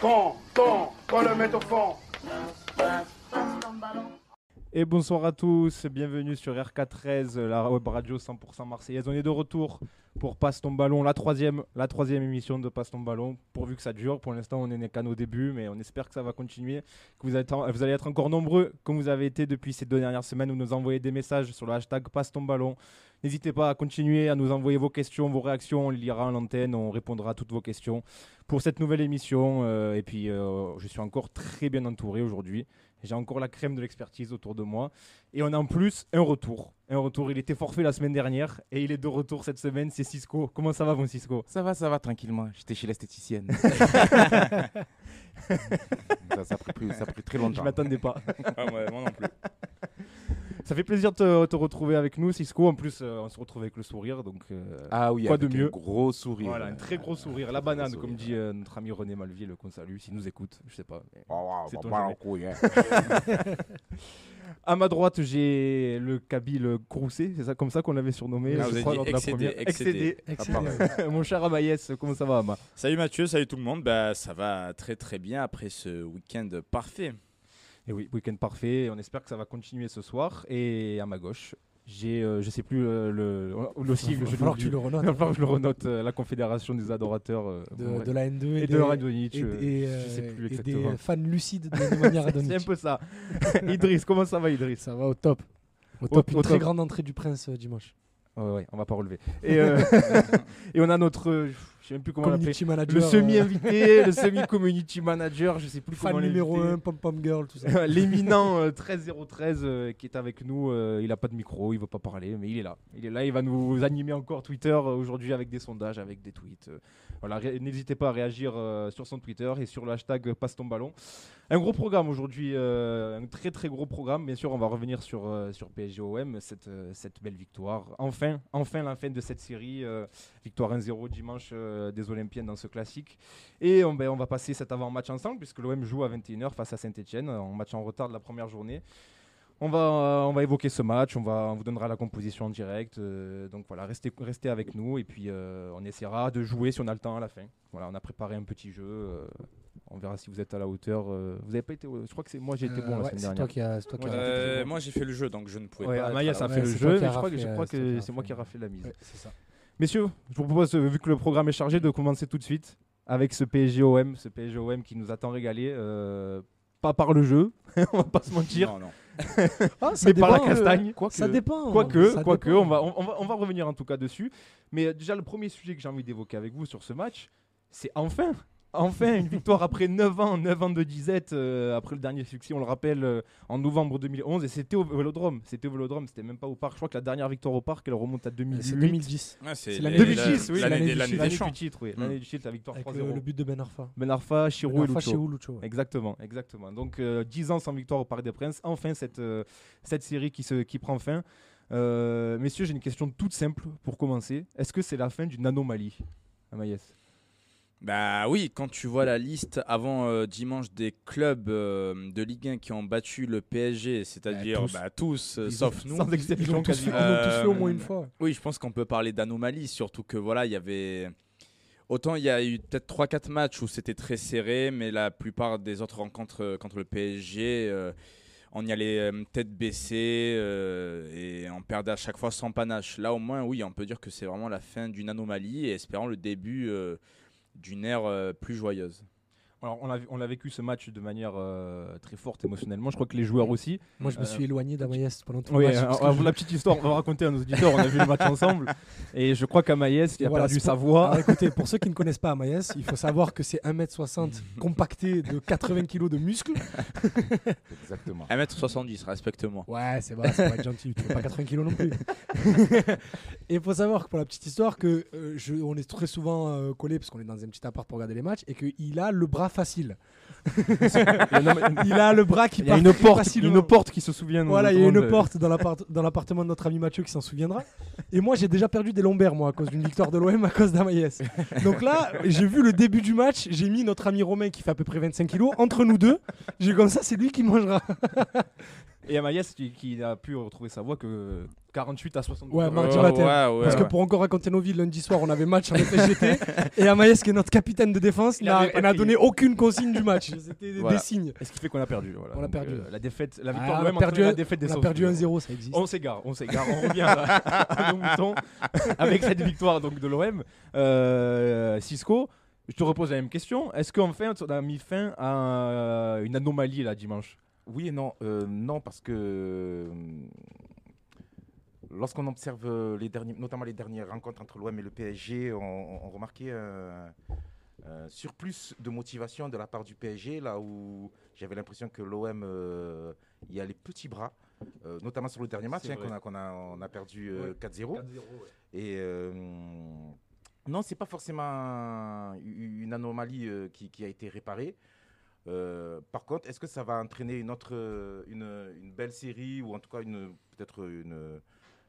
Quand, quand, quand le met au fond. Et bonsoir à tous, bienvenue sur RK13, la web radio 100% marseillaise. On est de retour pour Passe ton ballon, la troisième, émission de Passe ton ballon, pourvu que ça dure. Pour l'instant, on n'est qu'à nos débuts, mais on espère que ça va continuer, vous, allez être encore nombreux, comme vous avez été depuis ces deux dernières semaines, où nous envoyer des messages sur le hashtag Passe ton ballon. N'hésitez pas à continuer à nous envoyer vos questions, vos réactions, on les lira à l'antenne, on répondra à toutes vos questions pour cette nouvelle émission. euh, et puis, euh, je suis encore très bien entouré aujourd'hui. J'ai encore la crème de l'expertise autour de moi. Et on a en plus un retour. Un retour. Il était forfait la semaine dernière et il est de retour cette semaine. C'est Cisco. Comment ça va, mon Cisco? Ça va, ça va, tranquillement. J'étais chez l'esthéticienne. ça, ça a pris, plus- ça a pris très Je longtemps. m'attendais pas. Ah ouais, moi non plus. Ça fait plaisir de te, te retrouver avec nous, Cisco. En plus, euh, on se retrouve avec le sourire. Donc, euh, Ah oui, Quoi avec de mieux un gros sourire. voilà, un très gros sourire. La banane, comme dit euh, notre ami René Malville, qu'on salue, s'il nous écoute. Je sais pas. Oh, wow, C'est bah, ton bah, jamais. en couille. À ma droite, j'ai le Kabyle Crousset. C'est ça comme ça qu'on l'avait surnommé. Ah, je crois, dit lors de la excédé, première. excédé. Excédé. Mon cher Amaïs, comment ça va, Ama? Salut Mathieu, salut tout le monde. Bah, ça va très très bien après ce week-end parfait. Et oui, week-end parfait. On espère que ça va continuer ce soir. Et à ma gauche, j'ai, euh, je sais plus euh, le, le sigle. Il va falloir que tu le renotes. Il va falloir que je le renote. euh, la Confédération des adorateurs euh, De, bon, de la N2 et, et des- de Radonjic. et, et, je sais plus et exactement. des fans lucides de Nemanja C'est un Radonjic. peu ça. Idriss, comment ça va, Idriss? Ça va au top. Au top, au une très top. grande entrée du prince dimanche. Ouais, ouais, on va pas relever. Et, et on a notre, je sais même plus comment. Community manager. Le euh, semi-invité, le semi-community manager, je sais plus fan comment numéro l'inviter. 1, pom pom girl, tout ça. L'éminent euh, 13013 euh, qui est avec nous, euh, il a pas de micro, il veut pas parler, mais il est là. Il est là, il va nous animer encore Twitter euh, aujourd'hui avec des sondages, avec des tweets. N'hésitez pas à réagir euh, sur son Twitter et sur le hashtag passe ton ballon. Un gros programme aujourd'hui, euh, un très très gros programme. Bien sûr, on va revenir sur euh, sur PSG-OM, cette euh, cette belle victoire. Enfin, enfin la fin de cette série, victoire 1-0 dimanche des Olympiennes dans ce classique. Et on, ben, on va passer cet avant-match ensemble, puisque l'OM joue à 21h face à Saint-Etienne, en match en retard de la première journée. On va, euh, on va évoquer ce match, on, va, on vous donnera la composition en direct. euh, donc voilà, restez, restez avec nous et puis euh, on essaiera de jouer si on a le temps à la fin. Voilà, on a préparé un petit jeu. euh, on verra si vous êtes à la hauteur. euh, vous avez pas été. Je crois que c'est moi j'ai été Euh, bon la semaine c'est toi dernière. qui toi qui euh. Euh, moi j'ai fait le jeu donc je ne pouvais Ouais, pas. Être ça la fait ouais, le jeu, mais je crois que, je raflé, crois c'est que moi qui ai raflé. la mise. Ça. Messieurs, je vous propose, vu que le programme est chargé, de commencer tout de suite avec ce PSG-OM, ce PSG-OM qui nous a tant régalé. Pas par le jeu, on va pas se mentir, Non, non. Ah, ça mais par la euh, castagne. Ça dépend. Quoique, dépend. on va, on, va, on va revenir en tout cas dessus. Mais déjà, le premier sujet que j'ai envie d'évoquer avec vous sur ce match, c'est enfin, enfin une victoire après 9 ans, 9 ans de disette, euh, après le dernier succès, on le rappelle, euh, en novembre 2011. Et c'était au Vélodrome. C'était au Vélodrome, c'était même pas au parc. Je crois que la dernière victoire au parc, elle remonte à 2008. C'est 2010. Ah, c'est C'est les- l'année la- 2010, oui, l'année l'année des- du titre, oui. L'année du titre, la victoire Avec 3-0. le, le but de Ben Arfa. Ben Arfa, Chirou Ben et Lucho. Chirou, Lucho, ouais. Exactement, exactement. Donc euh, 10 ans sans victoire au Parc des Princes, enfin cette, euh, cette série qui, se, qui prend fin. Euh, messieurs, j'ai une question toute simple pour commencer. Est-ce que c'est la fin d'une anomalie Amaïs? Bah oui, quand tu vois la liste avant euh, dimanche des clubs euh, de Ligue 1 qui ont battu le PSG, c'est-à-dire Bah, tous. bah, tous, euh, Ils sauf ont- nous. Sans Ils exception l'ont tous, fait- quasiment. ils l'ont tous fait au moins une fois. Oui, je pense qu'on peut parler d'anomalie, surtout que voilà, il y avait. Autant il y a eu peut-être 3-4 matchs où c'était très serré, mais la plupart des autres rencontres contre le PSG, euh, on y allait tête baissée euh, et on perdait à chaque fois sans panache. Là, au moins, oui, on peut dire que c'est vraiment la fin d'une anomalie et espérant le début euh, d'une ère euh, plus joyeuse. Alors, on l'a vécu ce match de manière euh, très forte émotionnellement. Je crois que les joueurs aussi. Moi, je me Euh, suis éloigné d'Amaïs pendant tout Oui, le match. euh, alors, je- la petite histoire, on va raconter à nos auditeurs. On a vu le match ensemble. Et je crois qu'Amaïs, qui a Voilà, perdu sa voix. Alors, écoutez, pour ceux qui ne connaissent pas Amaïs, il faut savoir que c'est 1m60 compacté de 80 kg de muscles. Exactement. 1m70, respecte-moi. Ouais, c'est vrai, c'est pas gentil, tu fais pas 80 kilos non plus. et il faut savoir que pour la petite histoire, que euh, je, on est très souvent euh, collé parce qu'on est dans un petit appart pour regarder les matchs et qu'il a le bras facile. il a le bras qui Il y a une porte, facilement. une porte qui se souvient. Voilà, il y a une de- porte dans l'appartement de notre ami Mathieu qui s'en souviendra. Et moi, j'ai déjà perdu des lombaires, moi, à cause d'une victoire de l'OM à cause d'Amaïs. Donc là, j'ai vu le début du match, j'ai mis notre ami Romain qui fait à peu près 25 kilos entre nous deux. J'ai comme ça, c'est lui qui mangera. Et Amaïs qui, qui a pu retrouver sa voix que 48 à 60 Ouais, mardi Ouais, matin. ouais, ouais, Parce que pour encore raconter nos vies, lundi soir, on avait match en FSGT. et Amaïs, qui est notre capitaine de défense, n'a donné aucune consigne du match. C'était des- Voilà. des signes. Et ce qui fait qu'on a perdu. voilà. On a Donc, perdu. euh, la défaite, la Ah, victoire on de a l'OM perdu la défaite des On a perdu 1-0, ça existe. On s'égare, on s'égare, on revient à, à nos moutons avec cette victoire donc de l'OM. Euh, Cisco, je te repose la même question. Est-ce qu'en fait on a mis fin à une anomalie là dimanche? Oui et non. Euh, non, parce que euh, lorsqu'on observe euh, les derniers, notamment les dernières rencontres entre l'OM et le PSG, on, remarquait un, un surplus de motivation de la part du PSG, là où j'avais l'impression que l'OM euh, y a les petits bras, euh, notamment sur le dernier match hein, qu'on a, a, on a perdu euh, Ouais. 4-0. Et non, c'est pas forcément une anomalie qui, qui a été réparée. Euh, par contre, est-ce que ça va entraîner une autre, euh, une, belle série ou en tout cas une peut-être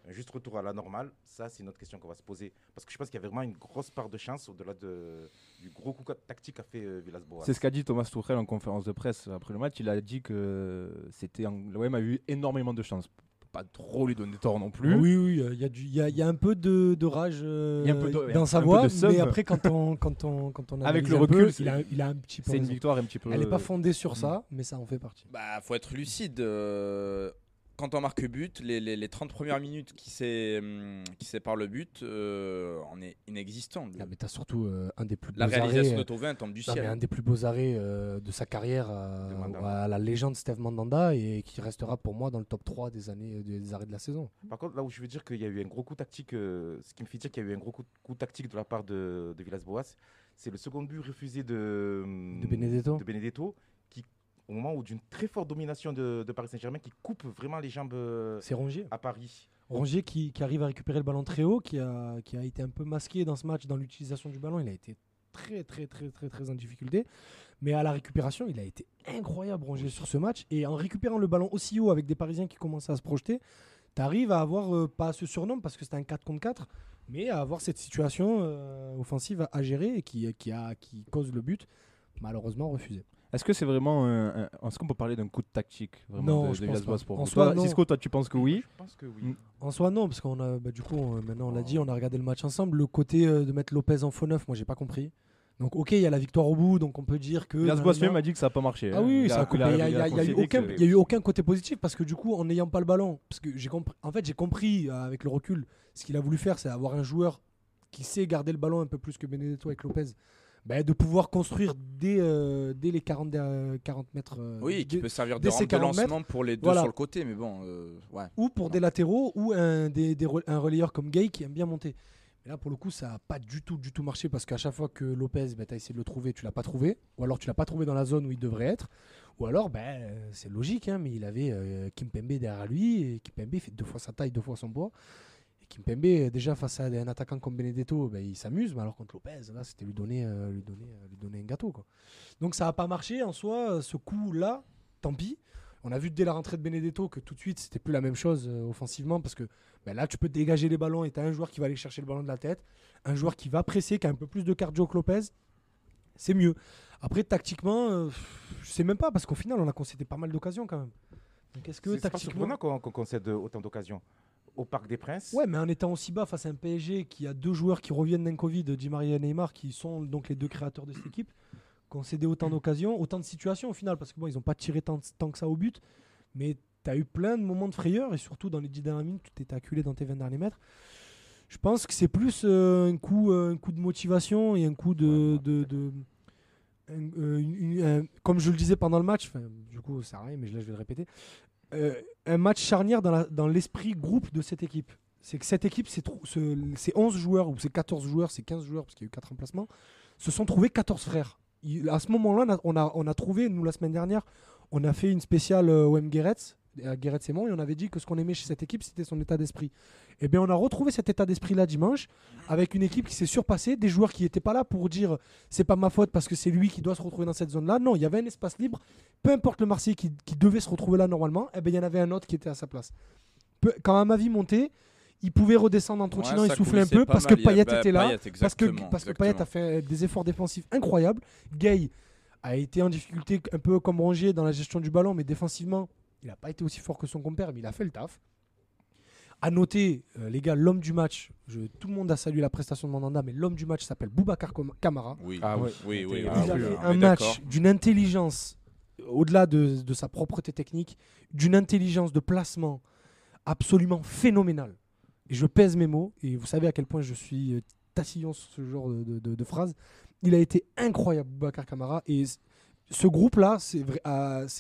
un juste retour à la normale? Ça, c'est une autre question qu'on va se poser parce que je pense qu'il y a vraiment une grosse part de chance au-delà de, du gros coup tactique qu'a fait euh, Villas-Boas. C'est ce qu'a dit Thomas Tuchel en conférence de presse après le match. Il a dit que c'était l'OM a eu énormément de chance. Pas trop lui donner tort non plus. Oui, oui, il y, a du- il y, a, il y a un peu de, de rage euh, Il y a un peu de- il y a dans un sa peu voix, mais après, quand on, quand on, quand on Avec le un recul, peu, c'est- il, a, il a un petit peu C'est une victoire un petit peu. Elle n'est pas euh, fondée sur Mm. ça, mais ça en fait partie. Bah, faut être lucide. euh, quand on marque but, les, les, les 30 premières minutes qui, hum, qui séparent le but, euh, on est inexistant. Le- Ah, mais t'as surtout euh, un des plus beaux la réalisation arrêts, de euh, Tovin tombe du non, mais ciel. un des plus beaux arrêts euh, de sa carrière De à, la légende Steve Mandanda et qui restera pour moi dans le top 3 des années des arrêts de la saison. Par contre, là où je veux dire qu'il y a eu un gros coup tactique, euh, ce qui me fait dire qu'il y a eu un gros coup, coup tactique de la part de, de Villas-Boas, c'est le second but refusé de, De Benedetto. de Benedetto, au moment où d'une très forte domination de, de Paris Saint-Germain, qui coupe vraiment les jambes euh, C'est Rongier. à Paris. Rongier qui, qui arrive à récupérer le ballon très haut, qui a, qui a été un peu masqué dans ce match dans l'utilisation du ballon. Il a été très très très très très en difficulté. Mais à la récupération, il a été incroyable Rongier sur ce match. Et en récupérant le ballon aussi haut avec des Parisiens qui commencent à se projeter, tu arrives à avoir, euh, pas ce surnom parce que c'était un 4 contre 4, mais à avoir cette situation euh, offensive à, à gérer et qui, qui, a, qui cause le but, malheureusement refusé. Est-ce que c'est vraiment un, un- Est-ce qu'on peut parler d'un coup de tactique vraiment Non, de, je de pense Villas-Boas pas. pour En vous soi, Toi, non. Cisco, toi, tu penses que oui? Je pense que oui. Mm. En soi, non, parce qu'on a, bah, du coup, on- maintenant on l'a dit, on a regardé le match ensemble. Le côté euh, de mettre Lopez en faux neuf, moi j'ai pas compris. Donc, ok, il y a la victoire au bout, donc on peut dire que. Villas-Boas nanana. lui m'a dit que ça n'a pas marché. Ah hein. oui, Il ça a a- coupé. il a- Il y a, il il y a- a il y a eu concédé aucun, que- il y a eu aucun côté positif parce que du coup, en n'ayant pas le ballon, parce que j'ai compris, en fait, j'ai compris euh, avec le recul, ce qu'il a voulu faire, c'est avoir un joueur qui sait garder le ballon un peu plus que Benedetto avec Lopez, ben, de pouvoir construire dès, euh, dès les 40, euh, 40 mètres. euh, Oui, qui dès- peut servir de dès ces rampe de 40 mètres, lancement pour les deux voilà. sur le côté, mais bon, ouais. ou pour des latéraux ou un, des, un relayeur comme Gay qui aime bien monter. Mais là, pour le coup, ça n'a pas du tout, du tout marché parce qu'à chaque fois que Lopez, ben, tu as essayé de le trouver, tu l'as pas trouvé. Ou alors tu l'as pas trouvé dans la zone où il devrait être. Ou alors, euh, c'est logique, hein, mais il avait Kimpembe derrière lui. Et Kimpembe fait deux fois sa taille, deux fois son poids. Kimpembe, euh, déjà face à un attaquant comme Benedetto, ben, il s'amuse. Mais alors contre Lopez, là, c'était lui donner, euh, lui, donner, euh, lui donner un gâteau. Quoi. Donc ça n'a pas marché en soi. Ce coup-là, tant pis. On a vu dès la rentrée de Benedetto que tout de suite, c'était plus la même chose euh, offensivement parce que ben là, tu peux dégager les ballons et tu as un joueur qui va aller chercher le ballon de la tête, un joueur qui va presser, qui a un peu plus de cardio que Lopez. C'est mieux. Après, tactiquement, euh, je sais même pas parce qu'au final, on a concédé pas mal d'occasions quand même. Donc, est-ce que C'est c'est pas tactiquement. qu'on concède autant d'occasions. Au Parc des Princes, Ouais, mais en étant aussi bas face à un PSG qui a deux joueurs qui reviennent d'un Covid, Di Maria et Neymar, qui sont donc les deux créateurs de cette équipe, concéder autant d'occasions, autant de situations au final, parce que bon, ils n'ont pas tiré tant, tant que ça au but, mais tu as eu plein de moments de frayeur, et surtout dans les 10 dernières minutes, tu t'es acculé dans tes 20 derniers mètres. Je pense que c'est plus euh, un, coup, euh, un coup de motivation et un coup de. Ouais, de- de- un- euh, une- une- un- comme je le disais pendant le match, du coup, ça rien, mais là, je vais le répéter. Euh, un match charnière dans l'esprit groupe de cette équipe. C'est que cette équipe, ces 11 joueurs, ou ces 14 joueurs, ces 15 joueurs, parce qu'il y a eu 4 remplacements, se sont trouvés 14 frères. À ce moment-là, on a- trouvé, nous, la semaine dernière, on a fait une spéciale euh, euh, Guéretz et moi, et on avait dit que ce qu'on aimait chez cette équipe, c'était son état d'esprit. Et bien, on a retrouvé cet état d'esprit-là dimanche, avec une équipe qui s'est surpassée, des joueurs qui n'étaient pas là pour dire c'est pas ma faute parce que c'est lui qui doit se retrouver dans cette zone-là. Non, il y avait un espace libre. Peu importe le Marseille qui, qui devait se retrouver là normalement, et ben il y en avait un autre qui était à sa place. Peu- quand Amavi montait, il pouvait redescendre en trottinant, Ouais, ça soufflait un peu parce mal. que Payet bah, était là. Payet, parce que, parce que Payet a fait des efforts défensifs incroyables. Gay a été en difficulté un peu comme Rongier dans la gestion du ballon, mais défensivement, Il n'a pas été aussi fort que son compère, mais il a fait le taf. À noter, euh, les gars, l'homme du match, je- tout le monde a salué la prestation de Mandanda, mais l'homme du match s'appelle Boubacar Kamara. Oui, Ah oui, oui. oui, oui, Il a oui, fait un match d'une intelligence, au-delà de, de sa propreté technique, d'une intelligence de placement absolument phénoménale. Et je pèse mes mots, et vous savez à quel point je suis euh, tatillon sur ce genre de, de- de- de phrase. Il a été incroyable, Boubacar Kamara, et c- ce groupe-là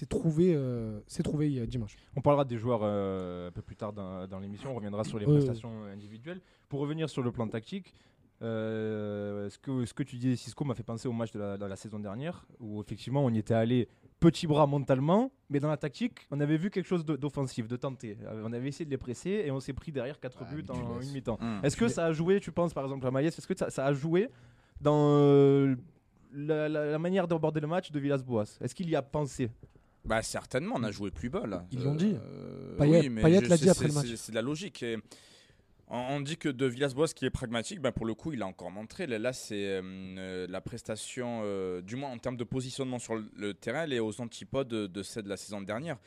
trouvé, euh, s'est trouvé euh, dimanche. On parlera des joueurs euh, un peu plus tard dans, dans l'émission, on reviendra sur les prestations individuelles. Pour revenir sur le plan tactique, euh, ce, que, ce que tu dis, Cisco, m'a fait penser au match de la, de la saison dernière, où effectivement on y était allé petit bras mentalement, mais dans la tactique, on avait vu quelque chose d'offensif, de tenté. Euh, On avait essayé de les presser et on s'est pris derrière 4 Ah, buts en une mi-temps. Hum. Est-ce que ça a joué, tu penses, par exemple, à Maïs, est-ce que ça, ça a joué dans euh, la, la- la manière d'aborder le match de Villas-Boas Est-ce qu'il y a pensé? Bah certainement, on a joué plus bas là. Ils l'ont dit. Euh, Payet- oui, mais Payet l'a dit après le match. c'est- de la logique. Et on, on dit que de Villas-Boas qui est pragmatique, bah, pour le coup, il a encore montré. Là, là, c'est euh, euh, la prestation, euh, du moins en termes de positionnement sur le, terrain, elle est aux antipodes de, de celle de la saison dernière.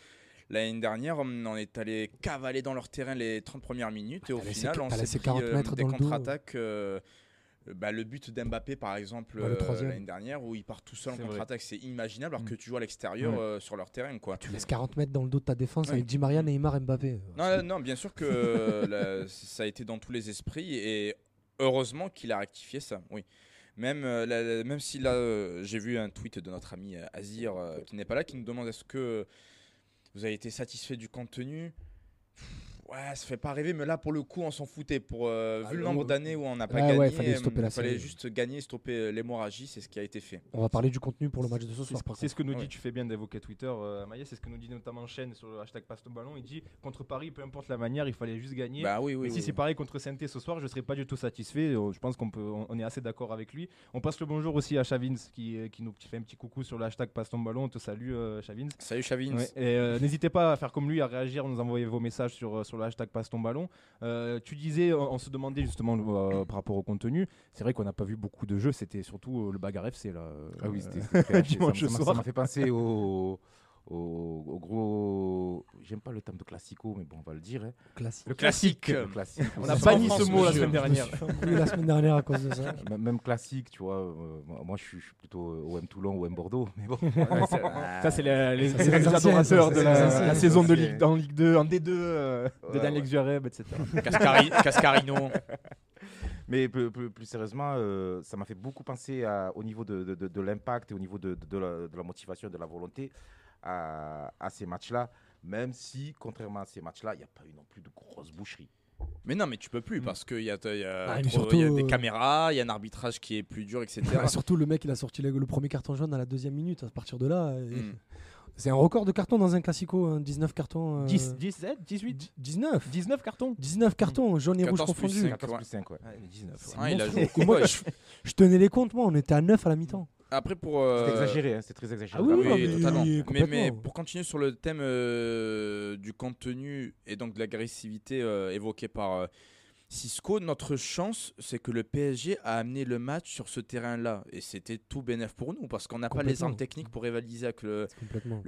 L'année dernière, on est allé cavaler dans leur terrain les 30 premières minutes et au final, on s'est laissé pris 40 euh, mètres des contre-attaques. Bah, le but d'Mbappé, par exemple, Ouais, euh, l'année dernière, où il part tout seul en contre-attaque, c'est inimaginable alors Mm. que tu joues à l'extérieur Ouais. euh, sur leur terrain. Quoi. Tu laisses 40 mètres dans le dos de ta défense Ouais. avec Di Maria, Neymar, Mbappé. Non, non, non, bien sûr que euh, ça a été dans tous les esprits et heureusement qu'il a rectifié ça. Oui. Même, euh, même si là, euh, j'ai vu un tweet de notre ami euh, Azir euh, qui n'est pas là, qui nous demande est-ce que vous avez été satisfait du contenu? Ouais, ça fait pas rêver, mais là pour le coup, on s'en foutait. Pour, euh, Ah, vu le nombre d'années où on n'a pas Ouais, gagné, ouais, fallait stopper euh, fallait juste gagner, stopper euh, l'hémorragie, c'est ce qui a été fait. On va parler du contenu pour le match de ce soir. c'est ce que nous dit, Ouais. tu fais bien d'évoquer Twitter, euh, Maïs, c'est ce que nous dit notamment Chen sur le hashtag Passe ton ballon. Il dit contre Paris, peu importe la manière, il fallait juste gagner. Bah oui, oui. Mais si oui. c'est pareil contre saint ce soir, je serais pas du tout satisfait. Je pense qu'on peut, on on est assez d'accord avec lui. On passe le bonjour aussi à Chavins qui, qui nous fait un petit coucou sur le hashtag Passe ton ballon. On te salue, euh, Chavins. Salut Chavins. Ouais, et euh, n'hésitez pas à faire comme lui, à réagir, nous envoyer vos messages sur, sur le hashtag Passe ton ballon. Euh, tu disais, on, on se demandait justement euh, par rapport au contenu. C'est vrai qu'on n'a pas vu beaucoup de jeux, c'était surtout euh, le bagarre FC là. Ah oui, c'était ça, m'a fait penser au, au, au gros. J'aime pas le terme de classico, mais bon, on va le dire. hein. Classique. Le classique. Le classique. On a banni ce mot la semaine dernière. La semaine dernière à cause de ça. M- Même classique, tu vois. euh, moi, je suis plutôt euh, OM Toulon, OM Bordeaux. Mais bon. Ça, c'est les, Ça, adorateurs de la, saison de Ligue, en Ligue 2, en D2, euh, de Daniel ouais. Xureb, etc. Cascari- Cascarino. Mais plus, plus- plus sérieusement, euh, ça m'a fait beaucoup penser à- au niveau de, de- de- de l'impact et au niveau de, de- de la, de la motivation, de la volonté à, à ces matchs-là. Même si, contrairement à ces matchs-là, il n'y a pas eu non plus de grosses boucheries. Mais non, mais tu peux plus parce qu'il y, a- y, a Ah, trop- il y a des euh, caméras, il y a un arbitrage qui est plus dur, etc. Surtout le mec, il a sorti le, le premier carton jaune à la deuxième minute. À partir de là, et- Mm. C'est un record de cartons dans un classico. hein, 19 cartons. euh, 10, 17, 18, dix- 19. 19 cartons. 19 cartons, jaune et rouge 14 plus confondus. cinq. 14 ouais. plus 5, ouais. Ouais, 19. C'est Ah, il a joué. Moi, je, je tenais les comptes, moi, on était à 9 à la mi-temps. Après, pour. C'est euh, exagéré, hein, c'est très exagéré. Ah oui, mais- totalement. Mais pour continuer sur le thème euh, du contenu et donc de l'agressivité euh, évoquée par euh, Cisco, notre chance, c'est que le PSG a amené le match sur ce terrain-là. Et c'était tout bénéf pour nous parce qu'on n'a pas les armes techniques pour rivaliser avec le,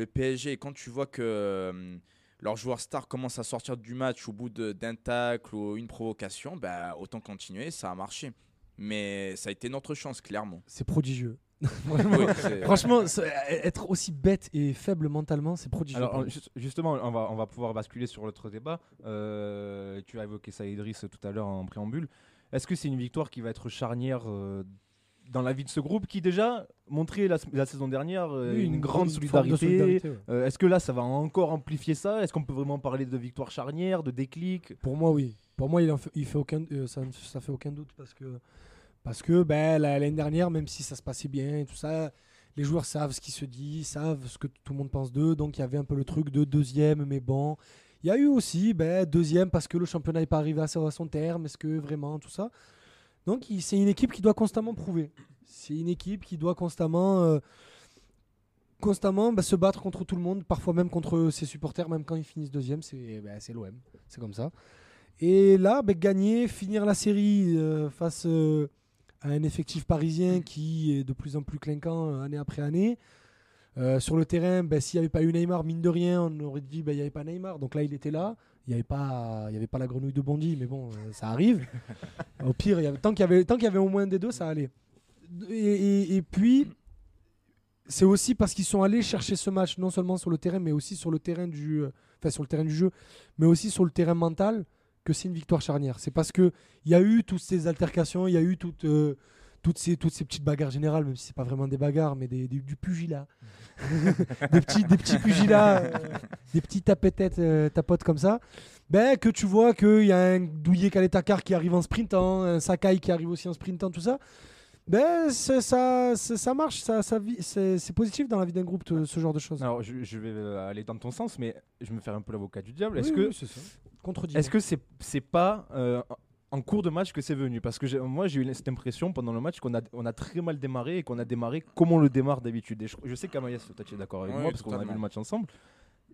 PSG. Et quand tu vois que euh, leur joueur star commence à sortir du match au bout d'un tacle ou une provocation, bah, autant continuer, ça a marché. Mais ça a été notre chance, clairement. C'est prodigieux. Oui, Franchement, être aussi bête et faible mentalement, c'est prodigieux. Alors, justement, on va, on va pouvoir basculer sur l'autre débat. Euh, tu as évoqué ça, Idriss, tout à l'heure en préambule. Est-ce que c'est une victoire qui va être charnière euh, dans la vie de ce groupe qui déjà montrait la, la saison dernière euh, Oui, une, grande solidarité, ouais. Euh, Est-ce que là, ça va encore amplifier ça? Est-ce qu'on peut vraiment parler de victoire charnière, de déclic? Pour moi, oui. Pour moi, il, en fait, il fait aucun, euh, ça, ça fait aucun doute parce que, parce que ben, la- l'année dernière, même si ça se passait bien et tout ça, les joueurs savent ce qui se dit, savent ce que tout le monde pense d'eux. Donc, il y avait un peu le truc de deuxième, mais bon. Il y a eu aussi ben, deuxième parce que le championnat n'est pas arrivé à son terme. Est-ce que vraiment, tout ça? Donc, c'est une équipe qui doit constamment prouver. C'est une équipe qui doit constamment. euh, constamment ben, se battre contre tout le monde, parfois même contre ses supporters, même quand ils finissent deuxième, c'est ben, l'OM, c'est comme ça. Et là, ben, gagner, finir la série euh, face euh, à un effectif parisien qui est de plus en plus clinquant euh, année après année, Euh, sur le terrain, ben, s'il n'y avait pas eu Neymar, mine de rien, on aurait dit ben, il n'y avait pas Neymar. Donc là, il était là. Il n'y avait, pas- il y avait pas la grenouille de Bondy, mais bon, euh, ça arrive. Au pire, il y avait, tant qu'il y, avait- tant qu'il y avait au moins des deux, ça allait. Et, et- et puis, c'est aussi parce qu'ils sont allés chercher ce match, non seulement sur le terrain, mais aussi sur le terrain du, enfin, sur le terrain du jeu, mais aussi sur le terrain mental, que c'est une victoire charnière. C'est parce que il y a eu toutes ces altercations, il y a eu toutes, euh, toutes, ces, toutes ces petites bagarres générales, même si c'est pas vraiment des bagarres, mais des, des- du pugilat. des, petits, des petits pugilats, euh, des petits tapettes, euh, tapotes comme ça. Ben, que tu vois qu'il y a un Douillet Kaletakar qui arrive en sprintant, un Sakai qui arrive aussi en sprintant, tout ça. Ben, ça, ça marche, ça, ça vit- c'est positif dans la vie d'un groupe, te- ce genre de choses. Alors, je, je vais euh, aller dans ton sens, mais je vais me faire un peu l'avocat du diable. Est-ce Oui, que oui. Est-ce que c'est c'est pas euh, en cours de match que c'est venu? Parce que moi j'ai eu cette impression pendant le match qu'on a, on a très mal démarré et qu'on a démarré comme on le démarre d'habitude. Je, je sais qu'Amaïs, toi tu es d'accord avec Oui, moi parce qu'on a vu le match ensemble.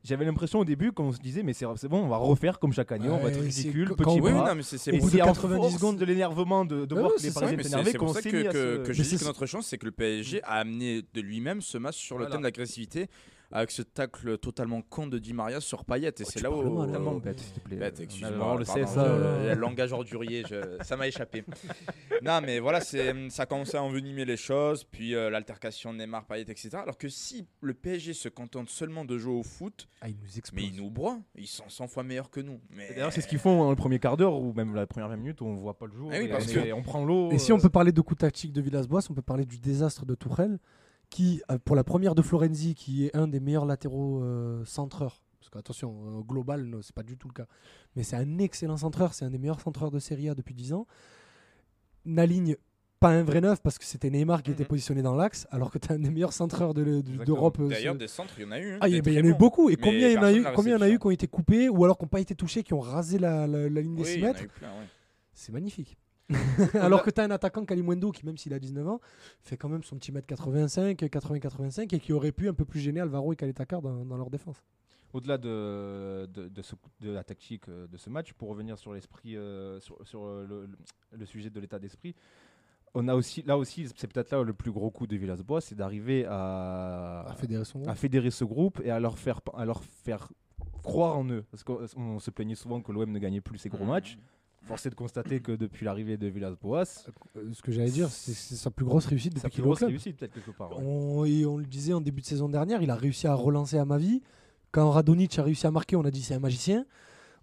J'avais l'impression au début qu'on se disait mais c'est bon on va refaire comme chaque année, on va être ridicule, petit Oui, bras. non, mais c'est c'est et c'est de à 90 force secondes- de l'énervement de, de Ouais, voir ouais, que les. Parisiens énervés c'est pour qu'on ça s'est que, que, que dit c'est que notre chance, c'est que le PSG a amené de lui-même ce match sur le Voilà. thème de l'agressivité avec ce tacle totalement con de Di Maria sur Payet. Et Oh, c'est là où. mal, hein. Tellement bête, s'il te plaît. Bête, On a- excuse-moi. on le pardon, sait ça. je- euh, le langage ordurier, je- ça m'a échappé. non, mais voilà, c'est, ça a commencé à envenimer les choses, puis euh, l'altercation Neymar, Payet, etc. Alors que si le PSG se contente seulement de jouer au foot, Ah, il nous mais ils nous broient, ils sont 100 fois meilleurs que nous. Mais D'ailleurs, c'est ce qu'ils font dans le premier quart d'heure ou même la première 20 minutes où on voit pas le jour. Eh oui, et parce on, que- est- on prend l'eau. Et si on euh, peut parler de coup tactique de Villas-Boas, on peut parler du désastre de Tourelle, qui, euh, pour la première de Florenzi, qui est un des meilleurs latéraux euh, centreurs, parce qu'attention, euh, global, c'est pas du tout le cas, mais c'est un excellent centreur, c'est un des meilleurs centreurs de Serie A depuis 10 ans, n'aligne pas un vrai neuf parce que c'était Neymar qui était Mhm. positionné dans l'axe, alors que tu es un des meilleurs centreurs de- de- Exactement. d'Europe. D'ailleurs, des centres, il y en a eu. hein, Ah, ben, il y en a eu beaucoup. Et combien il y en a eu, combien en a eu qui ont été coupés ou alors qui n'ont pas été touchés, qui ont rasé la, la- la ligne des Oui, 6 il y en a mètres ouais. C'est magnifique. Alors que tu as un attaquant Kalimundo qui, même s'il a 19 ans, fait quand même son petit mètre 85, 80-85 et qui aurait pu un peu plus gêner Alvaro et Kaletakar dans, dans leur défense. Au-delà de, de, de ce- de la tactique euh, de ce match, pour revenir sur l'esprit, euh, sur, sur, euh, le, sujet de l'état d'esprit, on a aussi, là aussi, c'est peut-être là le plus gros coup de Villas-Boas, c'est d'arriver à, À fédérer à ce groupe et à leur faire, à leur faire croire en eux. Parce qu'on on se plaignait souvent que l'OM ne gagnait plus ses gros Mhm. matchs. Force est de constater que depuis l'arrivée de Villas-Boas, Euh, Ce que j'allais dire, c'est sa plus grosse réussite depuis qu'il est au grosse club. réussite peut-être quelque part. ouais. On, et on le disait en début de saison dernière, il a réussi à relancer à ma vie. Quand Radonic a réussi à marquer, on a dit c'est un magicien.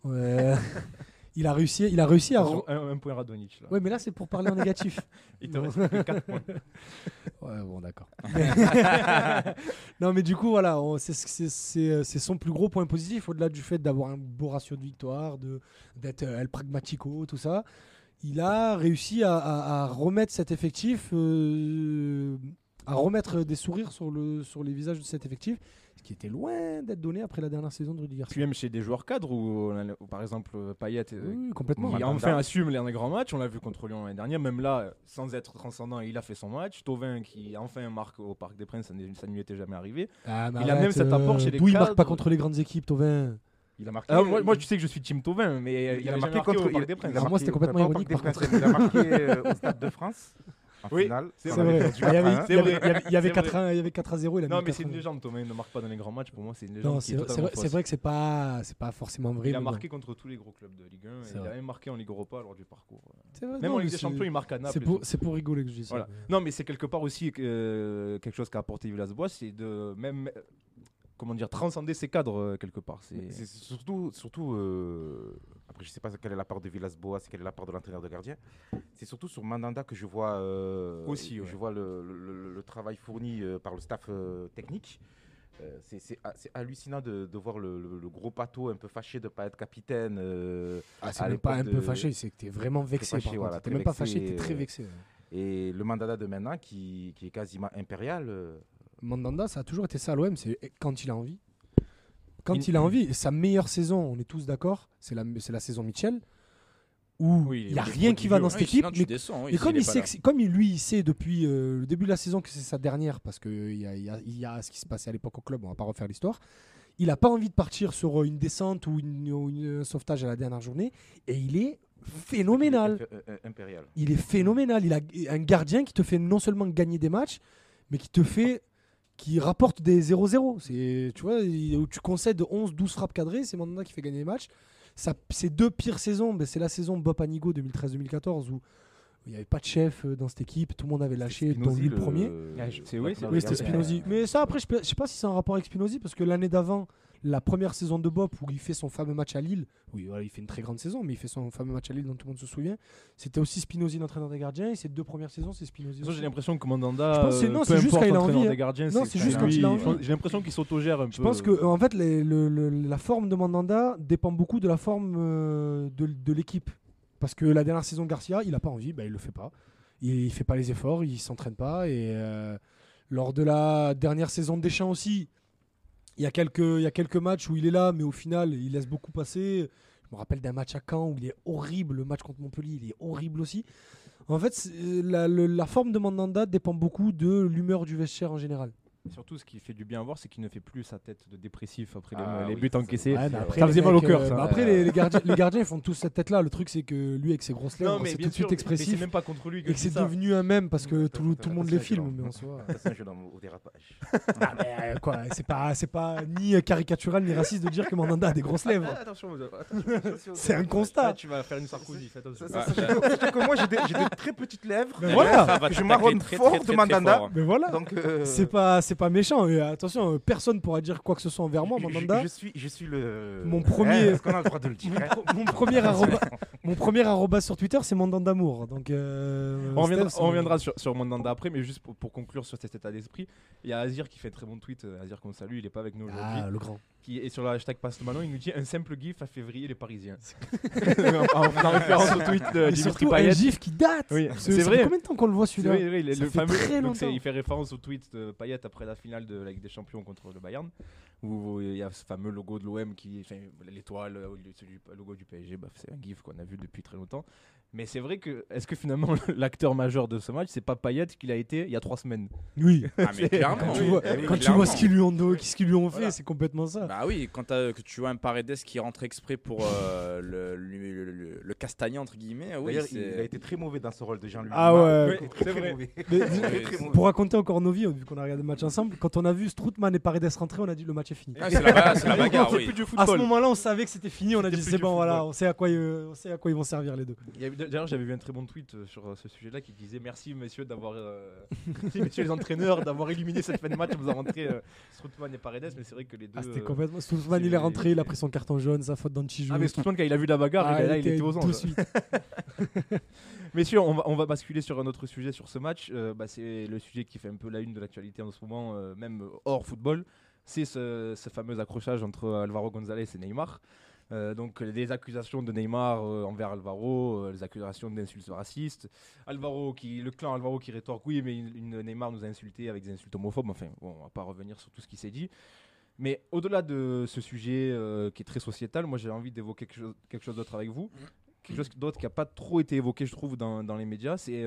Euh, il a réussi, il a réussi à. Un, un point Radonic. Là. Ouais, mais là c'est pour parler en négatif. Il te reste que quatre points. Ouais, bon, d'accord. non, mais du coup, voilà, c'est- euh, c'est son plus gros point positif, au-delà du fait d'avoir un beau ratio de victoire, de- d'être euh, El Pragmatico, tout ça. Il a réussi à, à- à remettre cet effectif, euh, à remettre des sourires sur, le, sur les visages de cet effectif, qui était loin d'être donné après la dernière saison de Rudy Garcia. Tu aimes chez des joueurs cadres ou, ou par exemple euh, Payet euh, Oui, complètement. qui enfin assume les, grands matchs. On l'a vu contre Lyon l'année dernière. Même là, sans être transcendant, il a fait son match. Tovin qui enfin marque au Parc des Princes, ça ne ça ne lui était jamais arrivé. Ah, il a même cet apport chez les D'où il marque pas cadres. contre les grandes équipes, Tovin Il a marqué. Alors, moi, moi, tu sais que je suis Team Tovin, mais il, il, a marqué marqué contre. au Parc il- des il Princes. a Ah, moi, c'était complètement ironique, par contre. Il a marqué euh, au Stade de France. En Oui, finale. c'est vrai. perdu Il y avait, 4 à 1. il y avait- il y avait C'est 4 à 1 il y avait 4 à 0. Il a Non, mais c'est 4 à une 1. légende. Tovin ne marque pas dans les grands matchs. Pour moi, c'est une légende c'est est vrai, que c'est pas, c'est pas forcément vrai. Il a marqué contre tous les gros clubs de Ligue 1. C'est et Il a même marqué en Ligue Europa lors du parcours. Vrai, Même non, en Ligue des Champions, il marque à Naples. C'est pour, rigoler que je dis ça. Voilà. Non, mais c'est quelque part aussi euh, quelque chose qu'a apporté Villas-Boas, c'est de même comment dire transcender ses cadres euh, quelque part. C'est surtout, surtout euh, après je sais pas quelle est la part de Villas-Boas quelle est la part de l'entraîneur de gardien. C'est surtout sur Mandanda que je vois euh, Aussi, je vois le, le- le- le travail fourni euh, par le staff euh, technique. Euh, c'est- c'est ha- c'est hallucinant de, de voir le, le- le gros pato un peu fâché de ne pas être capitaine. euh, Ah, c'est même pas un peu fâché, c'est que t'es vraiment vexé. par voilà, très même pas fâché, t'es très euh, vexé. et le Mandanda de maintenant qui, qui est quasiment impérial. Mandanda, ça a toujours été ça à l'OM, c'est quand il a envie. Quand Il- il a envie, et sa meilleure saison, on est tous d'accord, c'est la, saison Mitchell, où Oui, il n'y a il rien qui va dans cette Oui, équipe. mais descends, oui, comme il, pas sait que comme il, lui, il sait depuis euh, le début de la saison que c'est sa dernière, parce qu'il y a, il y, a, il y a ce qui se passait à l'époque au club, on va pas refaire l'histoire, il n'a pas envie de partir sur euh, une descente ou une, ou une- un sauvetage à la dernière journée, et il est phénoménal. euh, impérial. Il est phénoménal. Il a un gardien qui te fait non seulement gagner des matchs, mais qui te fait qui rapporte des 0-0. C'est, tu vois, où tu concèdes 11-12 frappes cadrées, c'est Mandanda qui fait gagner les matchs. Ça, ces deux pires saisons, ben, c'est la saison Bob Anigo 2013-2014 où il n'y avait pas de chef euh, dans cette équipe, tout le monde avait lâché, dont lui le premier. Ah, je- c'est- oui, c'était. Spinozzi. Mais ça, après, je ne sais pas si c'est un rapport avec Spinozzi, parce que l'année d'avant, la première saison de Bob, où il fait son fameux match à Lille, oui, voilà, il fait une très grande saison, mais il fait son fameux match à Lille dont tout le monde se souvient, c'était aussi Spinozzi l'entraîneur des gardiens, et ces deux premières saisons, c'est Spinozzi. J'ai l'impression que Mandanda, Je pense que c'est- non, c'est peu juste quand il a envie, hein. des gardiens, Non, c'est juste quand il a envie. J'ai l'impression qu'il s'autogère un peu. Je pense que, en fait, les- le- le- la forme de Mandanda dépend beaucoup de la forme euh, de, de l'équipe. Parce que la dernière saison, Garcia, il n'a pas envie, bah, il le fait pas. Il, il fait pas les efforts, il s'entraîne pas. Et euh, lors de la dernière saison de Deschamps aussi, il y, a quelques, il y a quelques matchs où il est là, mais au final, il laisse beaucoup passer. Je me rappelle d'un match à Caen où il est horrible. Le match contre Montpellier, il est horrible aussi. En fait, c'est- la, la forme de Mandanda dépend beaucoup de l'humeur du vestiaire en général. Surtout, ce qui fait du bien à voir, c'est qu'il ne fait plus sa tête de dépressif après les- Ah les oui, buts ça, encaissés. Ouais, Ça après, ça les faisait mal au cœur, euh, ça. bah après, les, les gardiens, les gardiens, ils font tous cette tête-là. Le truc, c'est que lui, avec ses grosses lèvres, c'est tout de suite expressif. c'est même pas contre lui que Et que c'est ça. devenu un même parce que tout, tout le monde les filme. Mais en soi. Au dérapage. Euh, quoi, c'est pas, c'est pas ni caricatural ni raciste de dire que Mandanda a des grosses lèvres. Attention. C'est un constat. tu vas faire une Sarkozy. Ça- ça- moi, j'ai des, très petites lèvres. Voilà. Ça Je marronne très, fort de Mandanda. Mais voilà. Donc, euh, C'est pas, c'est pas méchant. Et attention, euh, personne pourra dire quoi que ce soit envers moi, je- Mandanda. Je, suis, je suis le. Mon premier- Est-ce qu'on a le droit de le dire Mon, pro- mon premier arroba, mon premier arroba sur Twitter, c'est Mandanda d'amour. Donc, euh, On reviendra, Steph, on reviendra sur, sur Mandanda après, mais juste pour, pour conclure sur cet état d'esprit, il y a Azir qui fait un très bon tweet. euh, Azir qu'on salue, il est pas avec nous aujourd'hui. Ah, le grand. Qui est sur le hashtag Passe le ballon, il nous dit un simple gif à février les Parisiens. en, en faisant référence au tweet de Dimitri surtout, un Payet. gif qui date. Oui, C'est vrai. fait combien de temps qu'on le voit C'est celui-là le, fameux, très donc il fait référence au tweet de Payet après la finale de la Ligue des Champions contre le Bayern, où il y a ce fameux logo de l'OM qui, enfin, l'étoile au lieu de logo du PSG, bah, c'est un gif qu'on a vu depuis très longtemps. Mais c'est vrai que, est-ce que finalement l'acteur majeur de ce match, c'est pas Payet qu'il a été il y a trois semaines? Oui. Ah, mais clairement. Quand tu oui. vois, Eh oui, quand tu vois ce qu'ils lui ont, ce qu'ils lui ont fait, Voilà. c'est complètement ça. Bah oui, quand que tu vois un Paredes qui rentre exprès pour euh, le, le, le- le- le castagner, entre guillemets, oui, il, c'est- il a été très mauvais dans ce rôle de Jean-Louis. Ah ouais. C'est vrai. Mais- mauvais. pour raconter encore nos vies, vu qu'on a regardé le match ensemble, quand on a vu Stroutman et Paredes rentrer, on a dit le match est fini. Ah, c'est la, la bagarre, C'est oui. plus du À ce moment-là, on savait que c'était fini. On a dit c'est bon, voilà, on sait à quoi, ils- on sait à quoi ils vont servir les deux. D'ailleurs, j'avais vu un très bon tweet euh, sur euh, ce sujet-là qui disait merci messieurs d'avoir, euh, merci, messieurs les entraîneurs d'avoir éliminé cette fin de match en faisant rentrer euh, Strootman et Paredes, mais c'est vrai que les deux. Ah, c'était euh, complètement. Stroutman, il est rentré, il a pris son carton jaune, sa faute d'anti-jeu. Ah mais Strootman quand il a vu la bagarre, Ah, il, là, il était aux tout anges. de suite. Messieurs, on va, on va basculer sur un autre sujet sur ce match. Euh, bah, c'est le sujet qui fait un peu la une de l'actualité en ce moment, euh, même hors football. C'est ce, ce fameux accrochage entre Alvaro González et Neymar. Euh, donc les accusations de Neymar euh, envers Alvaro, euh, les accusations d'insultes racistes. Alvaro qui, le clan Alvaro qui rétorque oui, mais une- une Neymar nous a insultés avec des insultes homophobes. Enfin, bon, on va pas revenir sur tout ce qui s'est dit. Mais au-delà de ce sujet euh, qui est très sociétal, moi j'ai envie d'évoquer quelque chose, quelque chose d'autre avec vous. Quelque chose d'autre qui n'a pas trop été évoqué, je trouve, dans, dans les médias, c'est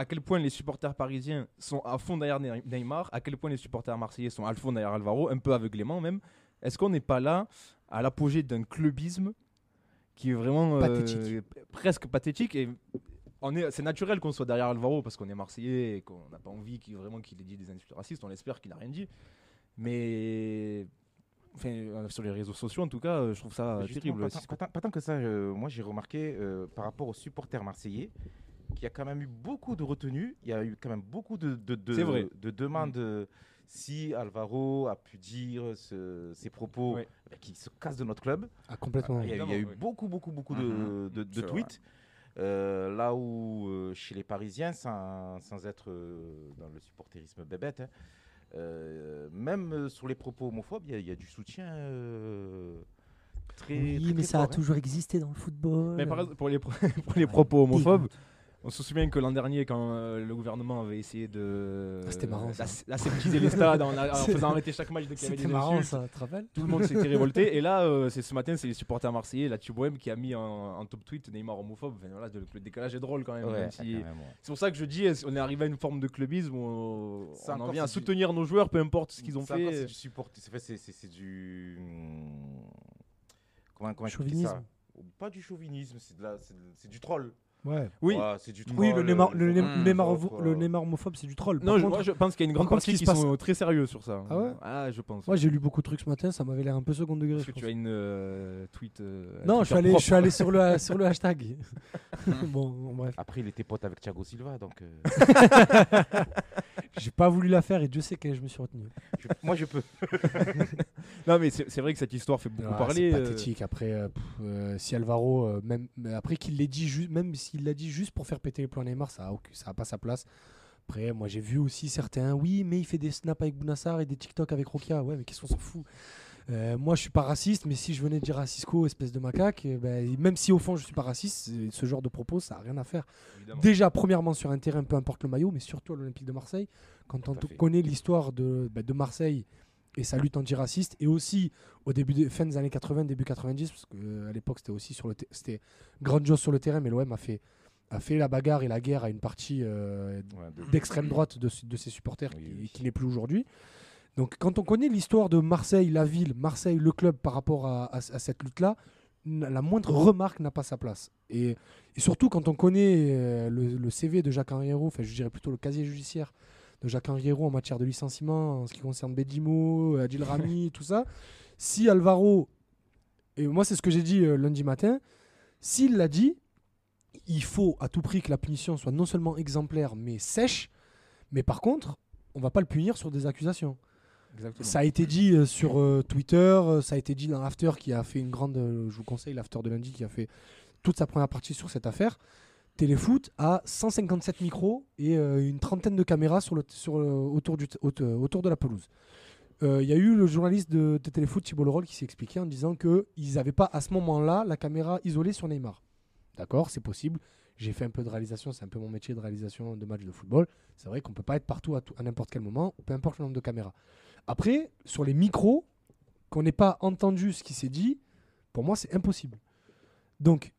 à quel point les supporters parisiens sont à fond derrière Ney- Neymar, à quel point les supporters marseillais sont à fond derrière Alvaro, un peu aveuglément même. Est-ce qu'on n'est pas là à l'apogée d'un clubisme qui est vraiment euh, Pathétique. presque pathétique et on est, c'est naturel qu'on soit derrière Alvaro parce qu'on est marseillais et qu'on n'a pas envie qu'il vraiment qu'il ait dit des insultes racistes. On espère qu'il n'a rien dit. Mais enfin, euh, sur les réseaux sociaux, en tout cas, euh, je trouve ça terrible. Pas tant, pas tant- pas tant que ça, euh, moi j'ai remarqué euh, par rapport aux supporters marseillais qu'il y a quand même eu beaucoup de retenues, il y a eu quand même beaucoup de, de, de- vrai. de demandes euh, si Alvaro a pu dire ce- ses propos Ouais. bah, qui se cassent de notre club. Ah, complètement. Il y a, il y a eu oui. beaucoup, beaucoup, beaucoup de, Mhm. de- de C'est vrai. tweets. Euh, là où euh, chez les Parisiens, sans, sans être euh, dans le supporterisme bébête, hein, euh, même sur les propos homophobes, il y a- il y, a du soutien euh, très, très, très fort, hein. toujours existé dans le football. Mais par exemple, pour les, pro- pour les propos homophobes, on se souvient que l'an dernier, quand euh, le gouvernement avait essayé de Ah, c'était marrant, d'ass- d'aseptiser les stades en, faisant arrêter chaque match dès qu'il y avait C'était des marrant insultes, ça, tu te rappelles tout le monde s'était révolté. Et là, euh, c'est ce matin, c'est les supporters marseillais, la Tuboem, qui a mis en, en top tweet Neymar homophobe. Enfin, voilà, le, le décalage est drôle quand même. Ouais, même si- quand même, ouais. C'est pour ça que je dis, on est arrivé à une forme de clubisme où on, Ça on en vient à du- soutenir nos joueurs, peu importe ce qu'ils ont fait. C'est du support. C'est du. hum, Comment, comment expliquer Chauvinisme. ça Pas du chauvinisme, c'est du troll. Ouais. Oui. Ouais, c'est du Oui, le troll, Neymar, euh, le, Neym- Mmh. Neymar, quoi. le Neymar homophobe, c'est du troll. Par Non, je, contre, moi je pense qu'il y a une grande partie qui qui se passe- sont très sérieux sur ça. Ah ouais Ah, je pense. Moi, j'ai lu beaucoup de trucs ce matin, ça m'avait l'air un peu second degré. Parce je que tu as une euh, tweet. euh, Non, je suis allé, je suis allé sur le sur le hashtag. bon, bon, bref, Après, il était pote avec Thiago Silva, donc euh, j'ai pas voulu la faire et Dieu sait que je me suis retenu. je- moi je peux. Non, mais c'est vrai que cette histoire fait beaucoup Ah, parler. C'est euh, pathétique. Après, euh, pff, euh, si Alvaro, euh, même après qu'il l'ait dit, même s'il l'a dit juste pour faire péter les plans Neymar, ça a, ça a pas sa place. Après, moi j'ai vu aussi certains, oui, mais il fait des snaps avec Bounassar et des TikTok avec Rokia. Ouais, mais qu'est-ce qu'on s'en fout? Euh, Moi je suis pas raciste, mais si je venais dire à Cisco, espèce de macaque, eh ben, même si au fond je suis pas raciste, ce genre de propos, ça a rien à faire. évidemment. Déjà, premièrement, sur un terrain, peu importe le maillot, mais surtout à l'Olympique de Marseille, quand on connaît l'histoire de, bah, de Marseille et sa lutte antiraciste, et aussi au début fin des années 80, début 90, parce qu'à l'époque c'était aussi sur le c'était grandiose sur le terrain, mais l'OM a fait, a fait la bagarre et la guerre à une partie euh, Ouais, de- d'extrême droite de, de ses supporters Oui, qui, oui. qui n'est plus aujourd'hui. Donc quand on connaît l'histoire de Marseille, la ville, Marseille, le club par rapport à, à- à cette lutte-là, la moindre remarque n'a pas sa place. Et, et surtout quand on connaît euh, le, le CV de Jacques Henriero, enfin je dirais plutôt le casier judiciaire de Jacques Henriero en matière de licenciement, en ce qui concerne Bedimo, Adil Rami, tout ça, si Alvaro, et moi c'est ce que j'ai dit euh, lundi matin, s'il l'a dit, il faut à tout prix que la punition soit non seulement exemplaire mais sèche, mais par contre, on va pas le punir sur des accusations. Ça a été dit euh, sur euh, Twitter, euh, ça a été dit dans l'after qui a fait une grande. je vous conseille l'after de lundi qui a fait toute sa première partie sur cette affaire. Téléfoot a 157 micros et une trentaine de caméras sur autour, de la pelouse. Il y a eu le journaliste de, de Téléfoot, Thibault Leroll, qui s'est expliqué en disant qu'ils n'avaient pas à ce moment-là la caméra isolée sur Neymar. D'accord, c'est possible. J'ai fait un peu de réalisation, c'est un peu mon métier de réalisation de matchs de football. C'est vrai qu'on peut pas être partout à, n'importe quel moment, peu importe le nombre de caméras. Après, sur les micros, qu'on n'ait pas entendu ce qui s'est dit, pour moi, c'est impossible. Donc,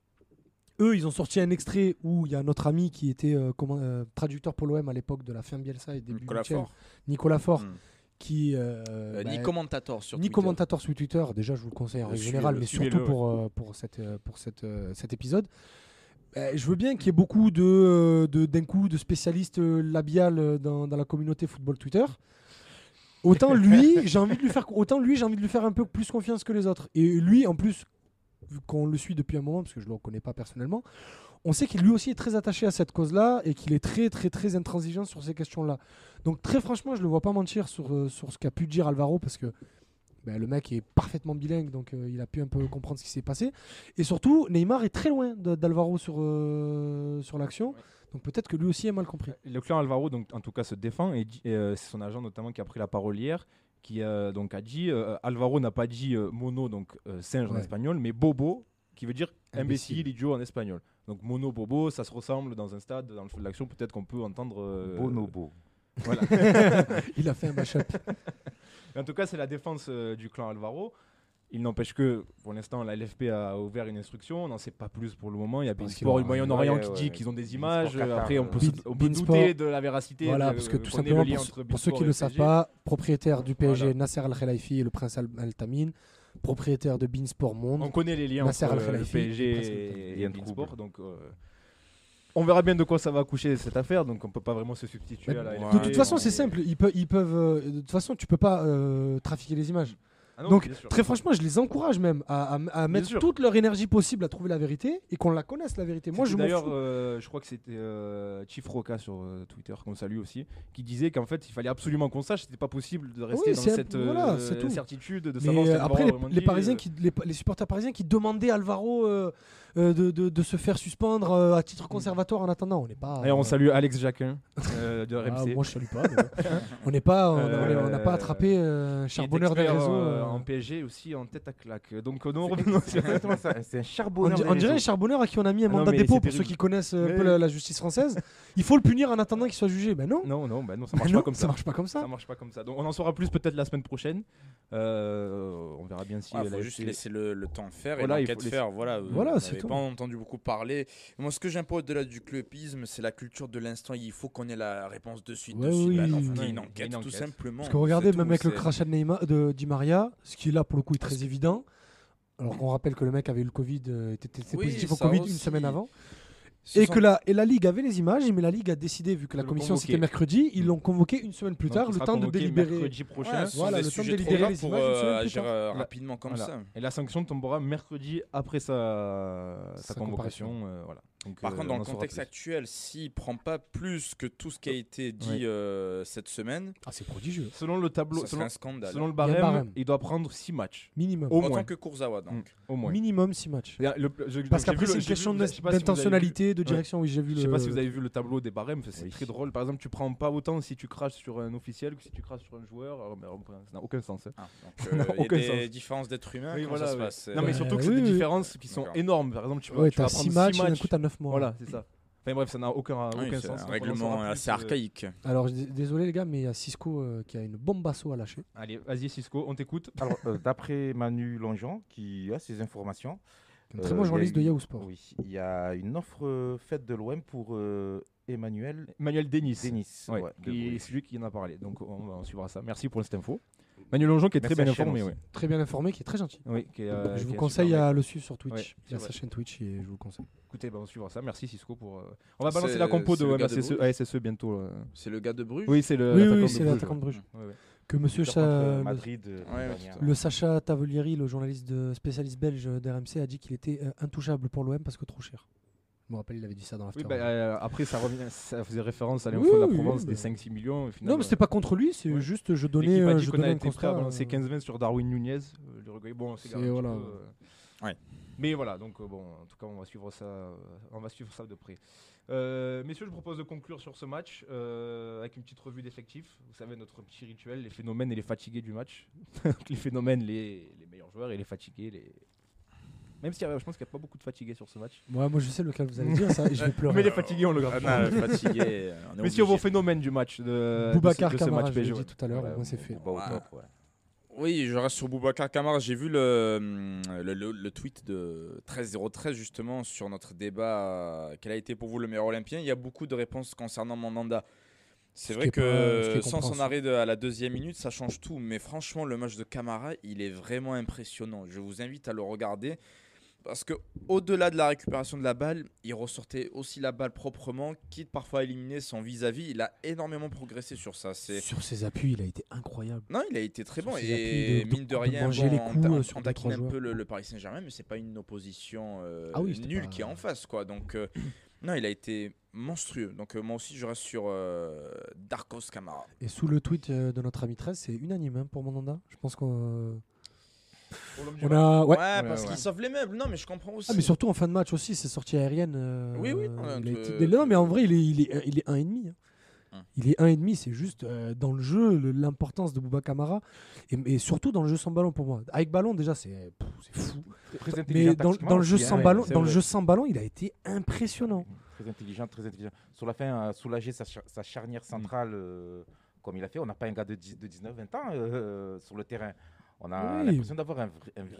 eux, ils ont sorti un extrait où il y a notre ami qui était euh, comment- euh, traducteur pour l'OM à l'époque de la fin Bielsa et début Nicolas huitième, Faure. Nicolas Faure, Hmm. qui. euh, Euh, bah, ni commentateur sur ni Twitter. commentateur sur Twitter, déjà je vous le conseille en règle générale, mais surtout pour, pour, cette, pour cette, cet épisode. Euh, je veux bien qu'il y ait beaucoup de, euh, d'un coup de spécialistes euh, labial euh, dans, dans la communauté football Twitter. Autant lui, j'ai envie de lui faire autant lui, j'ai envie de lui faire un peu plus confiance que les autres. Et lui, en plus, vu qu'on le suit depuis un moment, parce que je ne le connais pas personnellement, on sait qu'il lui aussi est très attaché à cette cause-là et qu'il est très très très intransigeant sur ces questions-là. Donc très franchement, je le vois pas mentir sur, sur ce qu'a pu dire Alvaro parce que ben, le mec est parfaitement bilingue, donc euh, il a pu un peu comprendre ce qui s'est passé. Et surtout, Neymar est très loin d'Alvaro sur, euh, sur l'action. Donc peut-être que lui aussi a mal compris. Le clan Alvaro, donc, en tout cas, se défend et, euh, c'est son agent notamment qui a pris la parole hier, qui euh, donc a dit euh, Alvaro n'a pas dit euh, mono, donc euh, singe en espagnol, mais bobo, qui veut dire Imbécile. imbécile, idiot en espagnol. Donc mono, bobo, ça se ressemble dans un stade, dans le feu de l'action, peut-être qu'on peut entendre. euh, Bonobo. Voilà. Il a fait un match-up. En tout cas, c'est la défense euh, du clan Alvaro. Il n'empêche que, pour l'instant, la LFP a ouvert une instruction. On n'en sait pas plus pour le moment. Il y a a rien ouais, qui ouais, dit qu'ils ont des images. Après, on peut, on peut douter de la véracité. voilà, de- parce que tout simplement, pour, ceux qui et ne le savent PSG. pas, propriétaire du PSG, Voilà. Nasser Al-Khelaifi et le prince Al- Al-Tamine, propriétaire de Beansport Monde. On connaît les liens Nasser entre euh, le et PSG et, Beansport. trouble. Donc, euh, on verra bien de quoi ça va accoucher cette affaire. Donc, on peut pas vraiment se substituer à la de toute façon, On c'est est- simple. Ils peuvent, ils peuvent. euh, de toute façon, tu peux pas euh, trafiquer les images. Ah non, Donc, très franchement, je les encourage même à, à- à mettre sûr. toute leur énergie possible à trouver la vérité et qu'on la connaisse la vérité. Moi, je D'ailleurs, euh, je crois que c'était euh, Chief Roca sur euh, Twitter, qu'on salue aussi, qui disait qu'en fait, il fallait absolument qu'on sache. C'était pas possible de rester Oui, dans cette voilà, euh, certitude de savoir après, les, les Parisiens euh, qui, les, les supporters parisiens qui demandaient à Alvaro de, de- de se faire suspendre à titre conservatoire en attendant, on n'est pas. Et on salue Alex Jacquin de ah, RMC. moi, je salue pas. on n'est pas, on n'a pas attrapé charbonneur des réseaux. Euh, euh. en PSG aussi en tête à claque. Donc non, C'est revenons sur-. C'est un On, charbonneur. on dirait un réseaux. charbonneur à qui on a mis un Ah non, mandat de dépôt pour ceux qui connaissent euh, un peu la justice française. Il faut le punir en attendant qu'il soit jugé. Ben non. Non, non, bah non, ça Ben marche non, pas comme ça. ça marche pas comme ça. Ça marche pas comme ça. Donc on en saura plus peut-être la semaine prochaine. Euh, on verra bien si. Il la faut juste laisser le, le temps faire et Voilà, il l'enquête faire. Voilà, euh, Voilà, c'est tout. pas entendu beaucoup parler. Moi, ce que j'aime pas au-delà du clubisme, c'est la culture de l'instant. Il faut qu'on ait la réponse de suite. Ouais, de suite. oui, Bah non, oui, faut qu'il y ait oui. une Il enquête, tout simplement. Parce que regardez, même avec le crachat de, Neymar, de Di Maria, ce qui là pour le coup est très évident. Alors qu'on rappelle que le mec avait eu le Covid, euh, était Oui, positif au Covid une semaine avant. Et sont- que la, et la Ligue avait les images, mais la Ligue a décidé, vu que la commission c'était mercredi, ils l'ont convoqué une semaine plus tard, le temps de délibérer. mercredi prochain. Ouais, Voilà, le temps de délibérer les pour images une euh, plus agir tard. euh, rapidement comme Voilà. ça. Et la sanction tombera mercredi après sa, sa, Sa convocation. euh, voilà. Donc, Par euh, contre, dans on le contexte actuel, s'il prend pas plus que tout ce qui a été dit Ouais. euh, cette semaine, Ah, c'est prodigieux. Selon le tableau, selon, un scandale. selon le Il barème, il doit prendre 6 matchs. Minimum. Au Autant moins. que Kurzawa, donc. Mm, Au moins. Minimum 6 matchs. Euh, le- je- Parce qu'après, c'est le- une question si d'intentionnalité, de direction. Oui, j'ai vu Je le. sais pas si vous avez vu le tableau des barèmes, c'est Oui. très drôle. Par exemple, tu prends pas autant si tu craches sur un officiel que si tu craches sur un joueur. Alors, mais, enfin, ça n'a aucun sens. hein. Ah, euh, des différences d'êtres humains. Oui, ouais. Non, mais Euh, surtout que c'est oui, des oui. différences qui sont énormes. Par exemple, tu vas, Ouais, prendre 6 six matchs, d'un matchs. coup, t'as 9 mois. Voilà, c'est ça. Enfin bref, ça n'a aucun, Oui, aucun c'est sens. un règlement assez euh, archaïque. Alors, désolé les gars, mais il y a Cisco euh, qui a une bombe basso à lâcher. Allez, vas-y Cisco, on t'écoute. Alors, euh, d'après Manu Longeon, qui a ces informations, Un Euh, très bon journaliste de Yahoo Sport. oui, il y a une offre euh, faite de l'OM pour euh, Emmanuel Manuel Denis. Denis. Ouais, c'est lui qui en a parlé. Donc on suivra ça. Merci pour cette info. Manuel Longeon qui est très bien à informé. Ouais. Très bien informé, qui est très gentil. Oui, qui est, euh, je qui vous est conseille à le suivre sur Twitch. Ouais, il y a sa chaîne Twitch et je vous le conseille. Écoutez, bah, on suivra ça. Merci Cisco pour. euh, On va balancer C'est- la compo de c'est le gars de MSSE Bruges ASSE bientôt. euh. C'est le gars de Bruges Oui, c'est le. Oui, l'attaquant oui, de c'est Bruges, l'attaquant de ouais. Bruges. Ouais, ouais. Que monsieur euh, le- Madrid. euh, Ouais, l'année putain. dernière. Le Sacha Tavolieri, le journaliste de, spécialiste belge d'RMC, a dit qu'il était euh, intouchable pour l'OM parce que trop cher. Je me rappelle, il avait dit ça dans Oui, l'after. bah, euh, après, ça, revient, ça faisait référence à Oui, l'info de la oui, Provence oui, des bah. 5-6 millions. au final, non, mais c'était pas contre lui, c'est Ouais. juste je L'équipe donnais, a euh, dit je qu'on donnais a été prêt à constat. balancer euh, 15-20 sur Darwin Nunez. euh, l'Uruguay. Bon, c'est C'est- un petit voilà. peu, euh, Ouais. Mais voilà, donc euh, bon, en tout cas, on va suivre ça, euh, on va suivre ça de près. Euh, messieurs, je propose de conclure sur ce match euh, avec une petite revue d'effectifs. Vous savez, notre petit rituel, les phénomènes et les fatigués du match. les phénomènes, les, les meilleurs joueurs et les fatigués, les. Même si je pense qu'il n'y a pas beaucoup de fatigués sur ce match. Ouais, moi je sais lequel vous allez dire, ça, et je vais pleurer. Mais les fatigués, on le Ah, garde. non, fatigué. on est obligé. phénomènes du match. De, de Boubacar ce- de ce Camara, match je PSG, dit ouais. tout à l'heure, Ouais, c'est fait. Au top, ouais. Oui, je reste sur Boubacar Camara. J'ai vu le, hum, le, le- le tweet de 13013 justement sur notre débat. euh, Quel a été pour vous le meilleur Olympien Il y a beaucoup de réponses concernant Mandanda. C'est Ce vrai pas- que sans son arrêt de- à la deuxième minute, ça change tout. Mais franchement, le match de Camara, il est vraiment impressionnant. Je vous invite à le regarder. Parce que au-delà de la récupération de la balle, il ressortait aussi la balle proprement, quitte parfois à éliminer son vis-à-vis. Il a énormément progressé sur ça. Sur ses appuis, il a été incroyable. non, il a été très Sur bon. Et de- mine de de rien, manger les bon, coups, on, euh, sur on taquine un peu le, le Paris Saint-Germain, mais c'est pas une opposition euh, Ah oui, nulle pas- qui est en face. quoi. Donc, euh, non, il a été monstrueux. Donc, euh, moi aussi, je reste sur Darkos Camara. Et sous le tweet de notre ami 13, c'est unanime hein, pour Mandanda. Je pense qu'on on a. Ouais. parce ouais. qu'il sauve les meubles. Non, mais je comprends aussi. Ah, mais surtout en fin de match aussi, c'est sortie aérienne. euh, Oui, oui, non, il a entre- été- Non, mais en vrai, il est, il est, il est 1,5. Hein. Hum. Il est 1,5, c'est juste euh, dans le jeu, l'importance de Bouba Camara. Et, et surtout dans le jeu sans ballon pour moi. Avec ballon, déjà, c'est fou. Très Mais intelligent dans, dans le jeu hein, sans ouais. ballon, dans le vrai. jeu sans ballon, il a été impressionnant. Très intelligent, très intelligent. Sur la fin, a soulagé sa, char- sa charnière centrale euh, comme il a fait. On n'a pas un gars de, 10 de 19, 20 ans euh, sur le terrain. On a Oui. l'impression d'avoir un,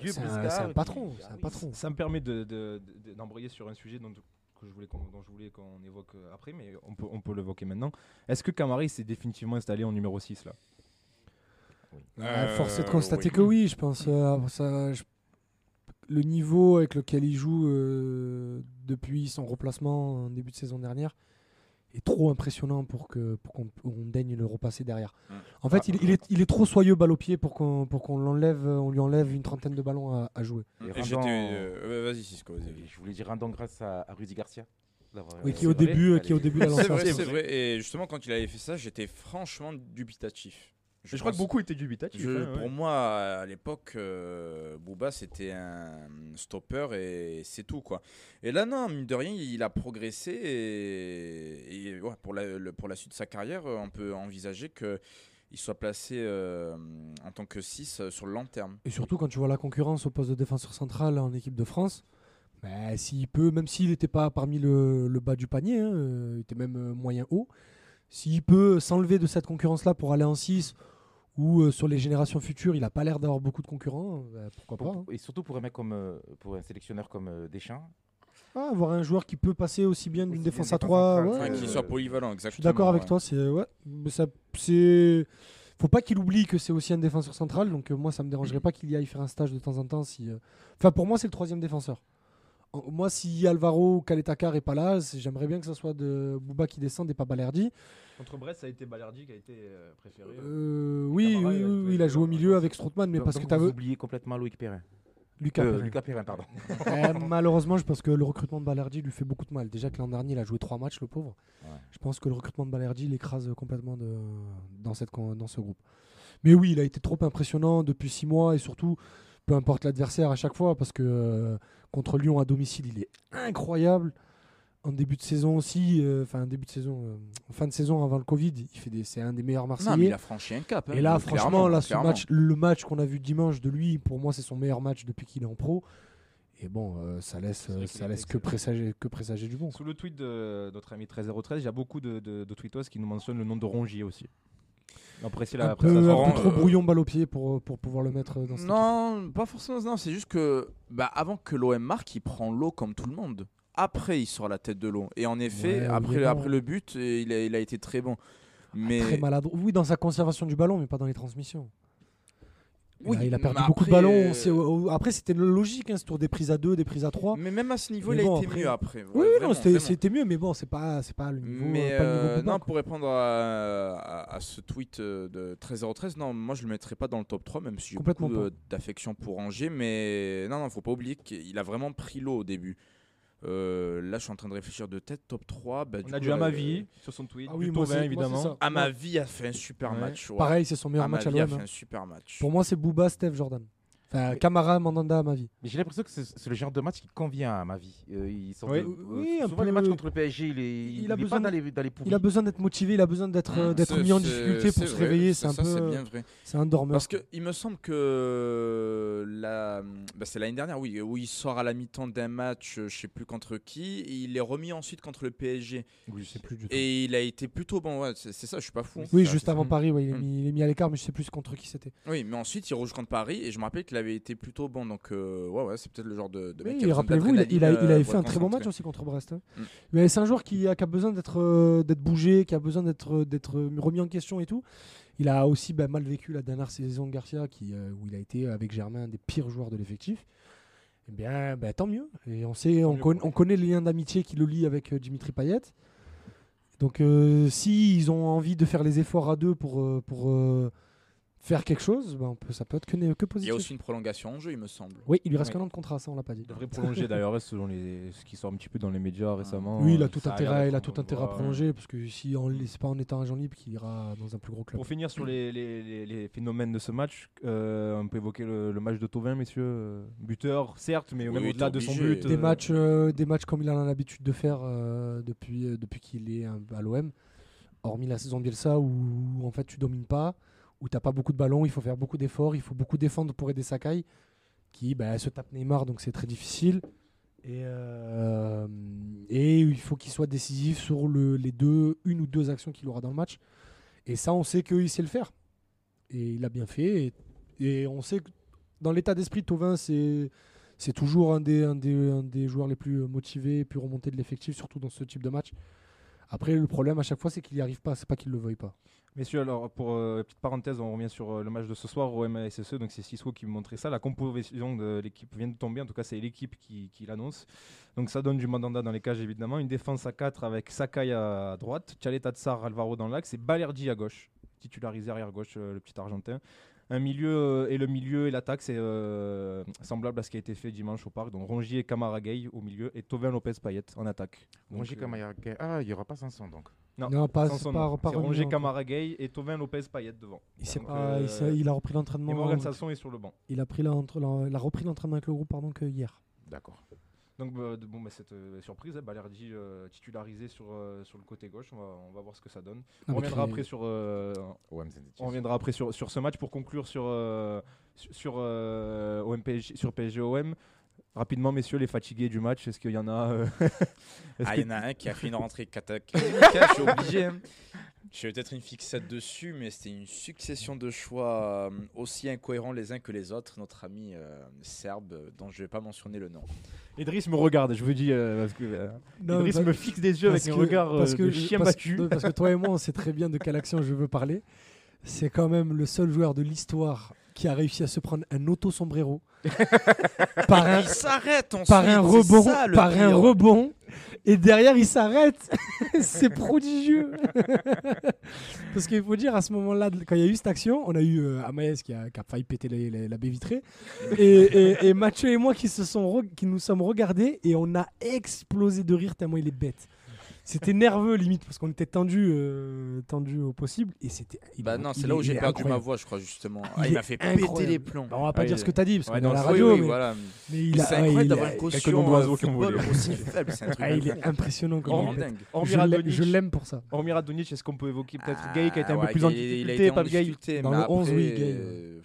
vieux C'est un- qui- patron, Ah c'est un oui, patron. Ça me permet de- de- de- d'embrayer sur un sujet dont, que je voulais qu'on, dont je voulais qu'on évoque euh, après, mais on peut, on peut l'évoquer maintenant. Est-ce que Camara il s'est définitivement installé en numéro 6 là? Euh, force est de Euh, constater oui. que oui, je pense. euh, ça, je- Le niveau avec lequel il joue euh, depuis son remplacement en début de saison dernière est trop impressionnant pour que pour qu'on on daigne le repasser derrière. Mm. En fait, Ah, il, il est, il est trop soyeux balle au pied pour qu'on pour qu'on l'enlève, on lui enlève une trentaine de ballons à, à jouer. Et Et euh, Vas-y, Cisco. vas-y. Je voulais dire rendons grâce à, à Rudy Garcia. Oui, euh, qui au c'est vrai, début, elle qui au est- début l'a lancé C'est vrai, c'est vrai. Et justement, quand il avait fait ça, j'étais franchement dubitatif. Je, crois que beaucoup étaient dubitatifs. Je- Pour moi, à l'époque, euh, Booba, c'était un stopper et c'est tout. quoi. Et là, non, mine de rien, il a progressé. Et, et ouais, pour, la, le- pour la suite de sa carrière, euh, on peut envisager qu'il soit placé euh, en tant que 6 sur le long terme. Et surtout quand tu vois la concurrence au poste de défenseur central en équipe de France, bah, s'il peut, même s'il n'était pas parmi le, le bas du panier, hein, euh, il était même euh, moyen haut, s'il peut s'enlever de cette concurrence-là pour aller en 6 ou euh, sur les générations futures, il n'a pas l'air d'avoir beaucoup de concurrents, bah, pourquoi pas. hein. Et surtout pour un mec comme, euh, pour un sélectionneur comme euh, Deschamps. Ah, avoir un joueur qui peut passer aussi bien d'une défense bien à 3, défense ouais, Euh, qu'il soit polyvalent, je exactement. suis d'accord avec ouais. toi. C'est ouais, mais ça, c'est faut pas qu'il oublie que c'est aussi un défenseur central. Donc euh, moi, ça me dérangerait pas qu'il y aille faire un stage de temps en temps. Si, euh, enfin, pour moi, c'est le troisième défenseur. Moi, si Alvaro ou Kaletakar est pas là, j'aimerais bien que ce soit de Bouba qui descende et pas Balerdi. Contre Brest, ça a été Balerdi qui a été euh, préféré. Euh, oui, Camara, oui, il a oui, il a joué au milieu avec Strootman, mais Donc- parce que tu vous as oubliez complètement Loïc Perrin. Lucas Euh, Perrin. Lucas Perrin, pardon. Euh, malheureusement, je pense que le recrutement de Balerdi lui fait beaucoup de mal. Déjà que l'an dernier, il a joué trois matchs, le pauvre. Ouais. Je pense que le recrutement de Balerdi l'écrase complètement de, dans, cette, con- dans ce groupe. Mais oui, il a été trop impressionnant depuis six mois et surtout, peu importe l'adversaire à chaque fois, parce que euh, contre Lyon à domicile, il est incroyable. En début de saison aussi, euh, enfin début de saison, euh, en fin de saison avant le Covid, il fait des, c'est un des meilleurs Non, mais Marseillais. il a franchi un cap. hein, Et là, franchement, là, ce match, le match qu'on a vu dimanche de lui, pour moi, c'est son meilleur match depuis qu'il est en pro. Et bon, euh, ça laisse, euh, ça laisse que présager, que présager du bon. Sous le tweet de notre ami 13013, il y a beaucoup de, de, de tweetos qui nous mentionnent le nom de Rongier aussi. Apprécie la Un peu, un peu trop euh, brouillon balle au pied pour, pour pouvoir le mettre dans cette équipe. Non, pas forcément. Non, c'est juste que bah, avant que l'OM marque, il prend l'eau comme tout le monde. Après, il sort la tête de l'eau. Et en effet, Ouais, après, après le but, euh, il a, il a été très bon. Mais Très maladroit. Oui, dans sa conservation du ballon, mais pas dans les transmissions. Oui, il, a, il a perdu beaucoup de ballons. euh, après, c'était logique, hein, ce tour des prises à 2, des prises à 3. Mais même à ce niveau, Mais il a bon, été après- mieux après. Oui, Ouais, vraiment, c'était mieux, mais bon, c'est pas, c'est pas le niveau. Mais euh, pas le niveau euh, non, pour répondre à, à- à ce tweet euh, de 13013, non, moi je le mettrais pas dans le top 3, même si j'ai beaucoup euh, d'affection pour Angers. Mais non, non, faut pas oublier qu'il a vraiment pris l'eau au début. Euh, là, je suis en train de réfléchir de tête, top 3. Bah, On coup, a du là, Amavi sur son tweet. Ah oui, du moi, moi, évidemment. ça. Amavi a fait un super Ouais. match. ouais. Pareil, c'est son meilleur match à Amavi a l'OM. fait hein. un super match. Pour moi, c'est Bouba, Steph, Jordan. Enfin, Camara, Mandanda, à ma vie. Mais j'ai l'impression que c'est le genre de match qui convient à ma vie. Euh, il sort Oui. de- Oui, euh, un souvent peu- les matchs contre le PSG, il est, Il il a besoin les Il a besoin d'être motivé, il a besoin d'être euh, Mmh, d'être c'est- mis en difficulté pour se vrai, réveiller. C'est un ça, peu. c'est euh, bien vrai. C'est un dormeur. Parce que il me semble que la, bah, c'est l'année dernière, oui, où il sort à la mi-temps d'un match, euh, je sais plus contre qui, et il est remis ensuite contre le PSG. Oui, je sais plus du tout. Et il a été plutôt bon, ouais, c'est ça, je suis pas fou. Oui, juste avant ça. Paris, ouais, il, est mis, il est mis à l'écart, mais je sais plus contre qui c'était. Oui, mais ensuite il rejoue contre Paris, et je me rappelle qu'il avait été plutôt bon, donc euh, ouais, ouais, c'est peut-être le genre de, de mec Oui, qui a rappelez-vous, il, il, euh, avait pour fait un très bon match aussi contre Brest. hein. Mm. Mais c'est un joueur qui a, qui a besoin d'être euh, bougé, qui a besoin d'être euh, remis en question et tout. Il a aussi bah, mal vécu la dernière saison de Garcia, qui, euh, où il a été avec Germain un des pires joueurs de l'effectif. Eh bien, bah, tant mieux. Et on sait, on, on connaît le lien d'amitié qui le lie avec euh, Dimitri Payet. Donc, euh, si ils ont envie de faire les efforts à deux pour, euh, pour euh, faire quelque chose, on peut, ça peut être que, que Il y positif. a aussi une prolongation en jeu, il me semble. Oui, il lui reste Ouais. qu'un an de contrat, ça on l'a pas dit. Il devrait prolonger d'ailleurs, selon les... ce qui sort un petit peu dans les médias récemment. Oui, il a tout intérêt, il a tout intérêt à prolonger parce que si on c'est pas en étant agent libre qu'il ira dans un plus gros club. Pour finir sur les, les- les- les phénomènes de ce match, euh, on peut évoquer le, le match de Tovin, messieurs. Euh, Buteur, certes, mais Oui, même oui, au-delà de son but. Des euh, matchs, euh, des matchs comme il en a l'habitude de faire euh, depuis, euh, depuis qu'il est à l'OM, hormis la saison Bielsa où en fait tu domines pas, où t'as pas beaucoup de ballons, il faut faire beaucoup d'efforts, il faut beaucoup défendre pour aider Sakai, qui bah, se tape Neymar donc c'est très difficile. Et, euh, il faut qu'il soit décisif sur le, les deux, une ou deux actions qu'il aura dans le match. Et ça, on sait qu'il sait le faire. Et il a bien fait. Et, on sait que dans l'état d'esprit, Tovin, c'est c'est toujours un des, joueurs les plus motivés et plus remontés de l'effectif, surtout dans ce type de match. Après, le problème à chaque fois, c'est qu'il n'y arrive pas. C'est pas qu'il le veuille pas. Messieurs, alors pour euh, petite parenthèse, on revient sur euh, le match de ce soir au MSSE. Donc c'est Sissoko qui me montrait ça. La composition de l'équipe vient de tomber. En tout cas, c'est l'équipe qui, qui l'annonce. Donc ça donne du mandanda dans les cages évidemment. Une défense à 4 avec Sakai à droite, Tchaleta Tsar, Alvaro dans l'axe et Balerdi à gauche, titularisé arrière gauche, euh, le petit Argentin. Un milieu euh, et le milieu et l'attaque, c'est euh, semblable à ce qui a été fait dimanche au parc. Donc Rongier et Camara Gay au milieu et Tovin Lopez Payet en attaque. Donc, Rongier euh, Camara- Ah, il n'y aura pas Sanson donc. Non, pas, sans c'est son pas, pas Rongier encore. Camara Gay et Tovin Lopez Payet devant. Il, s'est Donc, pas- il, euh, a repris Et l'entraînement. Morgan Sanson est sur le banc. Il a, pris l'entre- l'en- il a repris l'entraînement avec le groupe pardon, que hier. D'accord. Donc bah, de- bon, bah, cette euh, surprise, hein, Balerdi euh, titularisé sur, euh, sur le côté gauche, on va, on va voir ce que ça donne. On Avec reviendra après sur, euh, on reviendra après sur, sur ce match pour conclure sur, euh, sur, sur, euh, OM PSG sur PSG OM. Rapidement, messieurs, les fatigués du match, est-ce qu'il y en a euh, Ah, que- il y en a un qui a fait une rentrée je suis obligé. hein. Je vais peut-être une fixette dessus, mais c'était une succession de choix euh, aussi incohérents les uns que les autres. Notre ami euh, serbe, euh, dont je ne vais pas mentionner le nom. Idriss me regarde, je vous dis, euh, parce que euh, Non, Idriss bah- me fixe des yeux avec un regard parce que de chien parce- battu. Parce que toi et moi, on sait très bien de quelle action je veux parler. C'est quand même le seul joueur de l'histoire qui a réussi à se prendre un auto-sombrero par un, Il s'arrête ensuite. par un rebond, ça, par un rebond, et derrière il s'arrête. c'est prodigieux. Parce qu'il faut dire à ce moment-là, quand il y a eu cette action, on a eu euh, Amaès qui a, qui a failli péter la baie vitrée, et, et, et Mathieu et moi qui se sont, re- qui nous sommes regardés et on a explosé de rire tellement il est bête. C'était nerveux limite parce qu'on était tendu, euh, tendu au possible et c'était. Bah non, c'est là où j'ai perdu ma voix, je crois, justement. Il Ah, il m'a fait incroyable. péter les plombs. Bah, on va pas Ah, dire il- ce que t'as dit parce Ouais, qu'on est à la radio. oui, oui, mais, voilà. mais il a, C'est ouais, incroyable d'avoir une caution euh, football aussi faible. Ah, de il est impressionnant. Hormis Je l'aime pour ça. Hormis Radonjic, est-ce qu'on peut évoquer peut-être Ah, Gay qui a été un peu ouais, plus en difficulté, pas Gay Dans le 11, après, oui, Gay, ouais,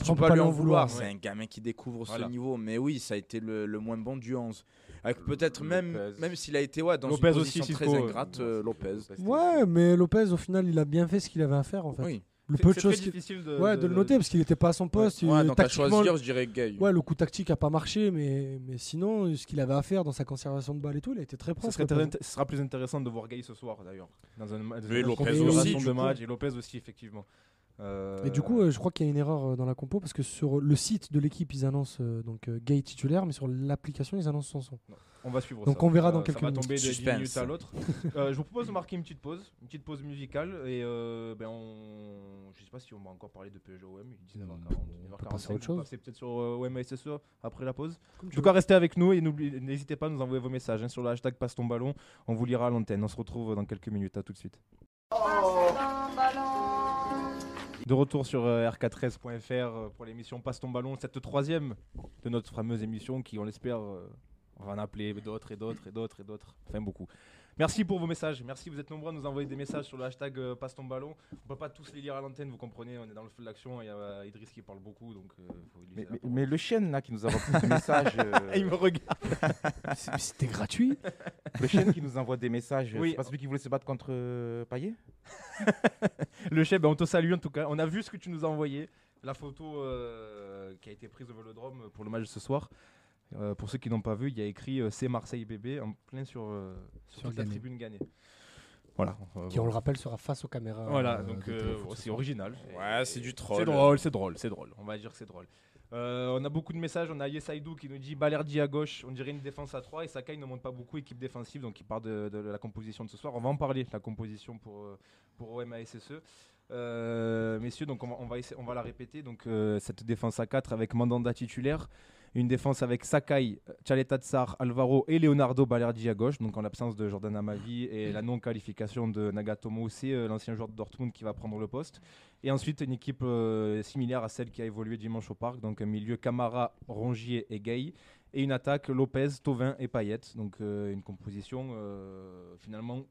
tu on peux peut pas pas lui en en vouloir. vouloir, C'est ouais. un gamin qui découvre Voilà. ce niveau. Mais oui, ça a été le, le moins bon du 11. Avec peut-être même, Lopez. même s'il a été ouais, dans Lopez une position très euh, ingrate, euh, Lopez. Ouais, mais Lopez, au final, il a bien fait ce qu'il avait à faire en fait. Oui. Le C'est- peu de choses. difficile de, Ouais, de le noter parce qu'il n'était pas à son poste. il- Ouais, donc à tactiquement, choisir, je dirais Gay. Ouais, le coup tactique a pas marché, mais, mais sinon, ce qu'il avait à faire dans sa conservation de balle et tout, il a été très Ce, propre. serait Lopez. très- ce sera plus intéressant de voir Gay ce soir d'ailleurs. Dans un, dans une Lopez aussi, de match. Et Lopez aussi, effectivement. Euh, Et du coup, euh, je crois qu'il y a une erreur euh, dans la compo parce que sur le site de l'équipe, ils annoncent euh, donc euh, Gay titulaire, mais sur l'application, ils annoncent son son. on va suivre donc ça. on verra Ça- dans quelques Ça va minutes. tomber de 10 Suspense. minutes à l'autre. Euh, je vous propose de marquer une petite pause, une petite pause musicale. Et euh, ben on... je sais pas si on va encore parler de PSG OM. Il est 19h40. on peut passer à 19h45. autre chose. On va passer peut-être sur euh, OM SSE après la pause. En tout cas, restez avec nous et n'hésitez pas à nous envoyer vos messages hein, sur le hashtag passe ton ballon. On vous lira à l'antenne. On se retrouve dans quelques minutes. À tout de suite. De retour sur euh, rk13.fr euh, pour l'émission Passe ton ballon, cette troisième de notre fameuse émission qui, on l'espère, euh, on va en appeler d'autres et d'autres et d'autres et d'autres. Enfin, beaucoup. Merci pour vos messages. Merci, vous êtes nombreux à nous envoyer des messages sur le hashtag euh, Passe ton ballon. On peut pas tous les lire à l'antenne, vous comprenez, on est dans le feu de l'action. Il y a euh, Idriss qui parle beaucoup, donc euh, faut lui Mais, le chêne là qui nous envoie plus de messages, euh, Il me regarde. C'était gratuit. le chêne qui nous envoie des messages, Oui. c'est pas celui qui voulait se battre contre euh, Payet Le chef, ben, on te salue en tout cas. On a vu ce que tu nous as envoyé. La photo euh, qui a été prise au Vélodrome pour le match de ce soir. Euh, pour ceux qui n'ont pas vu, il y a écrit euh, C'est Marseille bébé en plein sur, euh, sur, Sur toute la Gagné. tribune gagnée. Voilà. Euh, Qui, on le rappelle, sera face aux caméras. Voilà, euh, donc euh, c'est original. Ouais, c'est du troll. C'est drôle, c'est drôle, c'est drôle. On va dire que c'est drôle. Euh, on a beaucoup de messages. On a Yesaidou qui nous dit Balerdi à gauche. On dirait une défense à 3 et Sakai ne monte pas beaucoup équipe défensive, donc il part de, de la composition de ce soir. On va en parler, la composition pour, pour OM. Euh, messieurs, donc on va, on va, essayer- on va la répéter. Donc euh, cette défense à 4 avec Mandanda titulaire. Une défense avec Sakai, Chaleta Tsar, Alvaro et Leonardo Balerdi à gauche, donc en l'absence de Jordan Amavi et la non-qualification de Nagatomo, c'est euh, l'ancien joueur de Dortmund qui va prendre le poste. Et ensuite, une équipe euh, similaire à celle qui a évolué dimanche au parc. Donc un milieu Camara, Rongier et Gay. Et une attaque Lopez, Tovin et Payet. Donc euh, une composition euh, finalement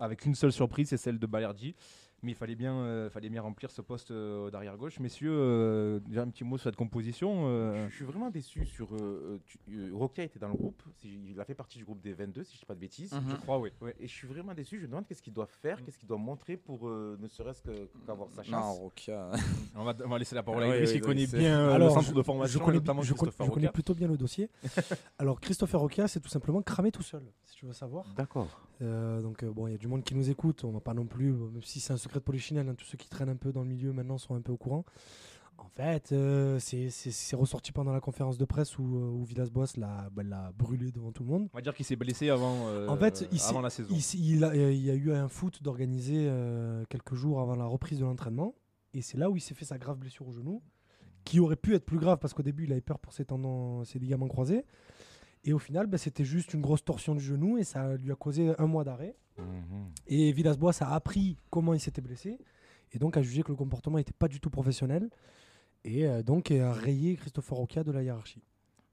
avec une seule surprise, c'est celle de Balerdi. Mais il fallait bien, euh, fallait bien remplir ce poste euh, d'arrière gauche. Messieurs, euh, déjà un petit mot sur cette composition. euh, Je suis vraiment déçu sur. Euh, euh, tu- euh, Rokia était dans le groupe, il a fait partie du groupe des 22, si je ne dis pas de bêtises. Mhm. je crois, oui. Et je suis vraiment déçu. Je me demande qu'est-ce qu'il doit faire, qu'est-ce qu'il doit montrer pour euh, ne serait-ce que- qu'avoir sa Non, chance. Rokia. On, va, on va laisser la parole à Oui, Idriss oui, connaît bien euh, Alors, le centre je- de formation, je connais, notamment je, connais- Christopher je connais Roca. plutôt bien le dossier. Alors, Christopher Roca, c'est tout simplement cramé tout seul, si tu veux savoir. D'accord. Euh, donc, euh, bon, il y a du monde qui nous écoute. On va pas non plus, euh, même si c'est un secret de polichinelle, hein, tous ceux qui traînent un peu dans le milieu maintenant sont un peu au courant. En fait, euh, c'est- ressorti pendant la conférence de presse où, euh, où Villas-Boas l'a bah, l'a brûlé devant tout le monde. On va dire qu'il s'est blessé avant, euh, En fait, il avant la saison. Il, a, il y a eu un foot d'organiser euh, quelques jours avant la reprise de l'entraînement. Et c'est là où il s'est fait sa grave blessure au genou, qui aurait pu être plus grave parce qu'au début, il avait peur pour ses tendons, ses ligaments croisés. Et au final, bah, c'était juste une grosse torsion du genou et ça lui a causé un mois d'arrêt. Mhm. Et Villas-Boas a appris comment il s'était blessé et donc a jugé que le comportement n'était pas du tout professionnel. Et euh, donc a rayé Christopher Roca de la hiérarchie.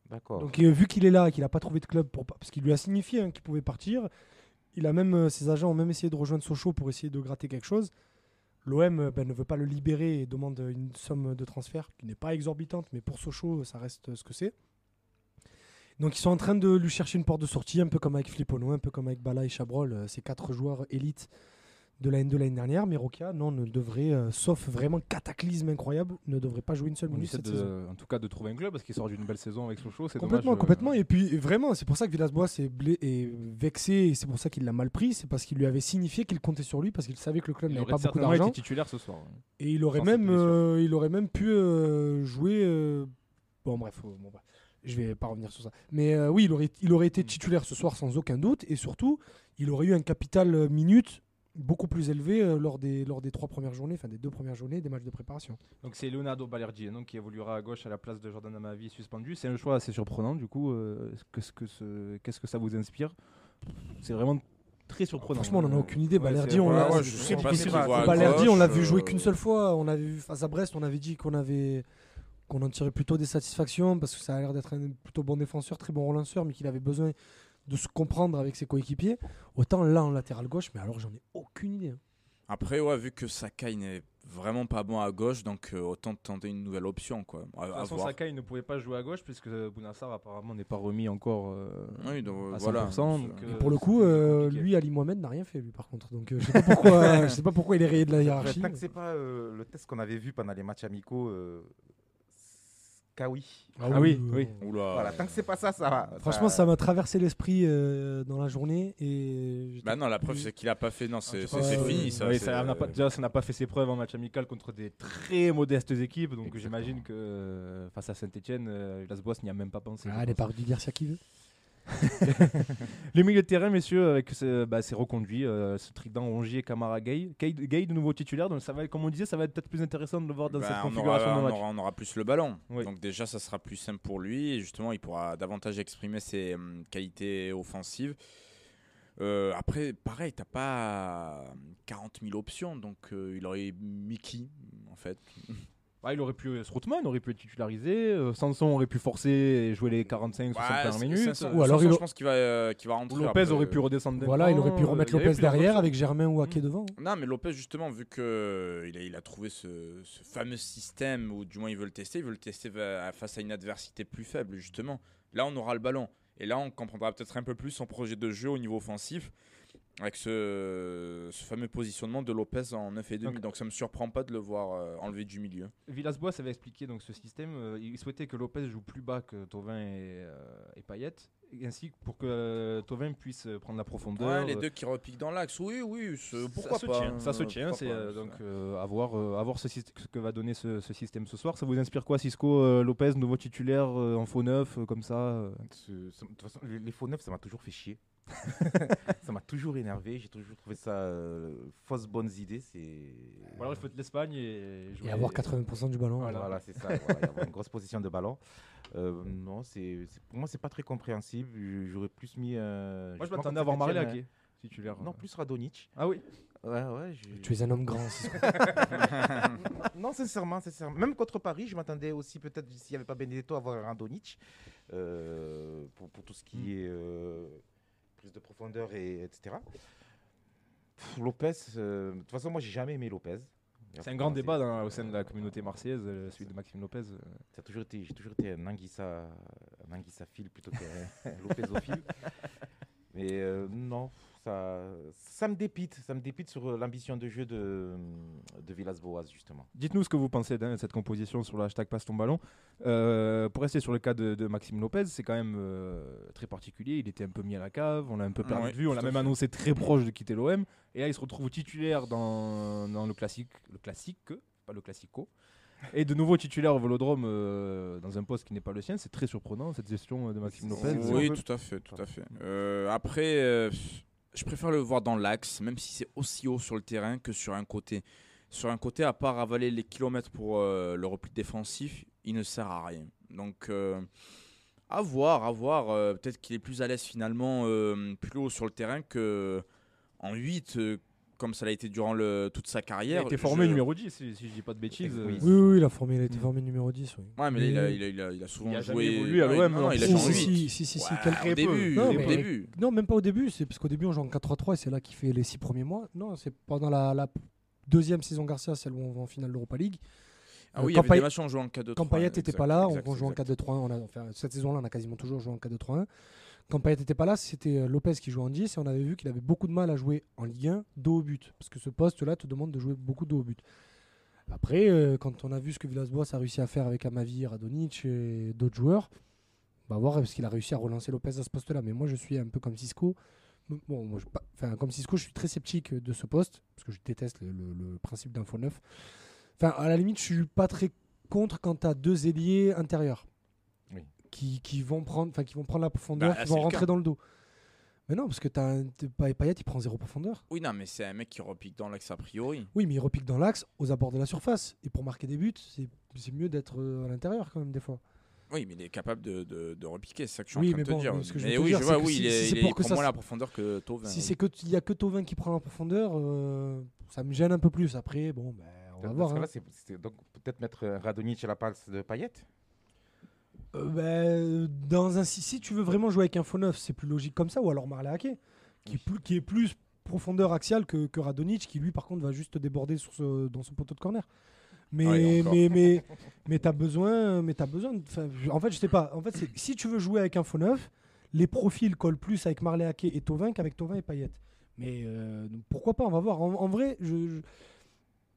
D'accord. Donc euh, vu qu'il est là, qu'il n'a pas trouvé de club pour parce qu'il lui a signifié hein, qu'il pouvait partir, il a même euh, ses agents ont même essayé de rejoindre Sochaux pour essayer de gratter quelque chose. L'OM ben, ne veut pas le libérer et demande une somme de transfert qui n'est pas exorbitante, mais pour Sochaux ça reste ce que c'est. Donc ils sont en train de lui chercher une porte de sortie, un peu comme avec Flippono, un peu comme avec Bala et Chabrol, euh, ces quatre joueurs élites de la N2 l'année dernière, mais Rokia, non, ne devrait, euh, sauf vraiment cataclysme incroyable, ne devrait pas jouer une seule On minute cette de- saison. en tout cas de trouver un club parce qu'il sort d'une belle saison avec Sochaux. C'est Complètement, dommage, euh, complètement. Et puis vraiment, c'est pour ça que Villas-Boas est, est vexé et c'est pour ça qu'il l'a mal pris. C'est parce qu'il lui avait signifié qu'il comptait sur lui parce qu'il savait que le club n'avait pas beaucoup d'argent. titulaire ce soir. Et il aurait même, euh, il aurait même pu jouer. Bon, bref, bon, bref, je vais pas revenir sur ça. Mais euh, oui, il aurait, il aurait été titulaire ce soir sans aucun doute. Et surtout, il aurait eu un capital euh, minute beaucoup plus élevé euh, lors, des, lors des trois premières journées, enfin des deux premières journées des matchs de préparation. Donc c'est Leonardo Balerdi hein, donc, qui évoluera à gauche à la place de Jordan Amavi suspendu. C'est un choix assez surprenant du coup. euh, Qu'est-ce que, ce- qu'est-ce que ça vous inspire? C'est vraiment très surprenant. Franchement, on n'en a aucune idée. ouais, Balerdi, on l'a- ouais, vu jouer qu'une seule fois. On avait vu face à Brest, on avait dit qu'on avait qu'on en tirait plutôt des satisfactions parce que ça a l'air d'être un plutôt bon défenseur, très bon relanceur, mais qu'il avait besoin de se comprendre avec ses coéquipiers. Autant là en latéral gauche, mais alors j'en ai aucune idée. hein. Après, ouais, vu que Sakai n'est vraiment pas bon à gauche, donc euh, autant tenter une nouvelle option. Quoi. À, De toute façon, voir. Sakai ne pouvait pas jouer à gauche puisque Bounassar apparemment n'est pas remis encore euh, Oui, donc, à 100%. voilà. donc, Et Et euh, pour le coup, euh, lui, Ali Mohamed n'a rien fait, lui, par contre. Donc, euh, je sais pas pourquoi, je sais pas pourquoi il est rayé de la hiérarchie. Tant que c'est pas euh, le test qu'on avait vu pendant les matchs amicaux, euh, Kawi. Ah oui, oui. Oula. Voilà, tant que c'est pas ça, ça va. Franchement, ça m'a traversé l'esprit euh, dans la journée et Bah non, la preuve, c'est qu'il a pas fait. Non, c'est c'est euh, fini. Ça, Oui, ça n'a pas, déjà, ça n'a pas fait ses preuves en match amical contre des très modestes équipes. Donc j'imagine que euh, face à Saint-Etienne, Las Boas n'y a même pas pensé. Ah, les pense. par du Garcia qui veut. Les milieux de terrain, messieurs, avec ce, bah, c'est reconduit, euh, ce trident Rongier, Camara, Gay. Gay. Gay de nouveau titulaire, donc ça va, comme on disait, ça va être peut-être plus intéressant de le voir dans Bah, cette on, configuration aura, de on, aura, on aura plus le ballon. Oui. Donc déjà, ça sera plus simple pour lui. Et justement, il pourra davantage exprimer ses hum, qualités offensives. Euh, après, pareil, t'as pas 40 000 options. Donc euh, il aurait Mickey, en fait? Ah, il aurait pu, euh, Strootman aurait pu être titularisé, euh, Sanson aurait pu forcer et jouer les 45 Ouais, 65 c'est- minutes. c'est- Ou alors il je pense qu'il va, euh, qu'il va rentrer. Lopez après. aurait pu redescendre Voilà, il aurait pu remettre Lopez derrière options. avec Germain ou Ake devant. Non, mais Lopez, justement, vu qu'il a, il a trouvé ce, ce fameux système, ou du moins il veut le tester, il veut le tester face à une adversité plus faible, justement. Là, on aura le ballon. Et là, on comprendra peut-être un peu plus son projet de jeu au niveau offensif, avec ce, ce fameux positionnement de Lopez en 9,5. Donc- Donc, ça me surprend pas de le voir euh, enlever du milieu. Villas-Boas avait expliqué donc ce système. euh, il souhaitait que Lopez joue plus bas que Tovin et, euh, et Payet, et ainsi que pour que euh, Tovin puisse euh, prendre la profondeur. Ouais, les deux qui repiquent dans l'axe, oui, oui, c'est- ça pourquoi se pas tient, ça se euh, tient. pourquoi C'est pas, euh, donc euh, à voir, euh, à voir ce, que va donner ce, ce système ce soir. Ça vous inspire quoi, Cisco euh, Lopez, nouveau titulaire euh, en faux neuf, comme ça De toute façon, les, les faux neufs, ça m'a toujours fait chier. ça m'a toujours énervé. J'ai toujours trouvé ça euh, fausses bonnes idées. C'est Ou alors il faut être l'Espagne et, jouer- Et avoir 80% du ballon. Voilà, Voilà. c'est ça. voilà, y avoir une grosse position de ballon. Euh, non, c'est pour moi c'est pas très compréhensible. J'aurais plus mis. euh, Moi je m'attendais à avoir Saint-Étienne, Marilac titulaire. euh, Non, plus Radonic. Ah oui. Ouais, ouais. Tu es un homme grand. non, sincèrement, sincèrement. Même contre Paris, je m'attendais aussi, peut-être, s'il n'y avait pas Benedetto, à avoir Randonic euh, pour, pour tout ce qui Mm. est euh, prise de profondeur, et, etc. Pff, Lopez, euh, de toute façon, moi, j'ai jamais aimé Lopez. C'est un grand débat dans- au sein de la communauté marseillaise, euh, celui de Maxime Lopez. euh. Ça a toujours été, j'ai toujours été un Anguissa, un Anguissaphile plutôt qu'un Lopézophile. Mais euh, non, ça, ça me dépite, ça me dépite sur euh, l'ambition de jeu de, de Villas-Boas justement. Dites-nous ce que vous pensez de cette composition sur le hashtag Passe ton ballon. Euh, pour rester sur le cas de, de Maxime Lopez, c'est quand même euh, très particulier. Il était un peu mis à la cave, on l'a un peu perdu Ouais, de vue, on l'a même fait. annoncé très proche de quitter l'OM. Et là, il se retrouve titulaire dans, dans le classique, le classique, pas le classico. Et de nouveau titulaire au Vélodrome euh, dans un poste qui n'est pas le sien, c'est très surprenant cette gestion euh, de Maxime Lopez. Oui, tout à fait, tout à fait. Euh, après, euh, je préfère le voir dans l'axe, même si c'est aussi haut sur le terrain que sur un côté. Sur un côté, à part avaler les kilomètres pour euh, le repli défensif, il ne sert à rien. Donc, euh, à voir, à voir. euh, Peut-être qu'il est plus à l'aise finalement plus haut sur le terrain que en 8, euh, comme ça l'a été durant le, toute sa Il carrière. a été formé Je- numéro 10, si, si je dis pas de bêtises. Oui. euh. Oui, oui, il a, formé, il a été Mm. formé numéro 10. Oui. Ouais, mais, il, a, Mais- il, a, il, a, il a souvent Il a joué. évolué à l'OM, non, il a joué en si, 8. si, si, si, si, Ouais, quel- au début, Non, au mais- début. Non, même pas au début. C'est parce qu'au début, on joue en 4-3-3 et c'est là qu'il fait les 6 premiers mois. Non, c'est pendant la, la deuxième saison Garcia, celle où on va en finale d'Europa League. Ah Euh, oui, il y avait des matchs où on jouait en 4-2-3. Quand Payet n'était pas là, exact, on joue en exact. 4-2-3-1. On a, enfin, cette saison-là, on a quasiment toujours joué en 4-2-3-1. Quand Payet n'était pas là, c'était euh, Lopez qui jouait en 10 et on avait vu qu'il avait beaucoup de mal à jouer en Ligue 1 dos au but. Parce que ce poste-là te demande de jouer beaucoup dos au but. Après, euh, quand on a vu ce que Villas-Boas a réussi à faire avec Amavi, Radonic et d'autres joueurs, on va voir parce qu'il a réussi à relancer Lopez à ce poste-là. Mais moi, je suis un peu comme Cisco. Bon, enfin, comme Cisco, je suis très sceptique de ce poste parce que je déteste le, principe d'info neuf. Enfin, à la limite, je suis pas très contre quand tu deux ailiers intérieurs. Qui, qui vont prendre, enfin, qui vont prendre la profondeur, Bah, là, qui vont rentrer cas. dans le dos. Mais non, parce que tu as Payet, il prend zéro profondeur. Oui, non, mais c'est un mec qui repique dans l'axe a priori. Oui, mais il repique dans l'axe, aux abords de la surface. Et pour marquer des buts, c'est c'est mieux d'être euh, à l'intérieur quand même des fois. Oui, mais il est capable de, de, de repiquer, c'est ça que je suis Oui, en train de te dire. mais ce que je veux mais te oui, dire, je vois, oui, si- il, est, si c'est il, pour il que prend ça moins la profondeur que Tovin. Si oui. c'est que il y a que Tovin qui prend la profondeur, euh, ça me gêne un peu plus. Après, bon, ben, on va voir. hein. c'est- donc peut-être mettre Radonic à la place de Payet? Euh, ben, dans un si, si tu veux vraiment jouer avec un faux neuf, c'est plus logique comme ça, ou alors Marley qui, est plus- qui est plus profondeur axiale que, que Radonic, qui lui par contre va juste déborder sur ce- dans son poteau de corner. Mais Ouais, encore. mais mais mais t'as besoin, mais t'as besoin. en fait, je sais pas. En fait, c'est- si tu veux jouer avec un faux neuf, les profils collent plus avec Marley et Tovin qu'avec Tovin et Payet. Mais euh, pourquoi pas On va voir. En, en vrai, je, je-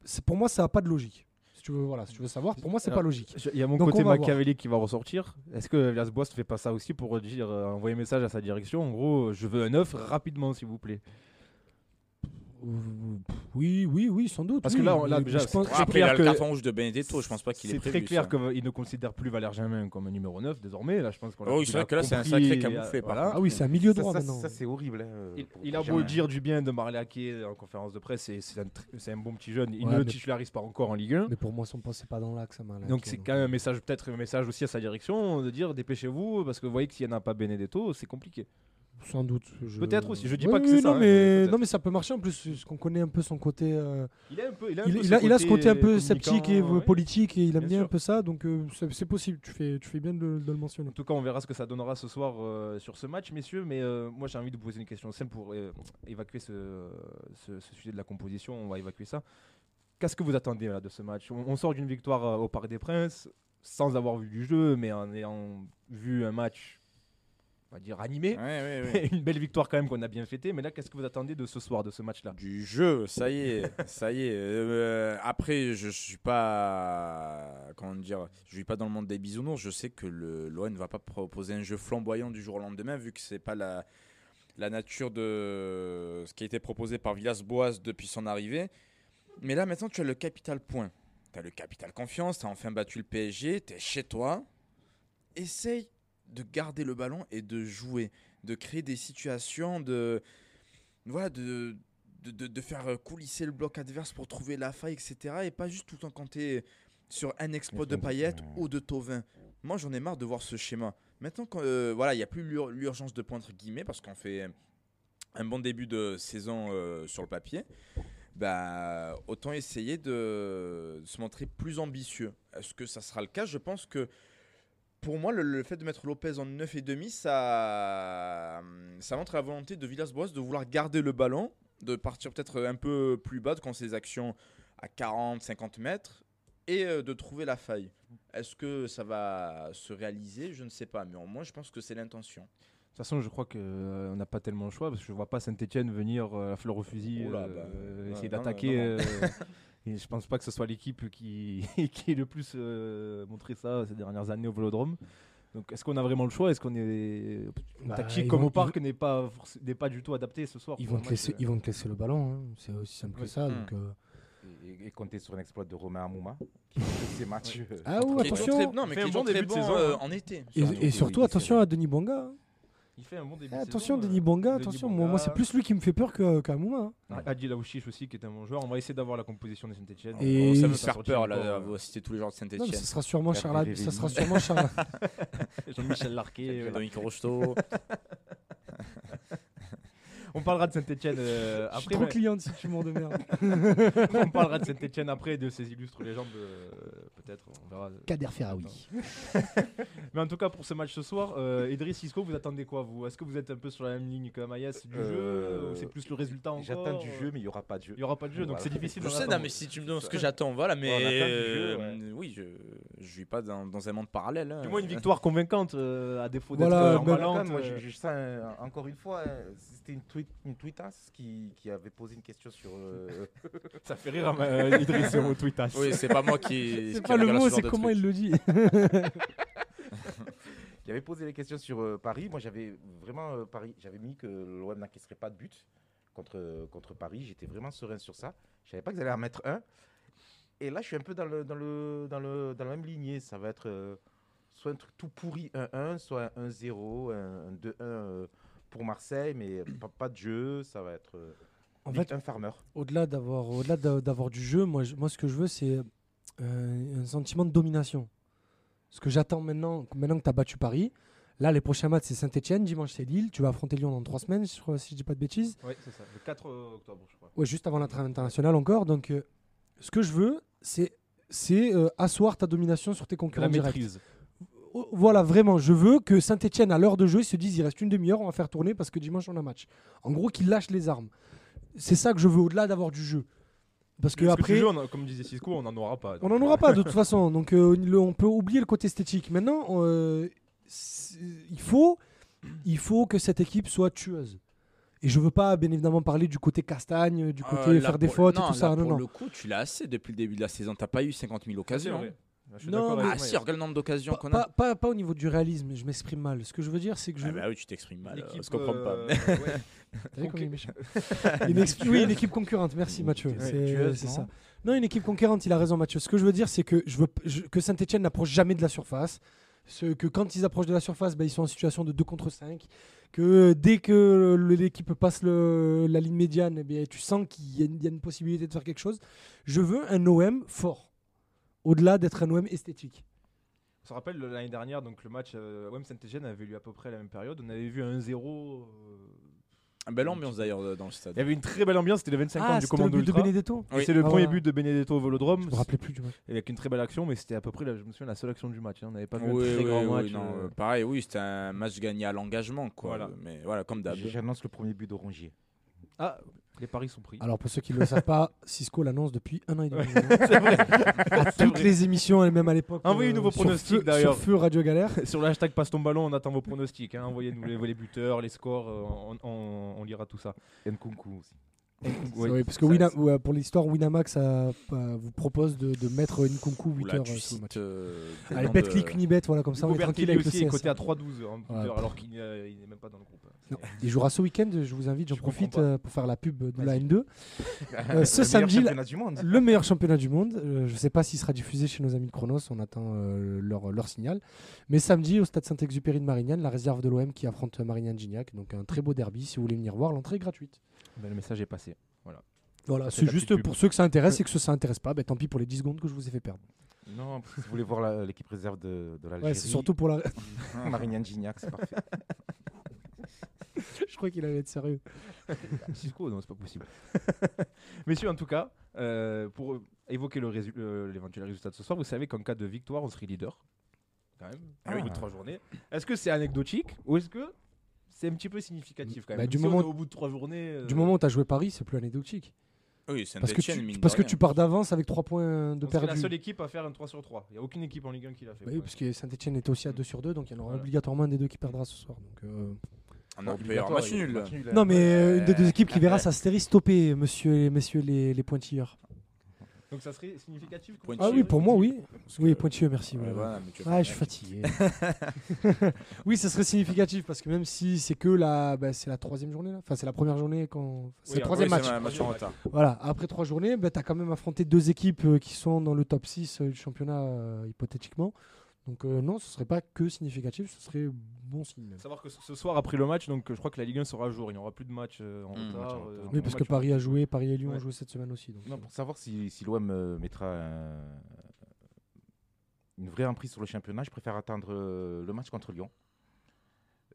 c'est- pour moi, ça n'a pas de logique. Si tu veux, voilà, si tu veux savoir, pour moi, c'est pas logique. Il y a mon Donc, côté machiavélique qui va ressortir. Est-ce que Villas-Boas ne fait pas ça aussi pour dire, euh, envoyer un message à sa direction? En gros, je veux un œuf rapidement, s'il vous plaît. Oui, oui, oui, sans doute. Parce oui. que là, on- là, Mais déjà, je pense- c'est Après, il clair a le que- carton rouge de Benedetto, je pense pas qu'il est C'est prévu. très clair qu'il ne considère plus Valère Germain comme un numéro 9 désormais. Là, je pense qu'on Oh oui, il c'est vrai a que là, c'est un compris, sacré et, camouflé, euh, par voilà. Ah oui, c'est un milieu Ça, droit ça, maintenant. ça, c'est horrible. hein, Il, a beau Germain. dire du bien de Marley Ake en conférence de presse, c'est- c'est un, tr- c'est un bon petit jeune. Il Ouais, ne titularise pas encore en Ligue 1. Mais pour moi, son poste, c'est pas dans l'axe. Marley Donc c'est quand même un message, peut-être un message aussi à sa direction, de dire dépêchez-vous, parce que vous voyez que s'il n'y en a pas Benedetto, c'est compliqué. Sans doute. je- Peut-être aussi, je dis Oui, pas que c'est Non, hein, mais... non, mais ça peut marcher en plus, parce qu'on connaît un peu son côté. euh, Il a un peu, il a un Il, peu il a, il a ce côté un peu sceptique et ouais. politique et il aime bien un peu ça, donc euh, c'est c'est possible. Tu fais, tu fais bien de, le- de le mentionner. En tout cas, on verra ce que ça donnera ce soir euh, sur ce match, messieurs. Mais euh, moi, j'ai envie de vous poser une question simple pour évacuer ce, ce- ce sujet de la composition. On va évacuer ça. Qu'est-ce que vous attendez là, de ce match? On, on sort d'une victoire au Parc des Princes sans avoir vu du jeu, mais en ayant vu un match, on va dire animé. Ouais, ouais, ouais. une belle victoire quand même qu'on a bien fêté. Mais là, qu'est-ce que vous attendez de ce soir, de ce match-là? Du jeu, ça y est, ça y est. Euh, après, je suis pas, comment dire, je vis pas dans le monde des bisounours. Je sais que l'ON ne va pas proposer un jeu flamboyant du jour au lendemain, vu que c'est pas la la nature de ce qui a été proposé par Villas-Boas depuis son arrivée. Mais là, maintenant, tu as le capital point. Tu as le capital confiance, tu as enfin battu le PSG, tu es chez toi. Essaye de garder le ballon et de jouer, de créer des situations, de, voilà, de, de, de- de faire coulisser le bloc adverse pour trouver la faille, etc. Et pas juste tout le temps compter sur un exploit de Effectivement. Payet ou de Tovin. Moi, j'en ai marre de voir ce schéma. Maintenant, quand, euh, voilà, il n'y a plus l'ur- l'urgence de point entre guillemets parce qu'on fait un bon début de saison euh, sur le papier. Bah, autant essayer de se montrer plus ambitieux. Est-ce que ça sera le cas? Je pense que pour moi, le, le fait de mettre Lopez en 9,5, ça, ça montre la volonté de Villas-Boas de vouloir garder le ballon, de partir peut-être un peu plus bas, de quand ses actions à 40, 50 mètres, et euh, de trouver la faille. Est-ce que ça va se réaliser? Je ne sais pas, mais au moins, je pense que c'est l'intention. De toute façon, je crois qu'on n'a pas tellement le choix parce que je vois pas Saint-Etienne venir euh, à fleur au fusil Oula, euh, bah, euh, essayer d'attaquer. euh, et je pense pas que ce soit l'équipe qui, qui ait le plus euh, montré ça ces dernières années au Vélodrome. Donc, est-ce qu'on a vraiment le choix? Est-ce qu'on est une Bah, tactique comme vont- au parc n'est pas forc- n'est pas du tout adaptée ce soir Ils vont, te laisser, euh, ils vont te laisser le ballon, hein. c'est aussi simple que Oui. ça. Hmm. Donc, euh, Et, et compter sur un exploit de Romain Amouma, qui fait ses matchs. euh, Ah est Lyon. attention. très- non, mais qui est bon début de saison, euh, en été. Et, Surtout et que surtout, oui, attention à Denis Bonga. hein. Il fait un bon début. Eh, attention, saison, Denis euh, Bonga, Denis attention. Bonga. Moi, moi, c'est plus lui qui me fait peur que- qu'Amouma. hein. Adil Aouchiche aussi, qui est un bon joueur. On va essayer d'avoir la composition de Saint-Etienne. Et- ça s'est faire peur, là, euh, à vous citer tous les joueurs de Saint-Etienne. ça sera sûrement Charles. Ça sera sûrement Charles. Jean-Michel Larquet. Dominique Rocheteau. on parlera de Saint-Etienne Je suis après. trop mais- cliente si tu m'en de merde. on parlera de Saint-Etienne après et de ses illustres légendes. euh, Peut-être, on verra. Kader Ferraoui. Mais en tout cas, pour ce match ce soir, euh, Idriss Isco, vous attendez quoi vous? Est-ce que vous êtes un peu sur la même ligne que Maïs du Euh, jeu ou c'est plus le résultat encore? J'attends du jeu, mais il n'y aura pas de jeu. Il n'y aura pas de jeu, donc Voilà. c'est difficile. Je sais, non, mais si tu me demandes ce que j'attends, voilà, mais jeu, euh, oui, je je vis pas dans, dans un monde parallèle. hein. Du moins une victoire convaincante, euh, à défaut d'être Voilà, euh, même, moi, euh, je, je sens, euh, encore une fois, euh, c'était une, tweet, une tweetasse qui, qui avait posé une question sur. euh, Ça fait rire euh, Idriss au Twitter. Oui, c'est pas moi qui. C'est qui pas le mot, ce genre c'est de comment truc. il le dit. qui avait posé les questions sur euh, Paris. Moi, j'avais vraiment euh, Paris. J'avais mis que l'OM n'encaisserait pas de but contre, contre Paris. J'étais vraiment serein sur ça. Je savais pas qu'ils allaient en mettre un. Et là, je suis un peu dans le dans le dans le dans la même lignée. Ça va être euh, soit un truc tout pourri 1-1, soit un 1-0, un, un 2-1 euh, pour Marseille, mais pas, pas de jeu. Ça va être euh, En Ligue fait, 1 farmer. au-delà d'avoir au-delà d'a- d'avoir du jeu, moi, je- moi ce que je veux c'est euh, un sentiment de domination. Ce que j'attends maintenant, maintenant que tu as battu Paris, là les prochains matchs c'est Saint-Etienne, dimanche c'est Lille, tu vas affronter Lyon dans trois semaines, je crois, si je dis pas de bêtises. Ouais, c'est ça. Le 4 octobre, je crois. Ouais, juste avant la trêve internationale encore. Donc euh, ce que je veux c'est c'est euh, asseoir ta domination sur tes concurrents La directs. maîtrise. Oh, Voilà, vraiment, je veux que Saint-Etienne, à l'heure de jeu, ils se disent il reste une demi-heure, on va faire tourner parce que dimanche on a match. En gros, qu'ils lâchent les armes. C'est ça que je veux, au-delà d'avoir du jeu. Parce que Parce que après, du jeu, a- comme disait Cisco, on n'en aura pas. on n'en aura pas de toute façon. Donc euh, le- on peut oublier le côté esthétique. Maintenant, euh, il, faut, il faut que cette équipe soit tueuse. Et je veux pas, bien évidemment, parler du côté castagne, du Euh, côté faire des pour- fautes non, et tout ça. là, Non, pour non. le coup, tu l'as assez depuis le début de la saison. T'as pas eu 50 000 C'est occasions. Vrai. Je suis Non, mais- Ah si, regarde le nombre d'occasions qu'on a. pas, pas- pas au niveau du réalisme, je m'exprime mal. Ce que je veux dire, c'est que je Ah bah oui, tu t'exprimes mal. L'équipe, On se comprend euh, pas. ex- Oui, une équipe concurrente. Merci Mathieu. C'est ça. Non, une équipe concurrente, il a raison Mathieu. Ce que je veux dire, c'est que je veux p- je- que Saint-Etienne n'approche jamais de la surface. Ce, que quand ils approchent de la surface, ben, ils sont en situation de 2 contre 5. Que dès que l'équipe passe le- la ligne médiane, eh bien, tu sens qu'il y a une possibilité de faire quelque chose. Je veux un OM fort. Au-delà d'être un OM esthétique. On se rappelle l'année dernière, donc le match euh, OM Saint-Etienne avait lieu à peu près à la même période. On avait vu un 1-0. euh, Une belle ambiance d'ailleurs euh, dans le stade. Il y avait une très belle ambiance, c'était les 25 ans du Ah, c'était le commando but de. Benedetto Oui. C'est le Ah, premier voilà. but de Benedetto au Vélodrome. Je me rappelais plus du match. Avec une très belle action, mais c'était à peu près, la- je me souviens, la seule action du match. hein. On n'avait pas vu Oui, un très oui, grand oui, match. non, euh, euh, pareil, oui, c'était un match gagné à l'engagement, quoi. Voilà. Mais voilà, comme d'hab. J'annonce le premier but d'Orangier. Ah, les paris sont pris. Alors pour ceux qui ne le savent pas, Cisco l'annonce depuis un an et demi. c'est vrai. à toutes vrai. les émissions, et même à l'époque. Envoyez-nous euh, vos sur pronostics, d'ailleurs. Sur Feu Radio Galère. Sur le hashtag passe ton ballon, on attend vos pronostics. hein. Envoyez-nous les, les buteurs, les scores, euh, on, on- on lira tout ça. Nkunku aussi. Oui, Oui, parce que Wina- ouais, pour l'histoire, Winamax a- a- vous propose de, de mettre Nkunku Ou 8 là, heures euh, sous le match. euh, Allez, Unibet, voilà, comme ça on est tranquille avec le aussi est CS. coté à 3-12 en buteur, Voilà. alors qu'il euh, il n'est même pas dans le groupe. Non, Il jouera ce week-end, je vous invite, j'en Je profite euh, pour faire la pub de la Vas-y. N2. Euh, Le meilleur ce samedi, championnat du monde. Le meilleur championnat du monde. Euh, je ne sais pas s'il sera diffusé chez nos amis de Chronos. On attend leur, leur signal. Mais samedi, au stade Saint-Exupéry de Marignane, la réserve de l'OM qui affronte Marignane-Gignac. Donc un très beau derby. Si vous voulez venir voir, l'entrée est gratuite. Ben, le message est passé. Voilà, fait c'est juste pour ceux que ça intéresse et que ceux que ça intéresse pas, ben, tant pis pour les 10 secondes que je vous ai fait perdre. Non, si vous voulez voir l'équipe réserve de, de l'Algérie. Ouais, c'est surtout pour la. Marignan Gignac, c'est parfait. je crois qu'il allait être sérieux. Cisco, non, c'est pas possible. Messieurs, en tout cas, euh, pour évoquer le résu- euh, l'éventuel résultat de ce soir, vous savez qu'en cas de victoire, on serait leader. Quand même, Ah au bout de trois journées. Est-ce que c'est anecdotique ou est-ce que c'est un petit peu significatif quand même? Bah, du Si moment- est au bout de trois journées. euh, Du moment où tu as joué Paris, c'est plus anecdotique. Oui, c'est Parce que tu, parce que tu pars d'avance avec 3 points de on serait la perdu. seule équipe à faire un 3 sur 3. Il n'y a aucune équipe en Ligue 1 qui l'a fait. Bah oui, parce que Saint-Etienne était aussi à 2 sur 2, donc il y en aura Voilà. obligatoirement un des deux qui perdra ce soir. Donc, euh, Ah non, il peut y avoir match nul. Non, mais euh, une des deux équipes qui verra sa stérie stopper, monsieur et messieurs les, les pointilleurs. Donc ça serait significatif que- Pointilleux. Ah oui, pour moi, oui. Parce que- Oui, pointilleux, merci. Ouais, voilà, Ah, je suis fatigué. oui, ça serait significatif parce que même si c'est que la, bah, c'est la troisième journée, là. enfin c'est la première journée quand, c'est Oui, le troisième Oui, match. un match en retard. Voilà, après trois journées, bah, tu as quand même affronté deux équipes euh, qui sont dans le top 6 euh, du championnat euh, hypothétiquement. Donc euh, non, ce serait pas que significatif, ce serait bon signe même. Savoir que ce soir, après le match, donc je crois que la Ligue 1 sera à jour. Il n'y aura plus de match euh, en Mmh, retard. match en euh, retard. Oui, parce que Paris a joué, Paris et Lyon Ouais. ont joué cette semaine aussi. Donc, Non, euh, pour savoir si, si l'OM euh, mettra un- une vraie emprise sur le championnat, je préfère attendre euh, le match contre Lyon.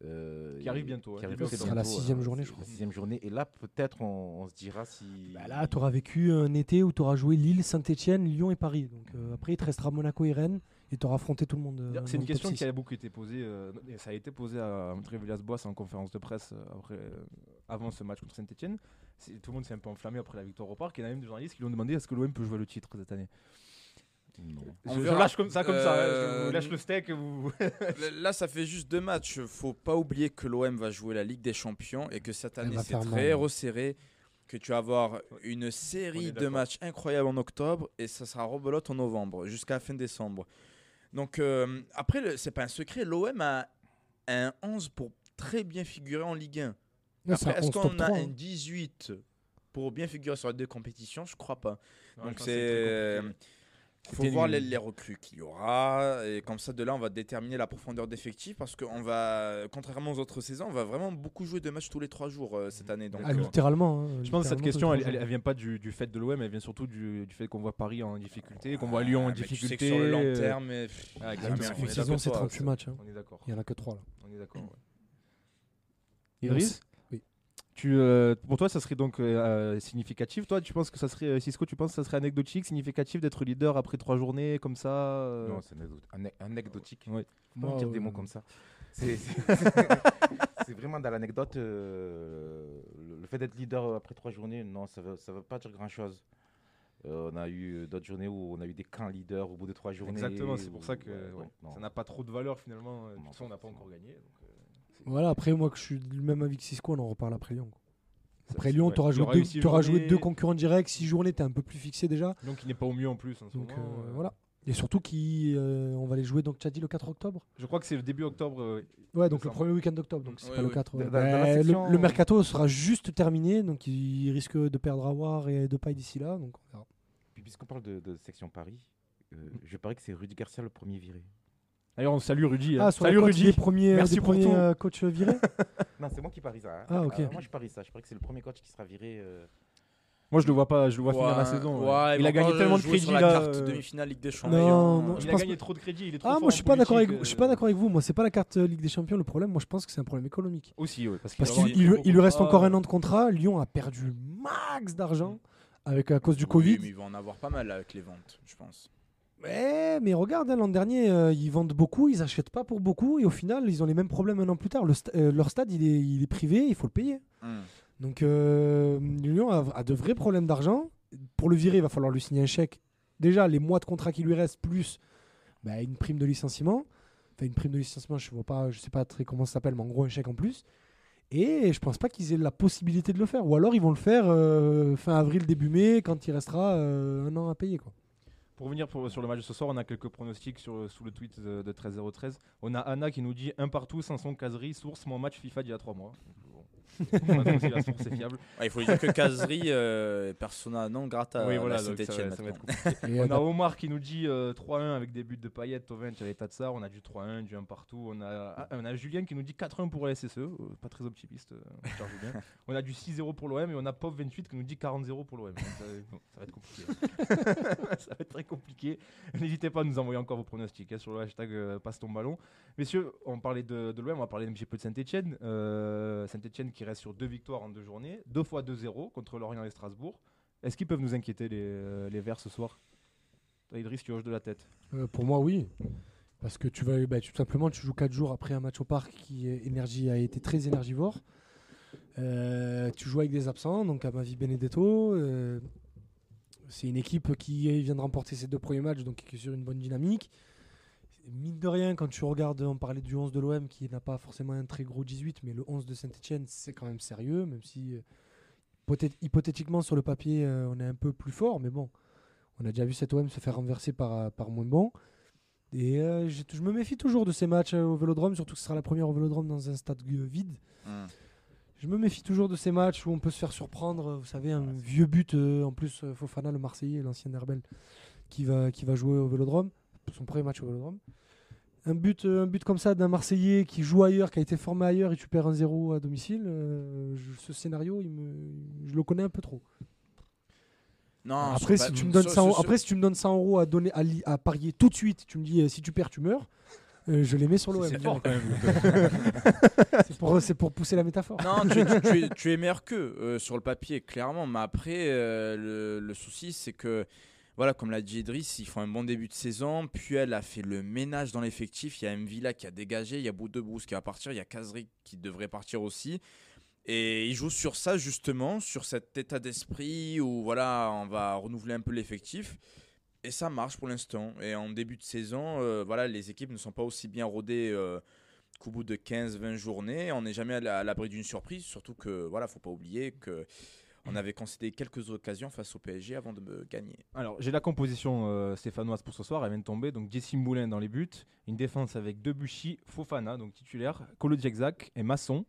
euh, Qui arrive bientôt, qui ouais. arrive très sera la bientôt, sixième euh, journée, c'est je crois. La sixième journée. Et là, peut-être, on, on se dira si. Bah là, tu auras vécu un été où tu auras joué Lille, Saint-Etienne, Lyon et Paris. Donc euh, après, il te restera Monaco et Rennes et tu auras affronté tout le monde. euh, C'est une question qui a beaucoup été posée, euh, et ça a été posé à André Villas-Boas en conférence de presse euh, après, euh, avant ce match contre Saint-Etienne. Tout le monde s'est un peu enflammé après la victoire au parc. Il y en a même des journalistes qui lui ont demandé est-ce que l'OM peut jouer le titre cette année? Non. On je, lâche comme ça, comme ça. hein, je vous lâche le steak. Vous... Là, ça fait juste deux matchs. Faut pas oublier que l'OM va jouer la Ligue des Champions et que cette année va c'est très mal. resserré. Que tu vas avoir une série de matchs incroyables en octobre et ça sera rebelote en novembre jusqu'à fin décembre. Donc euh, après, le- c'est pas un secret. L'OM a un 11 pour très bien figurer en Ligue 1. Ouais, c'est Après, un est-ce 11 top qu'on a 3, un hein. 18 pour bien figurer sur les deux compétitions? Je crois pas. Non, Donc c'est. Il faut voir les, les recrues qu'il y aura. Et comme ça, de là, on va déterminer la profondeur d'effectif. Parce qu'on va, contrairement aux autres saisons, on va vraiment beaucoup jouer de matchs tous les trois jours euh, cette année. Donc, Ah, euh, littéralement. hein, Je pense que cette question, elle, elle, vient pas du, du fait de l'OM, elle vient surtout du, du fait qu'on voit Paris en difficulté, qu'on voit ah, Lyon en mais tu sais que difficulté. sur le long euh, terme, mais, pff, Ah, Ah, est saison, c'est toi, 38 ça. matchs. hein. On est d'accord. Il n'y en a que 3 là. On est d'accord. ouais. Et Idriss Oui. Tu, euh, pour toi, ça serait donc euh, euh, significatif. Toi, tu penses que ça serait, Cisco, tu penses que ça serait anecdotique, significatif d'être leader après trois journées comme ça euh, Non, c'est anecdot- ane- anecdotique. Ouais. Faut Moi, dire des mots comme ça. C'est vraiment dans l'anecdote. euh, le, fait d'être leader après trois journées, non, ça ne veut, ça veut pas dire grand-chose. Euh, on a eu d'autres journées où on a eu des camps leaders au bout de trois journées. Exactement, c'est pour ça que Ouais, ouais, donc, non. ça n'a pas trop de valeur finalement. euh, De Non, toute façon, on n'a pas encore gagné. donc, euh, Voilà, après, moi, que je suis du même avis que Cisco, on en reparle après Lyon. Après Lyon, tu auras joué, deux, six joué concurrents directs, 6 journées, tu es un peu plus fixé déjà. Donc, il n'est pas au mieux en plus en ce Donc moment. euh, euh, voilà. Et surtout, qui, euh, on va les jouer, donc tu as dit le 4 octobre? Je crois que c'est le début octobre. euh, Ouais, donc le premier week-end d'octobre, donc c'est Ouais, pas le ouais. 4. ouais. Dans- le- section- le, mercato sera juste terminé, donc il risque de perdre Awar et de paille d'ici là. Donc on verra. Puis puisqu'on parle de, de section Paris, euh, je parie que c'est Rudy Garcia le premier viré. D'ailleurs, on salue Rudy. hein. Ah, sur Salut la cote Rudy. des premiers, Merci des pour premiers tout. euh, coachs virés Non, c'est moi qui parie ça. hein. Ah, ok. Euh, moi, je parie ça. Je parie que c'est le premier coach qui sera viré. euh, Moi, je le vois pas. Je le vois finir la saison. ouais, ouais. Il a gagné tellement de crédit la là. carte euh, demi-finale Ligue des Champions. non, euh, je Il a pense gagné trop de crédit. Il est trop Ah, fort moi en je suis pas d'accord avec, politique, je suis pas euh, d'accord avec vous. Moi, c'est pas la carte euh, Ligue des Champions le problème. Moi, je pense que c'est un problème économique. Aussi, ouais, parce, Parce qu'il va qu'il avoir des il- il lui reste encore un euh, an de contrat. Lyon a perdu max d'argent avec à cause du oui, Covid. mais il va en avoir pas mal avec les ventes, je pense. Ouais, mais regarde, hein, l'an dernier, euh, ils vendent beaucoup, ils achètent pas pour beaucoup, et au final, ils ont les mêmes problèmes un an plus tard. Le sta- euh, leur stade, il est, il est privé, il faut le payer. Hmm. Donc, euh, Lyon a, a de vrais problèmes d'argent. Pour le virer, il va falloir lui signer un chèque. Déjà, les mois de contrat qui lui restent, plus bah, une prime de licenciement. Enfin, une prime de licenciement, je vois pas, je sais pas très comment ça s'appelle, mais en gros, un chèque en plus. Et je pense pas qu'ils aient la possibilité de le faire. Ou alors, ils vont le faire fin avril, début mai, quand il restera un an à payer. Quoi. Pour pour- sur le match de ce soir, on a quelques pronostics sur, sous le tweet de, de 13013. On a Anna qui nous dit un partout, 500 caseries, source, mon match FIFA d'il y a 3 mois. Si la source est fiable. Ouais, il faut lui dire que Casery euh, persona non grata oui, voilà, donc ça, Saint-Etienne va- ça va être maintenant. compliqué. Et, On a euh, Omar qui nous dit euh, 3-1 avec des buts de Payet, Tovin, et Tatsar. On a du 3-1, du 1 partout. On a, ah, on a Julien qui nous dit 4-1 pour la SSE. euh, pas très optimiste, euh, mon cher Julien. On a du 6-0 pour l'OM et on a Pop28 qui nous dit 40-0 pour l'OM. Ça, bon, ça va être compliqué. hein. ça va être très compliqué. N'hésitez pas à nous envoyer encore vos pronostics hein, sur le hashtag euh, passe ton ballon. Messieurs, on parlait de, de l'OM, on va parler un petit peu de Saint-Etienne. Saint-Etienne qui reste sur deux victoires en deux journées, deux fois 2-0 contre Lorient et Strasbourg. Est-ce qu'ils peuvent nous inquiéter les, euh, les Verts ce soir? Idriss, tu hoches de la tête. Euh, pour moi, oui. Parce que tu vas, bah, tout simplement, tu joues 4 jours après un match au parc qui énergie, a été très énergivore. Euh, tu joues avec des absents, donc Amavi Benedetto. euh, c'est une équipe qui vient de remporter ses deux premiers matchs, donc qui est sur une bonne dynamique. Mine de rien, quand tu regardes, on parlait du 11 de l'OM qui n'a pas forcément un très gros 18, mais le 11 de Saint-Etienne, c'est quand même sérieux, même si euh, hypothé- hypothétiquement sur le papier, euh, on est un peu plus fort, mais bon, on a déjà vu cet OM se faire renverser par, euh, par moins bon. Et euh, je, je me méfie toujours de ces matchs au Vélodrome, surtout que ce sera la première au Vélodrome dans un stade vide. Hmm. Je me méfie toujours de ces matchs où on peut se faire surprendre. Vous savez, un vieux but, euh, en plus Fofana, le Marseillais, l'ancien Herbel, qui va, qui va jouer au Vélodrome, son premier match au Vélodrome. Un but, euh, un but comme ça d'un Marseillais qui joue ailleurs, qui a été formé ailleurs et tu perds un 0 à domicile, euh, je- ce scénario, il me, je le connais un peu trop. Non, après, si tu me donnes sur- 100, sur- après, si tu me donnes 100 euros à, donner, à, li- à parier tout de suite, tu me dis euh, si tu perds, tu meurs. Euh, je les mets sur l'OM. C'est fort quand même. C'est pour, pousser la métaphore. Non, tu, tu- tu es, tu es meilleur qu'eux euh, sur le papier, clairement. Mais après, euh, le, le souci, c'est que, voilà, comme l'a dit Idriss, ils font un bon début de saison. Puis elle a fait le ménage dans l'effectif. Il y a Mvila qui a dégagé, il y a Boudebrousse qui va partir, il y a Kazri qui devrait partir aussi. Et ils jouent sur ça, justement, sur cet état d'esprit où, voilà, on va renouveler un peu l'effectif. Et ça marche pour l'instant. Et en début de saison, euh, voilà, les équipes ne sont pas aussi bien rodées. euh, qu'au bout de 15-20 journées, on n'est jamais à la- à l'abri d'une surprise, surtout que voilà, faut pas oublier que on avait concédé quelques occasions face au PSG avant de me gagner. Alors, j'ai la composition euh, stéphanoise pour ce soir, elle vient de tomber. Donc, Jesse Moulin dans les buts, une défense avec Debuchy, Fofana, donc titulaire, Kolo Djekzak et Masson.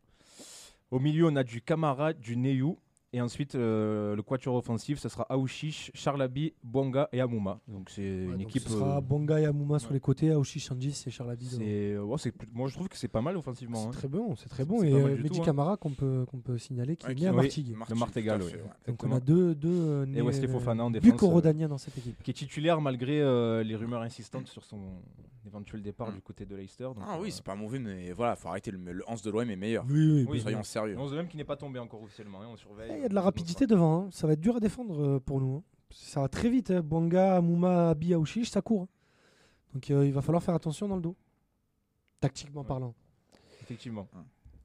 Au milieu, on a du Camara, du Neyou. Et ensuite, euh, le quatuor offensif, ce sera Aouchiche, Charlabi, Bonga et Amouma. Donc, c'est Ouais, une donc équipe. Ce sera euh, Bonga et Amouma sur les côtés, Aouchi, Shandis et Charlabi. c'est, euh, ouais, c'est plus- moi, je trouve que c'est pas mal offensivement. C'est hein. très bon, c'est très bon. c'est Et euh, Mehdi hein. Camara qu'on peut, qu'on peut signaler qui Ouais, est qui- né à oui. Martigues. Le Martigues, oui. Donc on a deux, deux Et nés- Wesley Fofana en défense, dans cette équipe. Qui est titulaire malgré euh, les rumeurs insistantes sur son éventuel départ Mm. du côté de Leicester. donc, Ah oui, euh, c'est pas mauvais, mais voilà, faut arrêter. Le, le 11 de l'OM est meilleur. Oui, oui, Oui, Soyons sérieux. 11 de même qui n'est pas tombé encore officiellement. hein, on surveille. Eh, Il y a de la rapidité devant, hein. ça va être dur à défendre euh, pour nous. hein. Ça va très vite, hein. Bonga, Amouma, Abi, Aouchiche, ça court. hein. Donc euh, il va falloir faire attention dans le dos, tactiquement Ouais. parlant. Effectivement.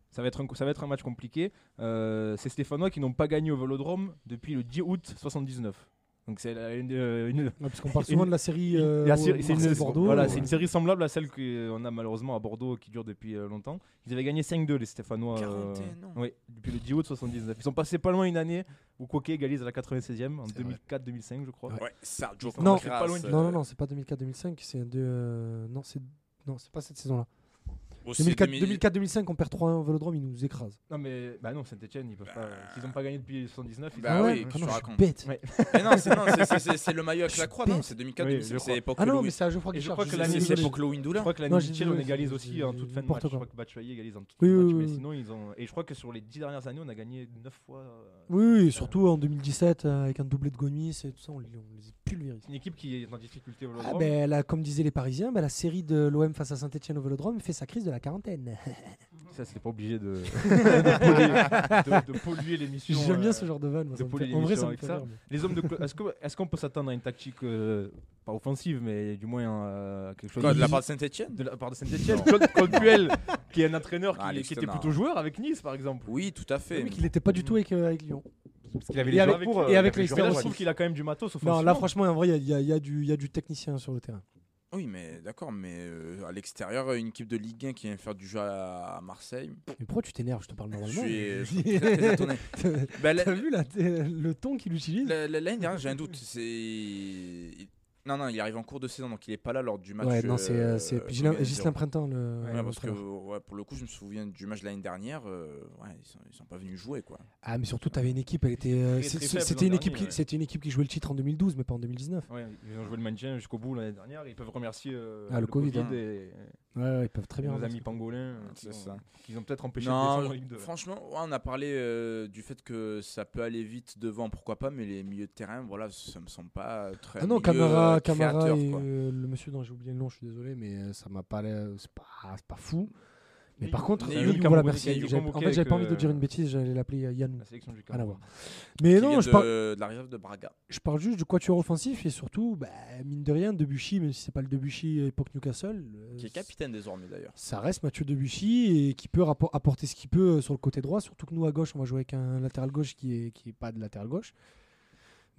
Ça va, être un, ça va être un match compliqué. Euh, c'est Stéphanois qui n'ont pas gagné au Vélodrome depuis le 10 août 79. Donc c'est une, euh, une- Ouais, parce qu'on parle Une- souvent de la série euh, la série- c'est une, voilà, euh, c'est une série semblable à celle qu'on a malheureusement à Bordeaux qui dure depuis euh, longtemps. Ils avaient gagné 5-2 les Stéphanois. euh, 41 ans. oui, depuis le 10 août 79. Ils sont passés pas loin une année où Coquet égalise à la 96e en C'est vrai. 2004-2005 je crois. Ouais. Ils Non. pas loin Crass, Non, euh, non, non, c'est pas 2004-2005, c'est de. euh, Non, c'est non, c'est pas cette saison-là. Aussi 2004 2000 2004-2005, on perd 3-1 au Vélodrome, ils nous écrasent. Non mais bah non Saint-Etienne ils peuvent Bah. pas. S'ils n'ont pas gagné depuis 79. ils Bah sont- oui, ah non, racontes bête. Ouais. Mais non, c'est le maillot avec Je la croix, non bête. C'est 2004 Oui, 2005 je c'est crois. l'époque Ah non, mais c'est à Geoffroy Et je crois que c'est je- l'époque Louis Je crois que l'année Mitchell on ouais, égalise aussi en toute fin de match. Je crois que Batshuayi égalise en toute fin de match. oui, Mais oui. sinon ils ont. Et je crois que sur les 10 dernières années on a gagné 9 fois. euh, Oui, oui, surtout en 2017, euh, avec un doublé de Gomis et tout ça, on, les- pulvérise. C'est une équipe qui est en difficulté au Ah, Vélodrome. ben, là, comme disaient les Parisiens, ben, la série de l'OM face à Saint-Etienne au Vélodrome fait sa crise de la quarantaine. Ça, c'était pas obligé de, de, polluer, de- de polluer l'émission. J'aime bien euh, ce genre de vanne. En vrai, l'émission ça me avec fait ça. rire, mais- Les hommes de Est-ce qu'on peut s'attendre à une tactique euh, pas offensive, mais du moins euh, quelque chose Quoi, de la part de Saint-Etienne de la part de Saint-Etienne Claude, Claude Puel, qui est un entraîneur qui, Ah, qui était plutôt joueur avec Nice, par exemple. Oui, tout à fait. Oui, qu'il n'était pas du tout avec, euh, avec Lyon. Parce qu'il avait Et les avec- joueurs pour. et euh, avec. Là, je trouve qu'il a quand même du matos Non, là, franchement, en vrai, y y, y il y a du technicien sur le terrain. Oui, mais d'accord, mais euh, à l'extérieur, une équipe de Ligue 1 qui vient faire du jeu à, à Marseille, Mais pourquoi tu t'énerves? Je te parle normalement. je suis. Bah, T'as vu là, le ton qu'il utilise? La- la- L'année dernière, j'ai un doute. C'est non, non, il arrive en cours de saison, donc il est pas là lors du match. Ouais, non, c'est euh, euh, Gislain. Printemps. Le, Ouais, parce que l'entraîneur. ouais, pour le coup, je me souviens du match de l'année dernière. euh, ouais, ils sont, ils sont pas venus jouer quoi. Ah, mais surtout, t'avais une équipe, elle était. euh, C'était une équipe, dernier, qui, ouais. une équipe qui jouait le titre en 2012, mais pas en 2019. Ouais, ils ont joué le maintien jusqu'au bout l'année dernière. Ils peuvent remercier euh, Ah, le Covid, hein. et, Ouais, ouais, ils peuvent très et bien. nos amis pangolins qui, C'est ont, ça. qui ont peut-être empêché Non, en Ligue 2. franchement, ouais, on a parlé euh, du fait que ça peut aller vite devant, pourquoi pas, mais les milieux de terrain, voilà, ça me semble pas très. Ah non, Camara, euh, Camara et euh, le monsieur dont j'ai oublié le nom, je suis désolé, mais euh, ça m'a pas l'air. C'est pas, c'est pas fou. Mais par contre, voilà, Camerounais merci. En fait, j'avais pas envie de dire euh, une bêtise, j'allais l'appeler euh, Yannou. La sélection du Rien à Cameroun. voir. Mais non, je parle, de la réserve de Braga. je parle juste du quatuor offensif et surtout, bah, mine de rien, Debuchy, même si c'est pas le Debuchy époque Newcastle, euh, Qui est capitaine désormais d'ailleurs. ça reste Mathieu Debuchy et qui peut apporter ce qu'il peut euh, sur le côté droit, surtout que nous à gauche, on va jouer avec un latéral gauche qui est, qui est pas de latéral gauche.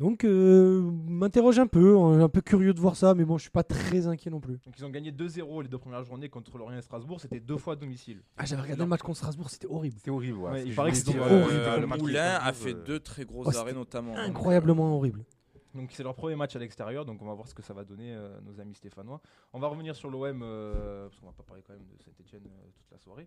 Donc, euh, m'interroge un peu, un peu curieux de voir ça, mais bon, je suis pas très inquiet non plus. Donc ils ont gagné 2-0 les deux premières journées contre Lorient et Strasbourg. C'était deux fois à domicile. Ah, j'avais regardé le match contre Strasbourg, c'était horrible. C'était horrible. Ouais. Il paraît que c'était euh, horrible. le de Moulin a fait euh, deux très gros Oh, arrêts notamment. Incroyablement horrible. Donc c'est leur premier match à l'extérieur, donc on va voir ce que ça va donner euh, nos amis stéphanois. On va revenir sur l'OM, euh, parce qu'on va pas parler quand même de Saint-Etienne toute la soirée.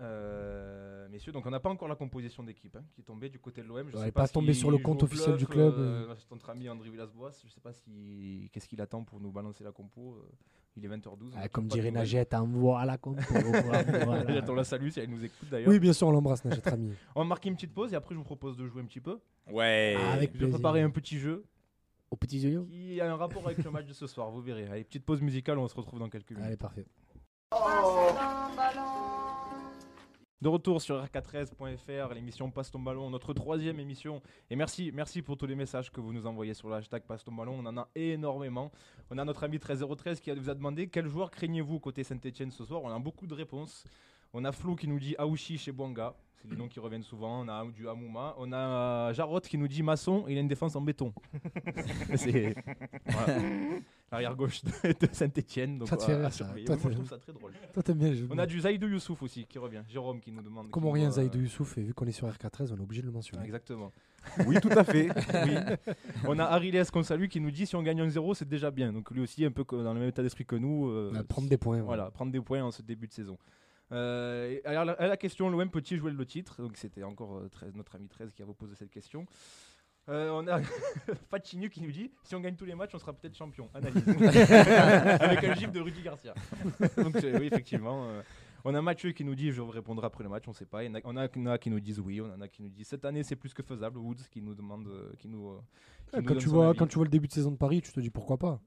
Euh, messieurs, donc on n'a pas encore la composition d'équipe hein, qui est tombée du côté de l'OM. Je Ouais, sais pas s'il tombé sur le compte officiel bluff, du club, euh, notre ami André Villas-Boas, je sais pas si qu'est-ce qu'il attend pour nous balancer la compo. euh, il est 20h12. on Ah, comme pas dirait. Najette, envoie la compo. voilà. On la salue si elle nous écoute d'ailleurs. Oui, bien sûr, on l'embrasse, Najette Rami. On va marquer une petite pause et après je vous propose de jouer un petit peu. Ouais. Ah, avec Je vais préparer un petit jeu Au petit qui a un rapport avec le match de ce soir, vous verrez. Allez, petite pause musicale, on se retrouve dans quelques minutes. Allez, parfait. De retour sur rk13.fr, l'émission Passe ton ballon, notre troisième émission. Et merci, merci pour tous les messages que vous nous envoyez sur le hashtag Passe ton ballon. On en a énormément. On a notre ami 13013 qui vous a demandé quel joueur craignez-vous côté Saint-Etienne ce soir. On a beaucoup de réponses. On a Flou qui nous dit Aouchi chez Bouanga. C'est des noms qui reviennent souvent. On a du Amouma. On a Jarrot qui nous dit Masson. Il a une défense en béton. C'est voilà. l'arrière gauche de, Saint-Etienne. Ça te fait rire, ça. Toi, Moi, je trouve ça très drôle. Toi, t'aimes bien les jeux de On mots. a du Zaïdou Youssouf aussi qui revient. Jérôme qui nous demande. Comment qui rien, nous, euh, Zaïdou Youssouf, et vu qu'on est sur RK13, on est obligé de le mentionner. Exactement. Oui, tout à fait. Oui. On a Ariles qu'on salue qui nous dit si on gagne 1-0, c'est déjà bien. Donc lui aussi, un peu co- dans le même état d'esprit que nous. euh, va prendre des points. voilà, prendre des points en ce début de saison. Euh, alors, la, la question, l'OM peut-il jouer le titre? Donc c'était encore euh, 13 notre ami 13 qui a posé cette question. Euh, on a Fatchinu qui nous dit si on gagne tous les matchs, on sera peut-être champion. Analyse. Avec un gif de Rudy Garcia. Donc oui, effectivement. euh, on a Mathieu qui nous dit je répondrai après le match, on sait pas. Il y en a- On a, qui nous disent oui, on en a qui nous disent cette année c'est plus que faisable. Woods qui nous demande, euh, qui nous, euh, qui nous Quand donne tu, vois, avis. quand tu vois le début de saison de Paris, tu te dis pourquoi pas?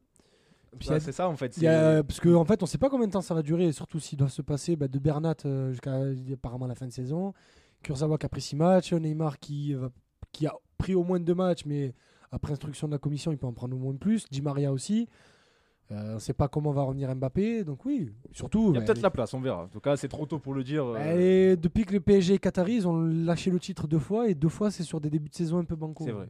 Bah, c'est ça en fait. Y a- parce qu'en en fait, on sait pas combien de temps ça va durer, et surtout s'il doit se passer bah, de Bernat euh, jusqu'à apparemment la fin de saison. Kurzawa qui a pris 6 matchs, Neymar qui, va- qui a pris au moins 2 matchs, mais après instruction de la commission, il peut en prendre au moins plus. Di Maria aussi. Euh, on ne sait pas comment va revenir Mbappé, donc oui, surtout. Il y a peut-être les- la place, on verra. En tout cas, c'est trop tôt pour le dire. euh, bah, les- depuis que les PSG et Qataris ils ont lâché le titre deux fois, et deux fois c'est sur des débuts de saison un peu banco. C'est vrai.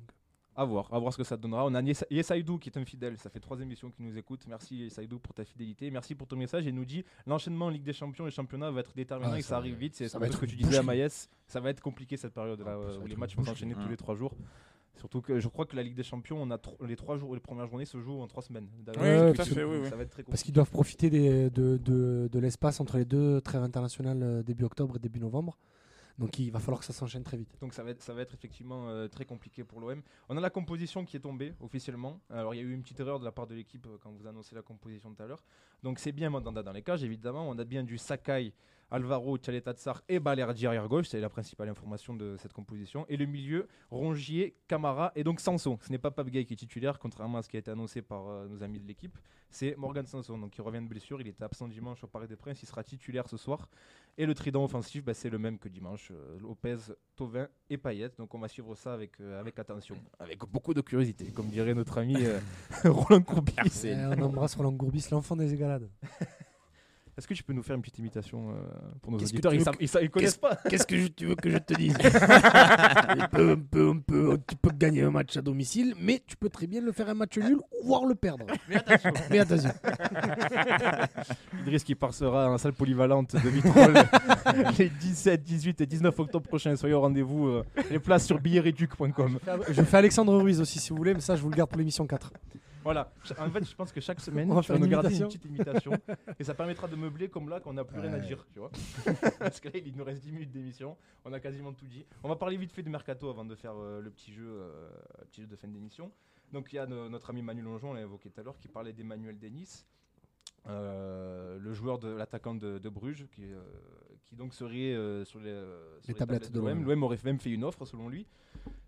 À voir, à voir ce que ça donnera. On a Yes- Yesaïdou qui est un fidèle, ça fait trois émissions qu'il nous écoute. Merci Yesaïdou pour ta fidélité, merci pour ton message. Et il nous dit l'enchaînement en Ligue des Champions et championnat va être déterminant Ah, et ça arrive vite. C'est ça va ce que tu disais à. Maïs. Ça va être compliqué cette période-là Ah, où les matchs vont s'enchaîner tous les trois jours. Surtout que je crois que la Ligue des Champions, on a les trois jours, les premières journées se jouent en trois semaines. Oui, tout à parce fait, que- oui, oui. Ça va être très Parce qu'ils doivent profiter des- de, de- de l'espace entre les deux trêves internationales euh, début octobre et début novembre. Donc il va falloir que ça s'enchaîne très vite. Donc ça va être, effectivement euh, très compliqué pour l'OM. On a la composition qui est tombée officiellement. Alors il y a eu une petite erreur de la part de l'équipe euh, quand vous annoncez la composition tout à l'heure. Donc c'est bien Mandanda dans les cages évidemment. On a bien du Sakai, Alvaro, Tchaleta Tsar et Balerdi arrière gauche. C'est la principale information de cette composition. Et le milieu, Rongier, Camara et donc Sanson. Ce n'est pas Pape Gay qui est titulaire, contrairement à ce qui a été annoncé par euh, nos amis de l'équipe. C'est Morgan Sanson, donc qui revient de blessure. Il était absent dimanche au Paris des Princes. Il sera titulaire ce soir. Et le trident offensif, bah, c'est le même que dimanche. euh, Lopez, Tovin et Payet. Donc on va suivre ça avec, euh, avec attention, avec beaucoup de curiosité, comme dirait notre ami euh, Roland Courbis. Eh, on embrasse Roland Courbis, l'enfant des égalades. Est-ce que tu peux nous faire une petite imitation euh, pour nos auditeurs? Ils ils connaissent pas. Qu'est-ce que je- tu veux que je te dise? On peut, on peut, on peut- Tu peux gagner un match à domicile, mais tu peux très bien le faire un match nul, voire le perdre. Mais attention. Mais attention. Idriss qui passera en salle polyvalente de Vitrolles les 17, 18 et 19 octobre prochains. Soyez au rendez-vous. euh, les places sur billetreduc.com. Je fais Alexandre Ruiz aussi si vous voulez, mais ça je vous le garde pour l'émission 4. Voilà. En fait, je pense que chaque semaine, On va tu faire vas nous une garder une imitation. petite imitation. et ça permettra de meubler comme là qu'on n'a plus rien à dire. Tu vois Parce que là, il nous reste 10 minutes d'émission. On a quasiment tout dit. On va parler vite fait de Mercato avant de faire euh, le petit jeu, euh, petit jeu de fin d'émission. Donc, il y a no- notre ami Manu Longeon, on l'a évoqué tout à l'heure, qui parlait d'Emmanuel Denis. euh, le joueur de l'attaquant de, de Bruges qui, euh, qui donc serait euh, sur les, sur Les tablettes de l'OM. L'OM aurait même fait une offre selon lui.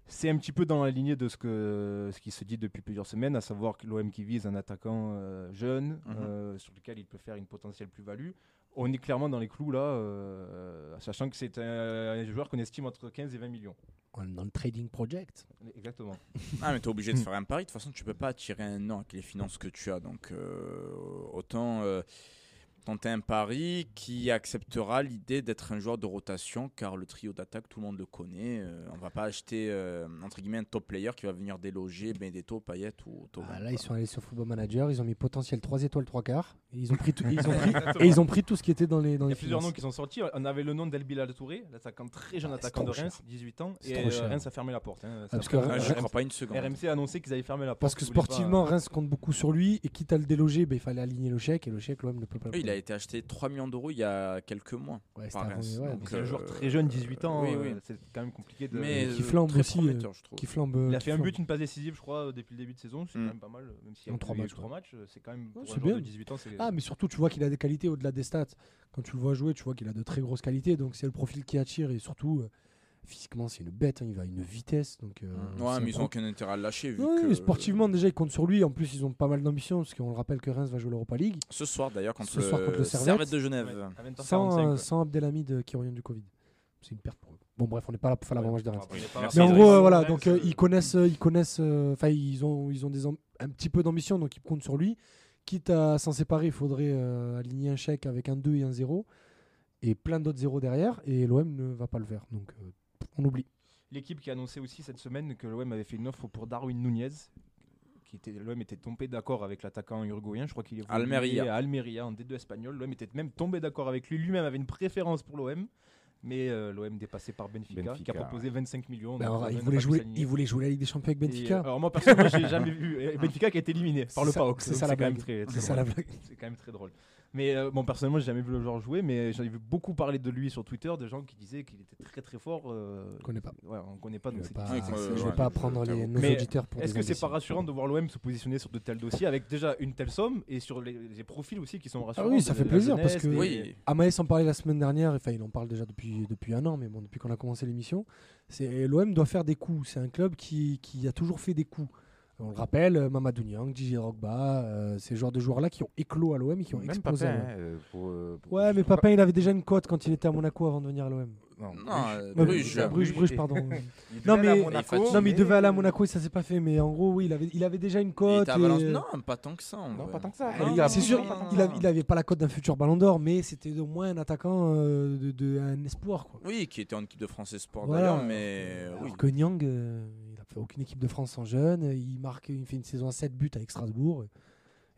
C'est un petit peu dans la lignée de ce, que, ce qui se dit depuis plusieurs semaines, à savoir que l'OM qui vise un attaquant euh, jeune, Mhm. euh, sur lequel il peut faire une potentielle plus-value. On est clairement dans les clous là, euh, sachant que c'est un, un joueur qu'on estime entre 15 et 20 millions. On est dans le trading project. Exactement. Ah, mais t'es obligé de faire un pari. De toute façon, tu peux pas attirer un nom avec les finances que tu as. Donc, euh, autant euh, tenter un pari qui acceptera l'idée d'être un joueur de rotation, car le trio d'attaque, tout le monde le connaît. Euh, on va pas acheter, euh, entre guillemets, un top player qui va venir déloger Benedetto, Payet ou Thauvin, Ah, là ils sont allés sur Football Manager, ils ont mis potentiel 3 étoiles 3 quarts. Et ils ont pris tout, ils ont pris, et ils ont pris tout ce qui était dans les dans Il y a plusieurs finances. noms qui sont sortis. On avait le nom d'El Bilal Touré, l'attaquant très jeune Ah, attaquant de Reims, cher. 18 ans. Et trop euh, cher. Reims a fermé la porte. hein. parce Ça- que Ah, je Reims- crois pas une seconde. RMC a annoncé qu'ils avaient fermé la porte. Parce que pas- sportivement, Reims compte beaucoup sur lui et quitte à le déloger, ben, il fallait aligner le chèque et le chèque, l'OM ne peut pas Oui, il a été acheté 3 millions d'euros il y a quelques mois. Ouais, par Reims. ouais, Donc, mais C'est un joueur euh, très jeune, 18 ans. Oui, euh, oui. C'est quand même compliqué de. Mais qui euh, flambe aussi, qui flambe. Il a fait un but, une passe décisive, je crois, depuis le début de saison. C'est Mm. quand même pas mal, même s'il y a En trois eu matchs, trois matchs. C'est quand même c'est bien. de 18 ans. c'est- Ah, mais surtout, tu vois qu'il a des qualités au-delà des stats. Quand tu le vois jouer, tu vois qu'il a de très grosses qualités. Donc, c'est le profil qui attire et surtout, euh, Physiquement, c'est une bête. hein, il va à une vitesse. Donc, euh, Mm. c'est Ouais, mais ils incroyable. n'ont aucun intérêt à le lâcher. Vu que- sportivement, déjà, ils comptent sur lui. En plus, ils ont pas mal d'ambition, parce qu'on le rappelle que Reims va jouer l'Europa League. Ce soir d'ailleurs contre, Ce soir contre le Servette. Servette de Genève. Ouais, à 20h45, Sans, euh, sans Abdelhamid euh, qui revient du Covid. C'est une perte pour eux. Bon, bref, on n'est pas là pour faire l'avant-match de Reims. Merci, Mais en gros, euh, voilà, donc euh, ils connaissent, euh, ils connaissent, euh, enfin ils ont, ils ont des am- un petit peu d'ambition, donc ils comptent sur lui. Quitte à s'en séparer, il faudrait euh, aligner un chèque avec un 2 et un 0 et plein d'autres zéros derrière, et l'OM ne va pas le faire, donc euh, on oublie. L'équipe qui a annoncé aussi cette semaine que l'OM avait fait une offre pour Darwin Nunez. Qui était, L'OM était tombé d'accord avec l'attaquant uruguayen. Je crois qu'il est Almeria. à Almeria en D2 espagnol. L'OM était même tombé d'accord avec lui. Lui-même avait une préférence pour l'OM. Mais euh, l'OM dépassé par Benfica, qui a proposé 25 millions. Alors, il, voulait jouer, il voulait jouer la Ligue des Champions avec Benfica. euh, alors moi personnellement, j'ai jamais vu Benfica qui a été éliminé par le PAOK. c'est ça la blague. C'est quand même très drôle. Mais euh, bon, personnellement, j'ai jamais vu le joueur jouer, mais j'en ai vu beaucoup parler de lui sur Twitter, de gens qui disaient qu'il était très très fort. euh, Je connais pas. Ouais, on connaît pas. Je donc vais c'est pas, difficile. Ouais, je vais pas je- prendre les, nos Mais auditeurs pour Est-ce que c'est pas rassurant de voir l'OM se positionner sur de tels dossiers avec déjà une telle somme et sur les, les profils aussi qui sont rassurants oui, ça fait la plaisir, parce jeunesse, que- des- Oui. Amaïs en parlait la semaine dernière, enfin il en parle déjà depuis, depuis un an, mais bon, depuis qu'on a commencé l'émission. C'est L'OM doit faire des coups. C'est un club qui, qui a toujours fait des coups. On le rappelle, euh, Mamadou Niang, Gigi Rogba, euh, ces genres de joueurs-là qui ont éclos à l'OM et qui ont Même explosé. Papin, à l'OM. hein, euh, pour, pour- Ouais, mais Papin, il avait déjà une cote quand il était à Monaco avant de venir à l'OM. Non, Non, Bruges. euh, Bruges. Bruges, Bruges, pardon. Non, mais- Monaco, non, mais il devait aller à Monaco et ça s'est pas fait. Mais en gros, oui, il avait, il avait déjà une cote. et-. Non, pas tant que ça. Non, pas tant que ça. Non, Il a- C'est sûr, il, avait, il avait pas la cote d'un futur Ballon d'Or, mais c'était au moins un attaquant euh, de, de- un espoir. Quoi. Oui, qui était en équipe de France Espoir Voilà. d'ailleurs, mais Alors oui. que Nyang, euh, fait aucune équipe de France en jeune. Il marque, il fait une saison à 7 buts avec Strasbourg. Et,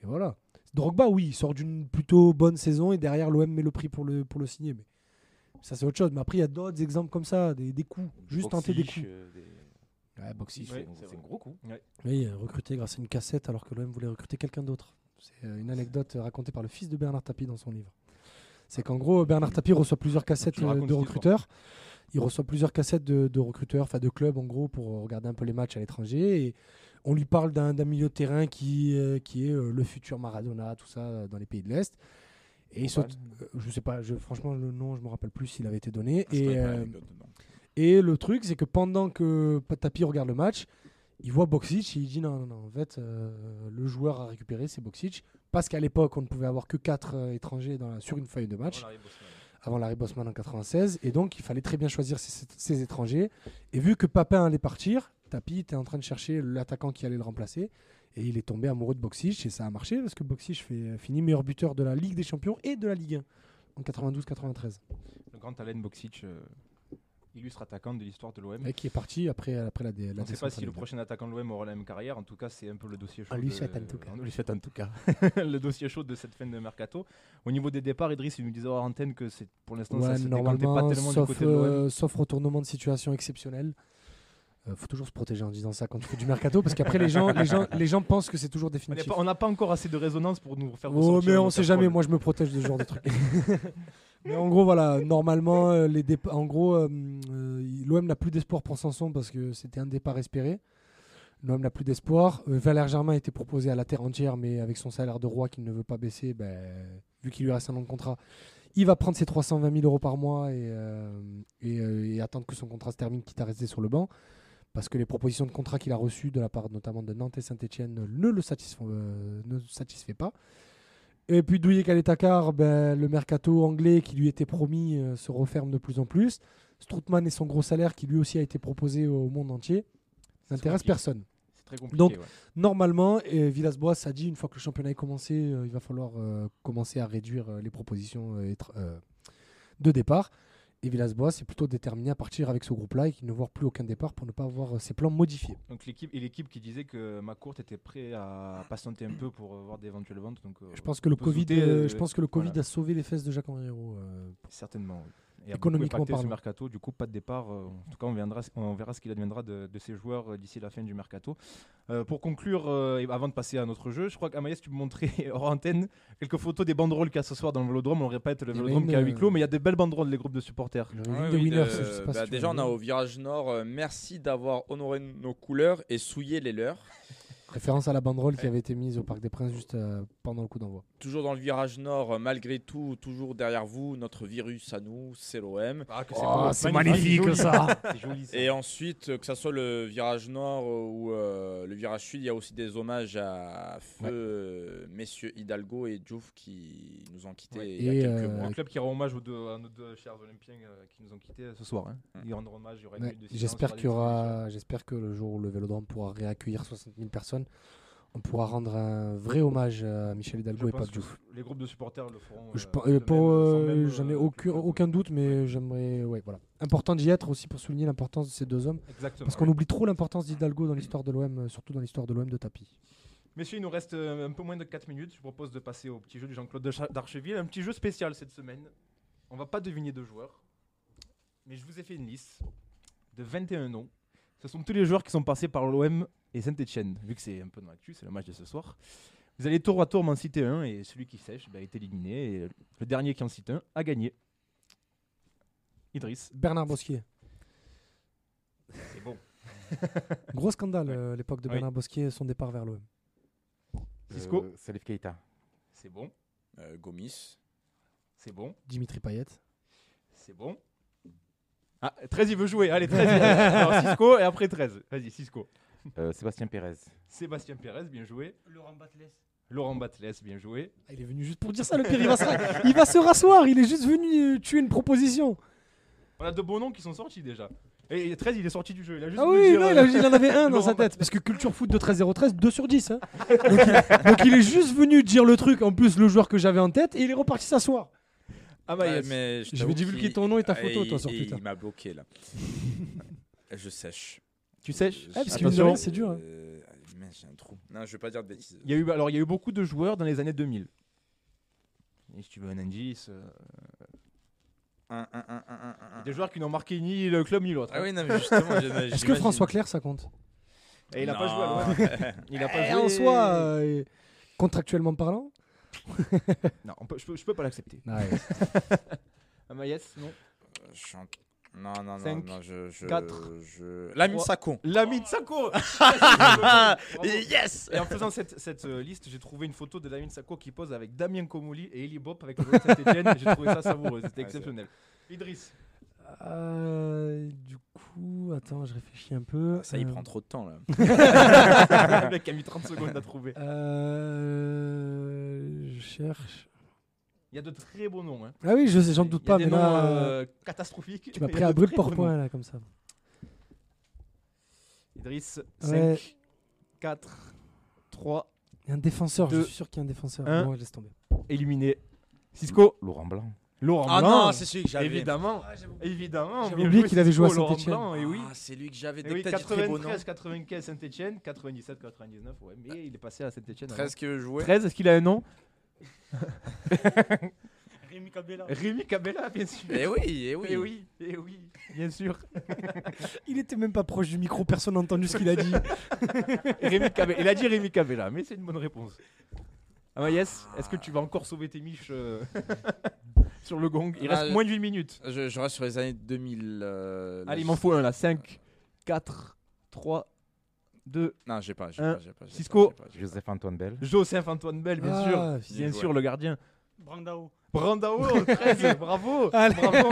et voilà. Drogba, oui, il sort d'une plutôt bonne saison et derrière l'OM met le prix pour le, pour le signer. Mais ça, c'est autre chose. Mais après, il y a d'autres exemples comme ça, des, des coups. Juste tenter des coups. euh, des- Ouais, Boxiche. Ouais, c'est un gros coup. Oui, euh, recruté grâce à une cassette alors que l'OM voulait recruter quelqu'un d'autre. C'est euh, une anecdote euh, racontée par le fils de Bernard Tapie dans son livre. C'est qu'en gros, Bernard Tapie reçoit plusieurs cassettes euh, de recruteurs. Il reçoit plusieurs cassettes de, de recruteurs, enfin de clubs en gros, pour euh, regarder un peu les matchs à l'étranger. Et on lui parle d'un milieu de terrain qui, euh, qui est euh, le futur Maradona, tout ça, dans les pays de l'Est. Et il saute, euh, je sais pas, je, franchement, le nom, je me rappelle plus s'il avait été donné. Je et, euh, le truc, c'est que pendant que Tapi regarde le match, il voit Boxic et il dit non, non, non, en fait, euh, le joueur à récupérer, c'est Boxic. Parce qu'à l'époque, on ne pouvait avoir que 4 étrangers dans la- sur une feuille de match, avant Larry Bosman en 96. Et donc, il fallait très bien choisir ses, étrangers. Et vu que Papin allait partir, Tapi était en train de chercher l'attaquant qui allait le remplacer. Et il est tombé amoureux de Boxic et ça a marché parce que Boxic fait, finit meilleur buteur de la Ligue des Champions et de la Ligue 1 en 92-93. Le grand Alain Boksic, euh, illustre attaquant de l'histoire de l'OM. Et qui est parti après, après la, la On ne sait pas si le Ligue 1. prochain attaquant de l'OM aura la même carrière. En tout cas, c'est un peu le dossier chaud. On lui de- souhaite en tout cas. On lui souhaite en tout cas. le dossier chaud de cette fin de mercato. Au niveau des départs, Idriss, il nous disait hors antenne que c'est pour l'instant ça Ouais, se décantait pas normalement, tellement du sauf, côté de euh, sauf retournement de situation exceptionnel. Euh, faut toujours se protéger en disant ça quand tu fais du mercato parce qu'après les gens, les gens, les gens pensent que c'est toujours définitif. pas- On n'a pas encore assez de résonance pour nous faire Oh, mais on sait jamais. Moi, je me protège de ce genre de trucs. Mais en gros, voilà. Normalement, euh, les dépa- en gros, euh, euh, l'OM n'a plus d'espoir pour Sanson parce que c'était un départ espéré. L'OM n'a plus d'espoir. Valère Germain été proposé à la terre entière, mais avec son salaire de roi qu'il ne veut pas baisser, ben, vu qu'il lui reste un an de contrat, il va prendre ses 320 000 euros par mois et, attendre que son contrat se termine, quitte à rester sur le banc. Parce que les propositions de contrat qu'il a reçues de la part notamment de Nantes et Saint-Etienne ne le satisfont, ne satisfait pas. Et puis Douillet Kaletakar, ben, le mercato anglais qui lui était promis euh, se referme de plus en plus. Stroutman et son gros salaire qui lui aussi a été proposé au monde entier n'intéresse personne. C'est très compliqué. Donc, ouais. Normalement, et Villas-Boas a dit une fois que le championnat est commencé, euh, il va falloir euh, commencer à réduire les propositions de départ. Et Villas-Boas est plutôt déterminé à partir avec ce groupe-là et qu'il ne voit plus aucun départ pour ne pas avoir euh, ses plans modifiés. Donc l'équipe et l'équipe qui disait que McCourt était prêt à patienter un peu pour avoir d'éventuelles ventes. Donc, euh, Je pense que le Covid, douter, euh, euh, je pense que le Covid voilà. a sauvé les fesses de Jacques Henriero. euh, Certainement. oui. Et a Économiquement impacté ce parlant. mercato, du coup pas de départ. euh, en tout cas, on, viendra, on verra ce qu'il adviendra de, de ces joueurs euh, d'ici la fin du mercato. Euh, pour conclure, euh, et avant de passer à notre jeu, je crois qu'Amaïs, tu me montrais hors antenne quelques photos des banderoles qu'il y a ce soir dans le Vélodrome. On le répète, le a Vélodrome une, qui est à huis clos, mais il y a des belles banderoles, les groupes de supporters. oui, de- bah, déjà, on a au virage nord, euh, merci d'avoir honoré nos couleurs et souillé les leurs. Référence à la banderole qui avait été mise au Parc des Princes juste euh, pendant le coup d'envoi. Toujours dans le virage nord, euh, malgré tout, toujours derrière vous, notre virus à nous, c'est l'OM. Ah, que Oh, beau. c'est magnifique, ça. C'est joli ça. Et ensuite, que ce soit le virage nord ou euh, le virage sud, il y a aussi des hommages à feu Ouais. messieurs Hidalgo et Diouf qui nous ont quittés Ouais. il y a Et, quelques euh, mois. Un club qui rend hommage aux deux, à nos deux chers Olympiens euh, qui nous ont quittés ce soir. hein. Ils rendront hommage, il y aura une J'espère il qu'il y aura, j'espère que le jour où le Vélodrome pourra réaccueillir 60 000 personnes, on pourra rendre un vrai hommage à Michel Je Hidalgo et Pape Diouf. Les groupes de supporters le feront. Je euh, euh, euh, j'en ai euh, aucun, doute, mais j'aimerais, ouais, voilà. Important d'y être aussi pour souligner l'importance de ces deux hommes, Exactement. parce qu'on oublie trop l'importance d'Hidalgo dans l'histoire de l'OM, euh, surtout dans l'histoire de l'OM de tapis. Messieurs, il nous reste euh, un peu moins de 4 minutes. Je vous propose de passer au petit jeu du Jean-Claude de Cha- d'Archeville. Un petit jeu spécial cette semaine. On va pas deviner deux joueurs. Mais je vous ai fait une liste de 21 noms. Ce sont tous les joueurs qui sont passés par l'OM et Saint-Etienne. Vu que c'est un peu dans l'actu, c'est le match de ce soir. Vous allez tour à tour m'en citer un et celui qui sèche bah, est éliminé. Et le dernier qui en cite un a gagné. Idriss, Bernard Bosquier. c'est bon. Gros scandale euh, l'époque de Oui. Bernard Bosquier, son départ vers l'OM. Cisco. Euh, Salif Keita. C'est bon. Euh, Gomis. C'est bon. Dimitri Payet. C'est bon. Ah, 13 il veut jouer. Allez, 13. Alors Cisco et après 13. Vas-y, Cisco. Euh, Sébastien Pérez. Sébastien Pérez, bien joué. Laurent Batles. Laurent Batles, bien joué. Ah, il est venu juste pour dire ça, le pire. Il va se, il va se rasseoir. Il est juste venu euh, tuer une proposition. On a de beaux noms qui sont sortis déjà. Et 13, il est sorti du jeu. Il a juste Ah oui, dire, non, euh, il, a- il en avait un dans sa tête. Parce que Culture Foot de 13-0-13, 2 sur 10. hein. donc, il, donc il est juste venu dire le truc, en plus le joueur que j'avais en tête, et il est reparti s'asseoir. Ah bah, mais je vais divulguer ton nom et ta Ah, photo, toi, sur et Twitter. Il m'a bloqué là. je sèche. Tu sèches Ah, parce que mine de rien, c'est dur. hein. Euh, j'ai un trou. Non, je vais pas dire de bêtises. Il y a eu, alors, il y a eu beaucoup de joueurs dans les années 2000. Et si tu veux un indice, euh, Un, un, un, un, un, un. des joueurs qui n'ont marqué ni le club ni l'autre. Ah oui, non, mais justement, j'ai- Est-ce que j'imagine. François Clair, ça compte? Et il a pas joué à Non. Il a pas Eh, joué. En soi, euh, contractuellement parlant Non, on peut- je, peux, je peux pas l'accepter. Ah ouais. Non? Je suis en- Non, non, non, non, je. je quatre, je... Lamine trois. Sacco. Lamine Sacco Bravo. Yes Et en faisant cette, cette, euh, liste, j'ai trouvé une photo de Lamine Sacco qui pose avec Damien Comoli et Eli Bop avec le Saint-Etienne. J'ai trouvé ça savoureux, c'était Ouais, c'est exceptionnel. Idriss, Euh, du coup, attends, je réfléchis un peu. Ça, il Euh, prend trop de temps là. le mec a mis 30 secondes à trouver. Euh, je cherche. Il y a de très beaux noms. Hein. Ah oui, je sais, j'en doute Il y a pas, des mais noms là, euh, catastrophiques. tu m'as pris à très pour point là, comme ça. Idriss, 5, Ouais. 4, 3, Il y a un défenseur, Deux, je suis sûr qu'il y a un défenseur. un. Bon, je laisse tomber. éliminé. Cisco, Laurent Blanc. Laurent Ah Blanc. non, c'est celui que j'avais. Évidemment, évidemment. J'avais oublié qu'il avait joué à. Blanc, Et oui. Ah, c'est lui que j'avais. Dès oui, que t'as dit très beau nom. 93, 95 Saint-Etienne, 97, 99, ouais, mais il est passé à Saint-Etienne. 13 qui veut jouer. 13, est-ce qu'il a un nom? Rémi Cabella. Rémi Cabella, bien sûr. Eh oui, eh oui. Eh oui, eh oui, bien sûr. Il était même pas proche du micro, personne n'a entendu ce qu'il a dit. Rémi Cabella. Il a dit Rémi Cabella, mais c'est une bonne réponse. Ah bah yes, est-ce que tu vas encore sauver tes miches euh, sur le gong? Il Ah, reste je- moins d'une minute. Je, je reste sur les années 2000. euh, Allez, il m'en faut un là. 5, 4, 3, 2. Non, j'ai pas. j'ai pas, j'ai pas, j'ai Cisco. Joseph Antoine Bell. Joseph Antoine Bell, bien Ah, sûr. bien sûr, le gardien. Brandao. Brandao, 13, bravo. Allez. Bravo.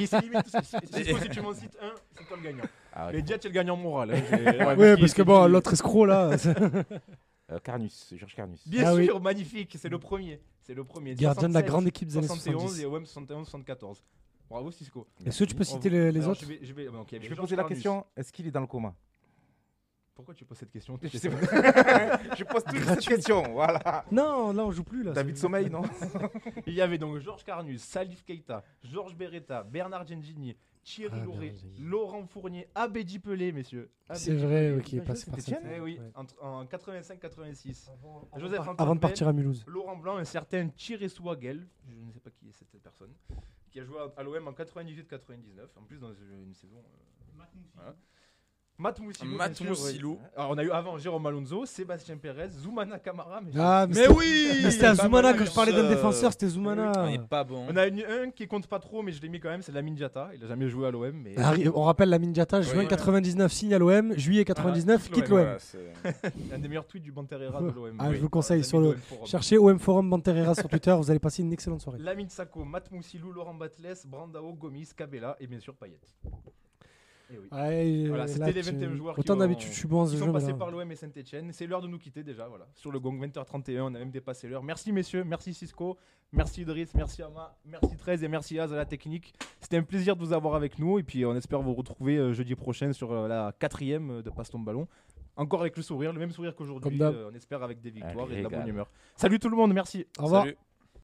Et c'est limite, si, si- si- si tu m'en cites un, c'est toi le gagnant. Ah, ouais. Mais déjà, tu es le gagnant moral. hein, Ouais, qui- parce que c'est bon, l'autre escroc là. Euh, Carnus, Georges Carnus. Bien Ah oui. sûr, magnifique, c'est le premier. C'est le premier. Gardien de la 76, grande équipe des années 71 70. et OM 71, 74. Bravo Cisco. Est-ce que tu peux citer les, les Alors, autres Je vais, je Je poser la question est-ce qu'il est dans le coma? Pourquoi tu poses cette question? Je sais pas. Je pose toujours cette question, voilà. Non, là on joue plus là. David Sommeil, non? Il y avait donc Georges Carnus, Salif Keita, Georges Beretta, Bernard Gengini, Thierry Ah. Laurent Fournier, Abedi Pelé, messieurs. C'est vrai, est Il joué par. Eh oui, Ouais. en 85-86. Avant- Joseph avant- Antoine Avant de partir à Mulhouse. Laurent Blanc, un certain Thierry Swagel, je ne sais pas qui est cette personne, qui a joué à l'OM en 98-99, en plus dans une saison. euh. Voilà. Matt Moussilou. Matt bien sûr, Moussilou. oui. Alors, on a eu avant Jérôme Alonso, Sébastien Pérez, Zoumana Camara. Mais Ah, mais Mais c'était- oui mais c'était à pas Zoumana mal, je parlais d'un euh, défenseur, c'était Zoumana. On n'est pas bon. On a une- un qui compte pas trop, mais je l'ai mis quand même, c'est Lamine Diatta. Il a jamais joué à l'OM. Mais... Harry- On rappelle la Minjata, juin Oui. 99 signe à l'OM, juillet 99 quitte quitte l'OM, l'OM. Voilà, c'est- un des meilleurs tweets du Banterera de l'OM. Ah, je vous conseille sur le-. Cherchez OM Forum Banterera sur Twitter, vous allez passer une excellente soirée. Lamine Sako, Matt Moussilou, Laurent Batles, Brandao, Gomis, Cabella et bien sûr Payet. Oui. Ouais, Voilà, c'était les tu- 21 joueurs qui Autant ont- d'habitude, je suis bon ce Ils jeu. sont passés voilà. par l'OM et Saint-Etienne. C'est l'heure de nous quitter déjà. Voilà. Sur le gong 20h31, on a même dépassé l'heure. Merci messieurs, merci Cisco, merci Idriss, merci Ama, merci 13 et merci Az à la technique. C'était un plaisir de vous avoir avec nous et puis on espère vous retrouver euh, jeudi prochain sur euh, la quatrième euh, de Passe ton ballon. Encore avec le sourire, le même sourire qu'aujourd'hui. On espère avec des victoires Un et de la bonne humeur. Salut tout le monde, merci. Au revoir. Salut.